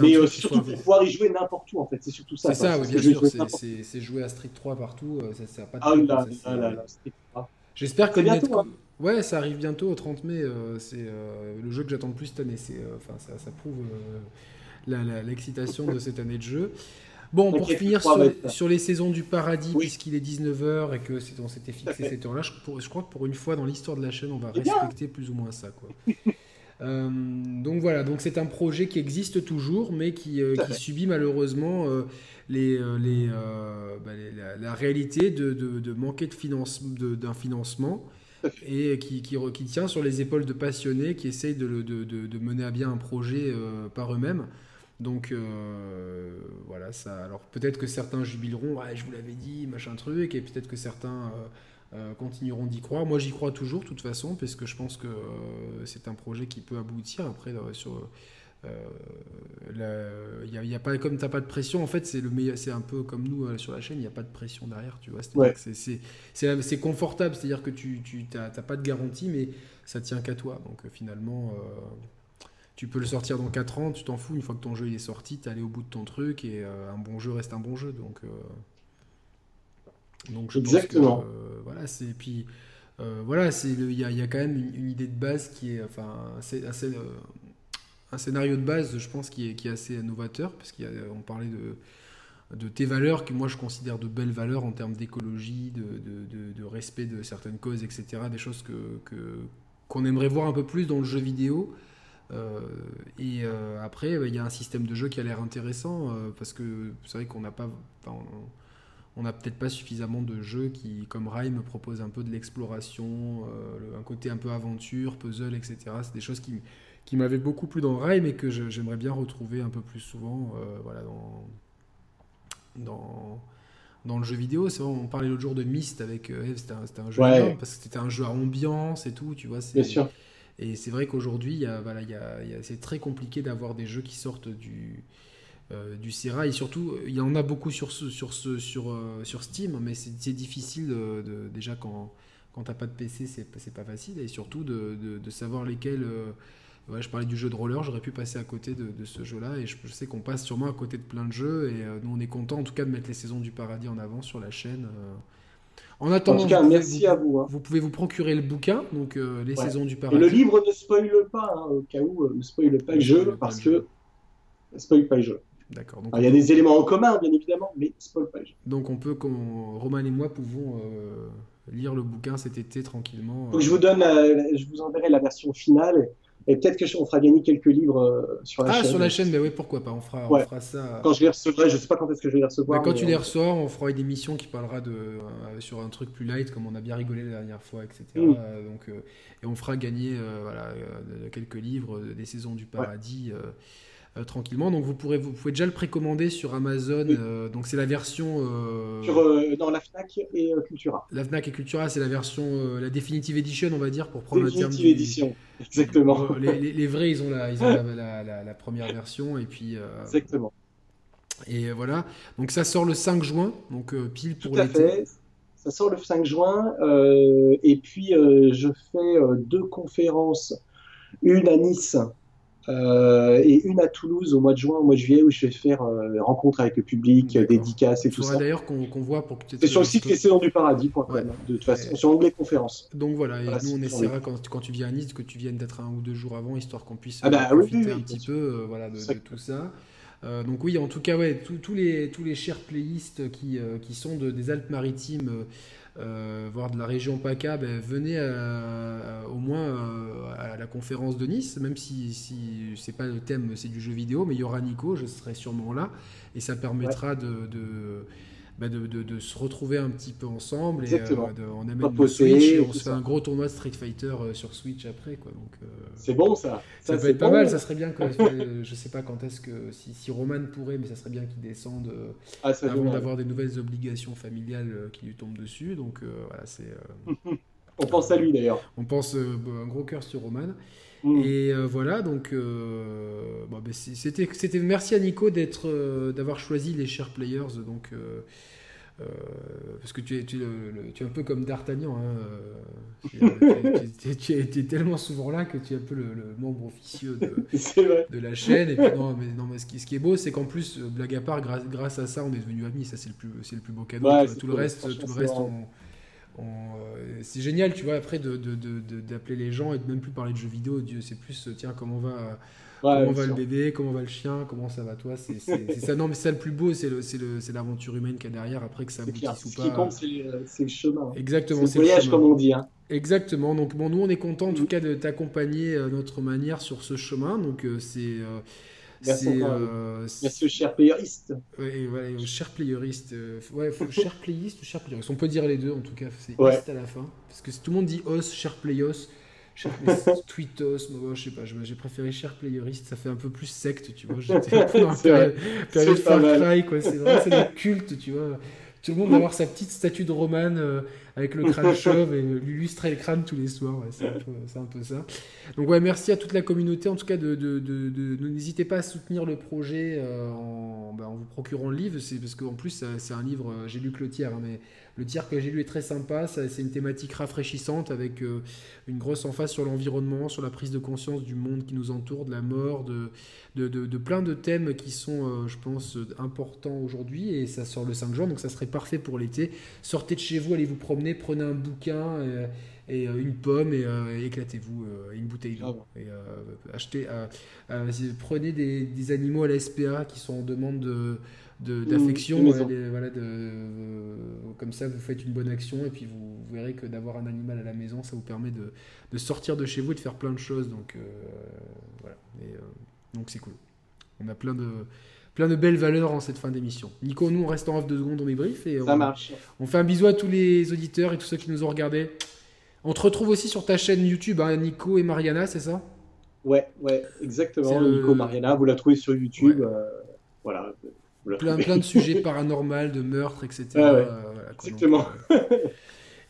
mais euh, surtout pour pouvoir y jouer n'importe où en fait, c'est surtout ça. C'est ça, oui, bien sûr, c'est jouer à Street 3 partout, euh, ça, ça a pas de ah, là, là, là, J'espère que bientôt, hein. Ouais, ça arrive bientôt au 30 mai, euh, c'est le jeu que j'attends le plus cette année, enfin ça, ça, prouve l'excitation de cette année de jeu. Bon, pour finir sur, les saisons du paradis, puisqu'il est 19h et que on s'était fixé cette heure-là, je, je, crois que pour une fois dans l'histoire de la chaîne, on va respecter plus ou moins ça. Quoi. Euh, donc voilà, donc c'est un projet qui existe toujours, mais qui, euh, subit malheureusement euh, les, les, bah, la, réalité de, de, manquer de finance, d'un financement et qui, qui, qui, tient sur les épaules de passionnés qui essayent de, de mener à bien un projet par eux-mêmes. Donc voilà, ça. Alors peut-être que certains jubileront, ouais, je vous l'avais dit, machin truc, et peut-être que certains euh, continueront d'y croire. Moi, j'y crois toujours, de toute façon, parce que je pense que euh, c'est un projet qui peut aboutir. Après, euh, sur il y, a, pas comme t'as pas de pression en fait c'est le c'est un peu comme nous sur la chaîne il n'y a pas de pression derrière tu vois c'est confortable c'est à dire que tu tu pas de garantie mais ça tient qu'à toi donc finalement tu peux le sortir dans 4 ans, tu t'en fous, une fois que ton jeu il est sorti, t'es allé au bout de ton truc et un bon jeu reste un bon jeu. Donc, donc je Exactement. Pense que, voilà, c'est. Puis voilà, il y a, y a, quand même une, idée de base qui est. Enfin, assez, assez un scénario de base, je pense, qui est, qui est assez novateur, parce qu'on parlait de, de tes valeurs, que moi je considère de belles valeurs en termes d'écologie, de, de, de, respect de certaines causes, etc. Des choses que, qu'on aimerait voir un peu plus dans le jeu vidéo. Euh, et euh, après, il y a un système de jeu qui a l'air intéressant, euh, parce que c'est vrai qu'on n'a pas... on n'a peut-être pas suffisamment de jeux qui, comme Rime, proposent un peu de l'exploration, un côté un peu aventure, puzzle, etc. C'est des choses qui, qui m'avait beaucoup plu dans Rail, mais que j'aimerais bien retrouver un peu plus souvent euh, voilà, dans, dans, dans le jeu vidéo. C'est vrai, on parlait l'autre jour de Myst avec euh, Eve, c'était un, un, jeu parce que c'était un jeu à ambiance et tout, tu vois. Bien sûr. Et c'est vrai qu'aujourd'hui, voilà, c'est très compliqué d'avoir des jeux qui sortent du, euh, du Sierra. Et surtout, il y en a beaucoup sur, sur, sur, sur Steam, mais c'est difficile de, déjà quand, quand t'as pas de PC, c'est pas facile. Et surtout de, de, savoir lesquels je parlais du jeu de roller, j'aurais pu passer à côté de, ce jeu-là, et je, sais qu'on passe sûrement à côté de plein de jeux, et euh, nous on est content en tout cas de mettre les saisons du paradis en avant sur la chaîne. Euh. En attendant, en tout cas, merci à vous. Hein. Vous pouvez vous procurer le bouquin, donc euh, les saisons du paradis. Et le livre ne spoile pas, hein, au cas où, ne spoile pas le jeu, parce que ne spoil pas le jeu. D'accord. Il y a des éléments en commun, bien évidemment, mais spoil pas le jeu. Donc on peut, Roman et moi pouvons lire le bouquin cet été tranquillement. je vous donne, je vous enverrai la version finale. Et peut-être que on fera gagner quelques livres euh, sur la chaîne. Ah, sur la chaîne, mais oui, pourquoi pas, on fera, on fera ça. Quand je les recevrai, je sais pas quand est-ce que je vais les recevoir. quand tu les euh, reçois, on fera une émission qui parlera de, euh, sur un truc plus light, comme on a bien rigolé la dernière fois, etc. Mm. donc, et on fera gagner voilà, quelques livres des saisons du paradis. Euh, tranquillement. Donc vous pourrez vous pouvez déjà le précommander sur Amazon. Euh, donc c'est la version euh, sur dans la Fnac et Cultura. La Fnac et Cultura, c'est la version la definitive edition, on va dire pour prendre le terme. Definitive edition, exactement. Les, les, vrais, ils ont la ils ont la, la, première version et puis. exactement. Et voilà. Donc ça sort le 5 juin, donc pile pour Tout à fait. Ça sort le 5 juin et puis je fais deux conférences, une à Nice euh, et une à Toulouse au mois de juin, au mois de juillet, où je vais faire euh, rencontre avec le public, dédicaces et tout ça. d'ailleurs qu'on voit pour C'est sur le site Les Saisons du Paradis, ouais. de toute façon, sur onglet conférence. Donc voilà, et nous on essaiera quand, quand, tu viens à Nice que tu viennes d'être un ou deux jours avant, histoire qu'on puisse ah bah, profiter un petit peu euh, voilà, de, tout ça. Euh, donc oui, en tout cas, ouais, tous les, tous les chers playistes qui, qui sont de, des Alpes-Maritimes euh, voire de la région PACA, ben, venez au moins euh, à la conférence de Nice, même si, si c'est pas le thème, c'est du jeu vidéo, mais il y aura Nico, je serai sûrement là, et ça permettra de bah, de, de, se retrouver un petit peu ensemble. Et, euh, on amène le Switch, on se fait un gros tournoi de Street Fighter euh, sur Switch après. Quoi. Donc, euh, c'est bon ça. Ça, peut être pas mal, ça serait bien que. *laughs* je sais pas quand est-ce que. Si, si, Roman pourrait, mais ça serait bien qu'il descende ah, avant d'avoir des nouvelles obligations familiales qui lui tombent dessus. Donc voilà, c'est. *laughs* on pense à lui d'ailleurs. On pense un gros cœur sur Roman. Mm. Et voilà, donc bon, ben, c'était, c'était merci à Nico d'être, d'avoir choisi les chers players. Donc euh, parce que tu es, tu, es un peu comme D'Artagnan. Hein, euh, tu, es tellement souvent là que tu es un peu le, membre officieux de, *laughs* de, la chaîne. Et puis, non, mais, non, mais ce, qui, ce qui est beau, c'est qu'en plus, euh, blague à part, grâce, grâce à ça, on est devenus amis. Ça, c'est le plus, c'est le plus beau cadeau. tout, le reste, tout le reste, c'est génial, tu vois, après d'appeler les gens et de même plus parler de jeux vidéo. Dieu, c'est plus, tiens, comment va comment va le bébé, comment va le chien, comment ça va toi? C'est ça. Non, mais ça le plus beau, c'est l'aventure humaine qu'il y a derrière. Après que ça aboutisse ou pas. Ce qui compte, c'est le chemin. Exactement. C'est le voyage, comme on dit. Hein. Exactement. Donc bon, nous on est content en tout mm. cas de t'accompagner à notre manière sur ce chemin. Donc euh, c'est euh, Merci, euh, Merci aux chers playeriste. Oui, ouais, aux chers playeriste. Euh, ouais, cher playiste ou cher playeriste? On peut dire les deux en tout cas. C'est ouais. à la fin. Parce que tout le monde dit os, cher playos. *laughs* Tweetos, moi, je sais pas, j'ai préféré Cher Playerist, ça fait un peu plus secte, tu vois. *laughs* J'étais un peu dans la période, Far Cry, quoi. C'est le culte, tu vois. tout le monde va avoir sa petite statue de Roman avec le *laughs* crâne chauve et lui illustrer le crâne tous les soirs. c'est un, peu ça. Donc ouais, merci à toute la communauté. En tout cas, de, de, de, n'hésitez pas à soutenir le projet en, bah, en, vous procurant le livre. C'est parce qu'en plus, c'est un livre. J'ai lu Clotière, hein, mais le tiers que j'ai lu est très sympa, c'est une thématique rafraîchissante avec euh, une grosse emphase sur l'environnement, sur la prise de conscience du monde qui nous entoure, de la mort, de, de, plein de thèmes qui sont, euh, je pense, importants aujourd'hui. Et ça sort le 5 juin, donc ça serait parfait pour l'été. Sortez de chez vous, allez vous promener, prenez un bouquin. Et, euh, une pomme et, éclatez-vous une bouteille d'eau ah et achetez prenez des, des, animaux à la SPA qui sont en demande de, d'affection. voilà, de, comme ça, vous faites une bonne action et puis vous, verrez que d'avoir un animal à la maison, ça vous permet de, de, sortir de chez vous et de faire plein de choses. Donc, euh, voilà. Et, euh, donc, c'est cool. On a plein de, plein de belles valeurs en cette fin d'émission. Nico, nous, on reste en off deux secondes, on débrief. Et ça on, marche. On fait un bisou à tous les auditeurs et tous ceux qui nous ont regardés. On te retrouve aussi sur ta chaîne YouTube, hein, Nico et Mariana, c'est ça? Ouais, ouais, exactement. Nico Mariana, vous la trouvez sur YouTube. Euh, voilà, plein, plein de *laughs* sujets paranormaux, de meurtres, etc. Euh, Exactement.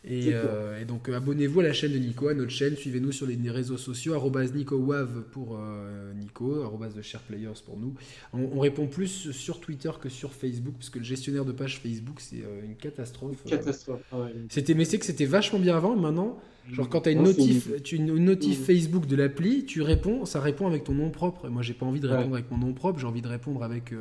Euh, euh, et, donc abonnez-vous à la chaîne de Nico, à notre chaîne, suivez-nous sur les réseaux sociaux, NicoWav pour Nico, arrobas de SharePlayers pour nous. On, répond plus sur Twitter que sur Facebook, parce que le gestionnaire de page Facebook, c'est une catastrophe. catastrophe, ah C'était, mais c'est que c'était vachement bien avant, maintenant, genre quand tu as une notif, une notif mm. Facebook de l'appli, tu réponds, ça répond avec ton nom propre. Et moi j'ai pas envie de répondre avec mon nom propre, j'ai envie de répondre avec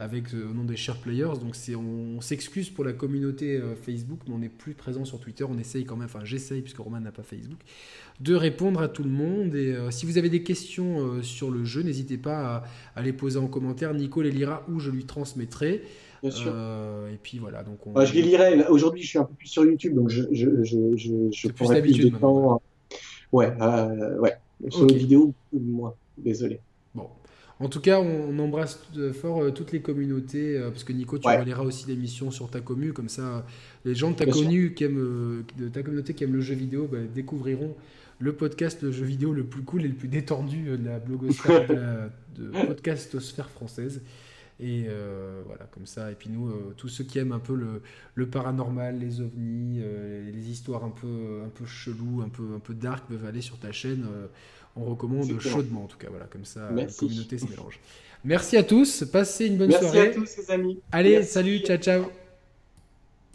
avec euh, au nom des share players. Donc c'est, on, s'excuse pour la communauté euh, Facebook, mais on n'est plus présent sur Twitter. On essaye quand même, enfin j'essaye puisque Roman n'a pas Facebook, de répondre à tout le monde. Et euh, si vous avez des questions sur le jeu, n'hésitez pas à, les poser en commentaire. Nico les lira ou je lui transmettrai. Bien sûr. et puis voilà. Donc je les lirai. Aujourd'hui, je suis un peu plus sur YouTube, donc je, je, je, je, je plus de temps. Ouais, ouais. Sur les vidéos, moi. Désolé. En tout cas, on, embrasse fort euh, toutes les communautés, euh, parce que Nico, tu ouais. aussi l'émission sur ta commu, comme ça, les gens de ta, connu, qui aiment, euh, de ta communauté qui aiment le jeu vidéo bah, découvriront le podcast le jeu vidéo le plus cool et le plus détendu de la blogosphère, de, la, *laughs* podcastosphère française. Et voilà, comme ça. Et puis nous, tous ceux qui aiment un peu le, le paranormal, les ovnis, les histoires un peu, un peu cheloues, un peu, un peu dark, peuvent aller sur ta chaîne on recommande chaudement en tout cas. Voilà, comme ça, la communauté se mélange. Merci à tous, passez une bonne soirée. Merci à tous, les amis. Allez, salut, ciao, ciao.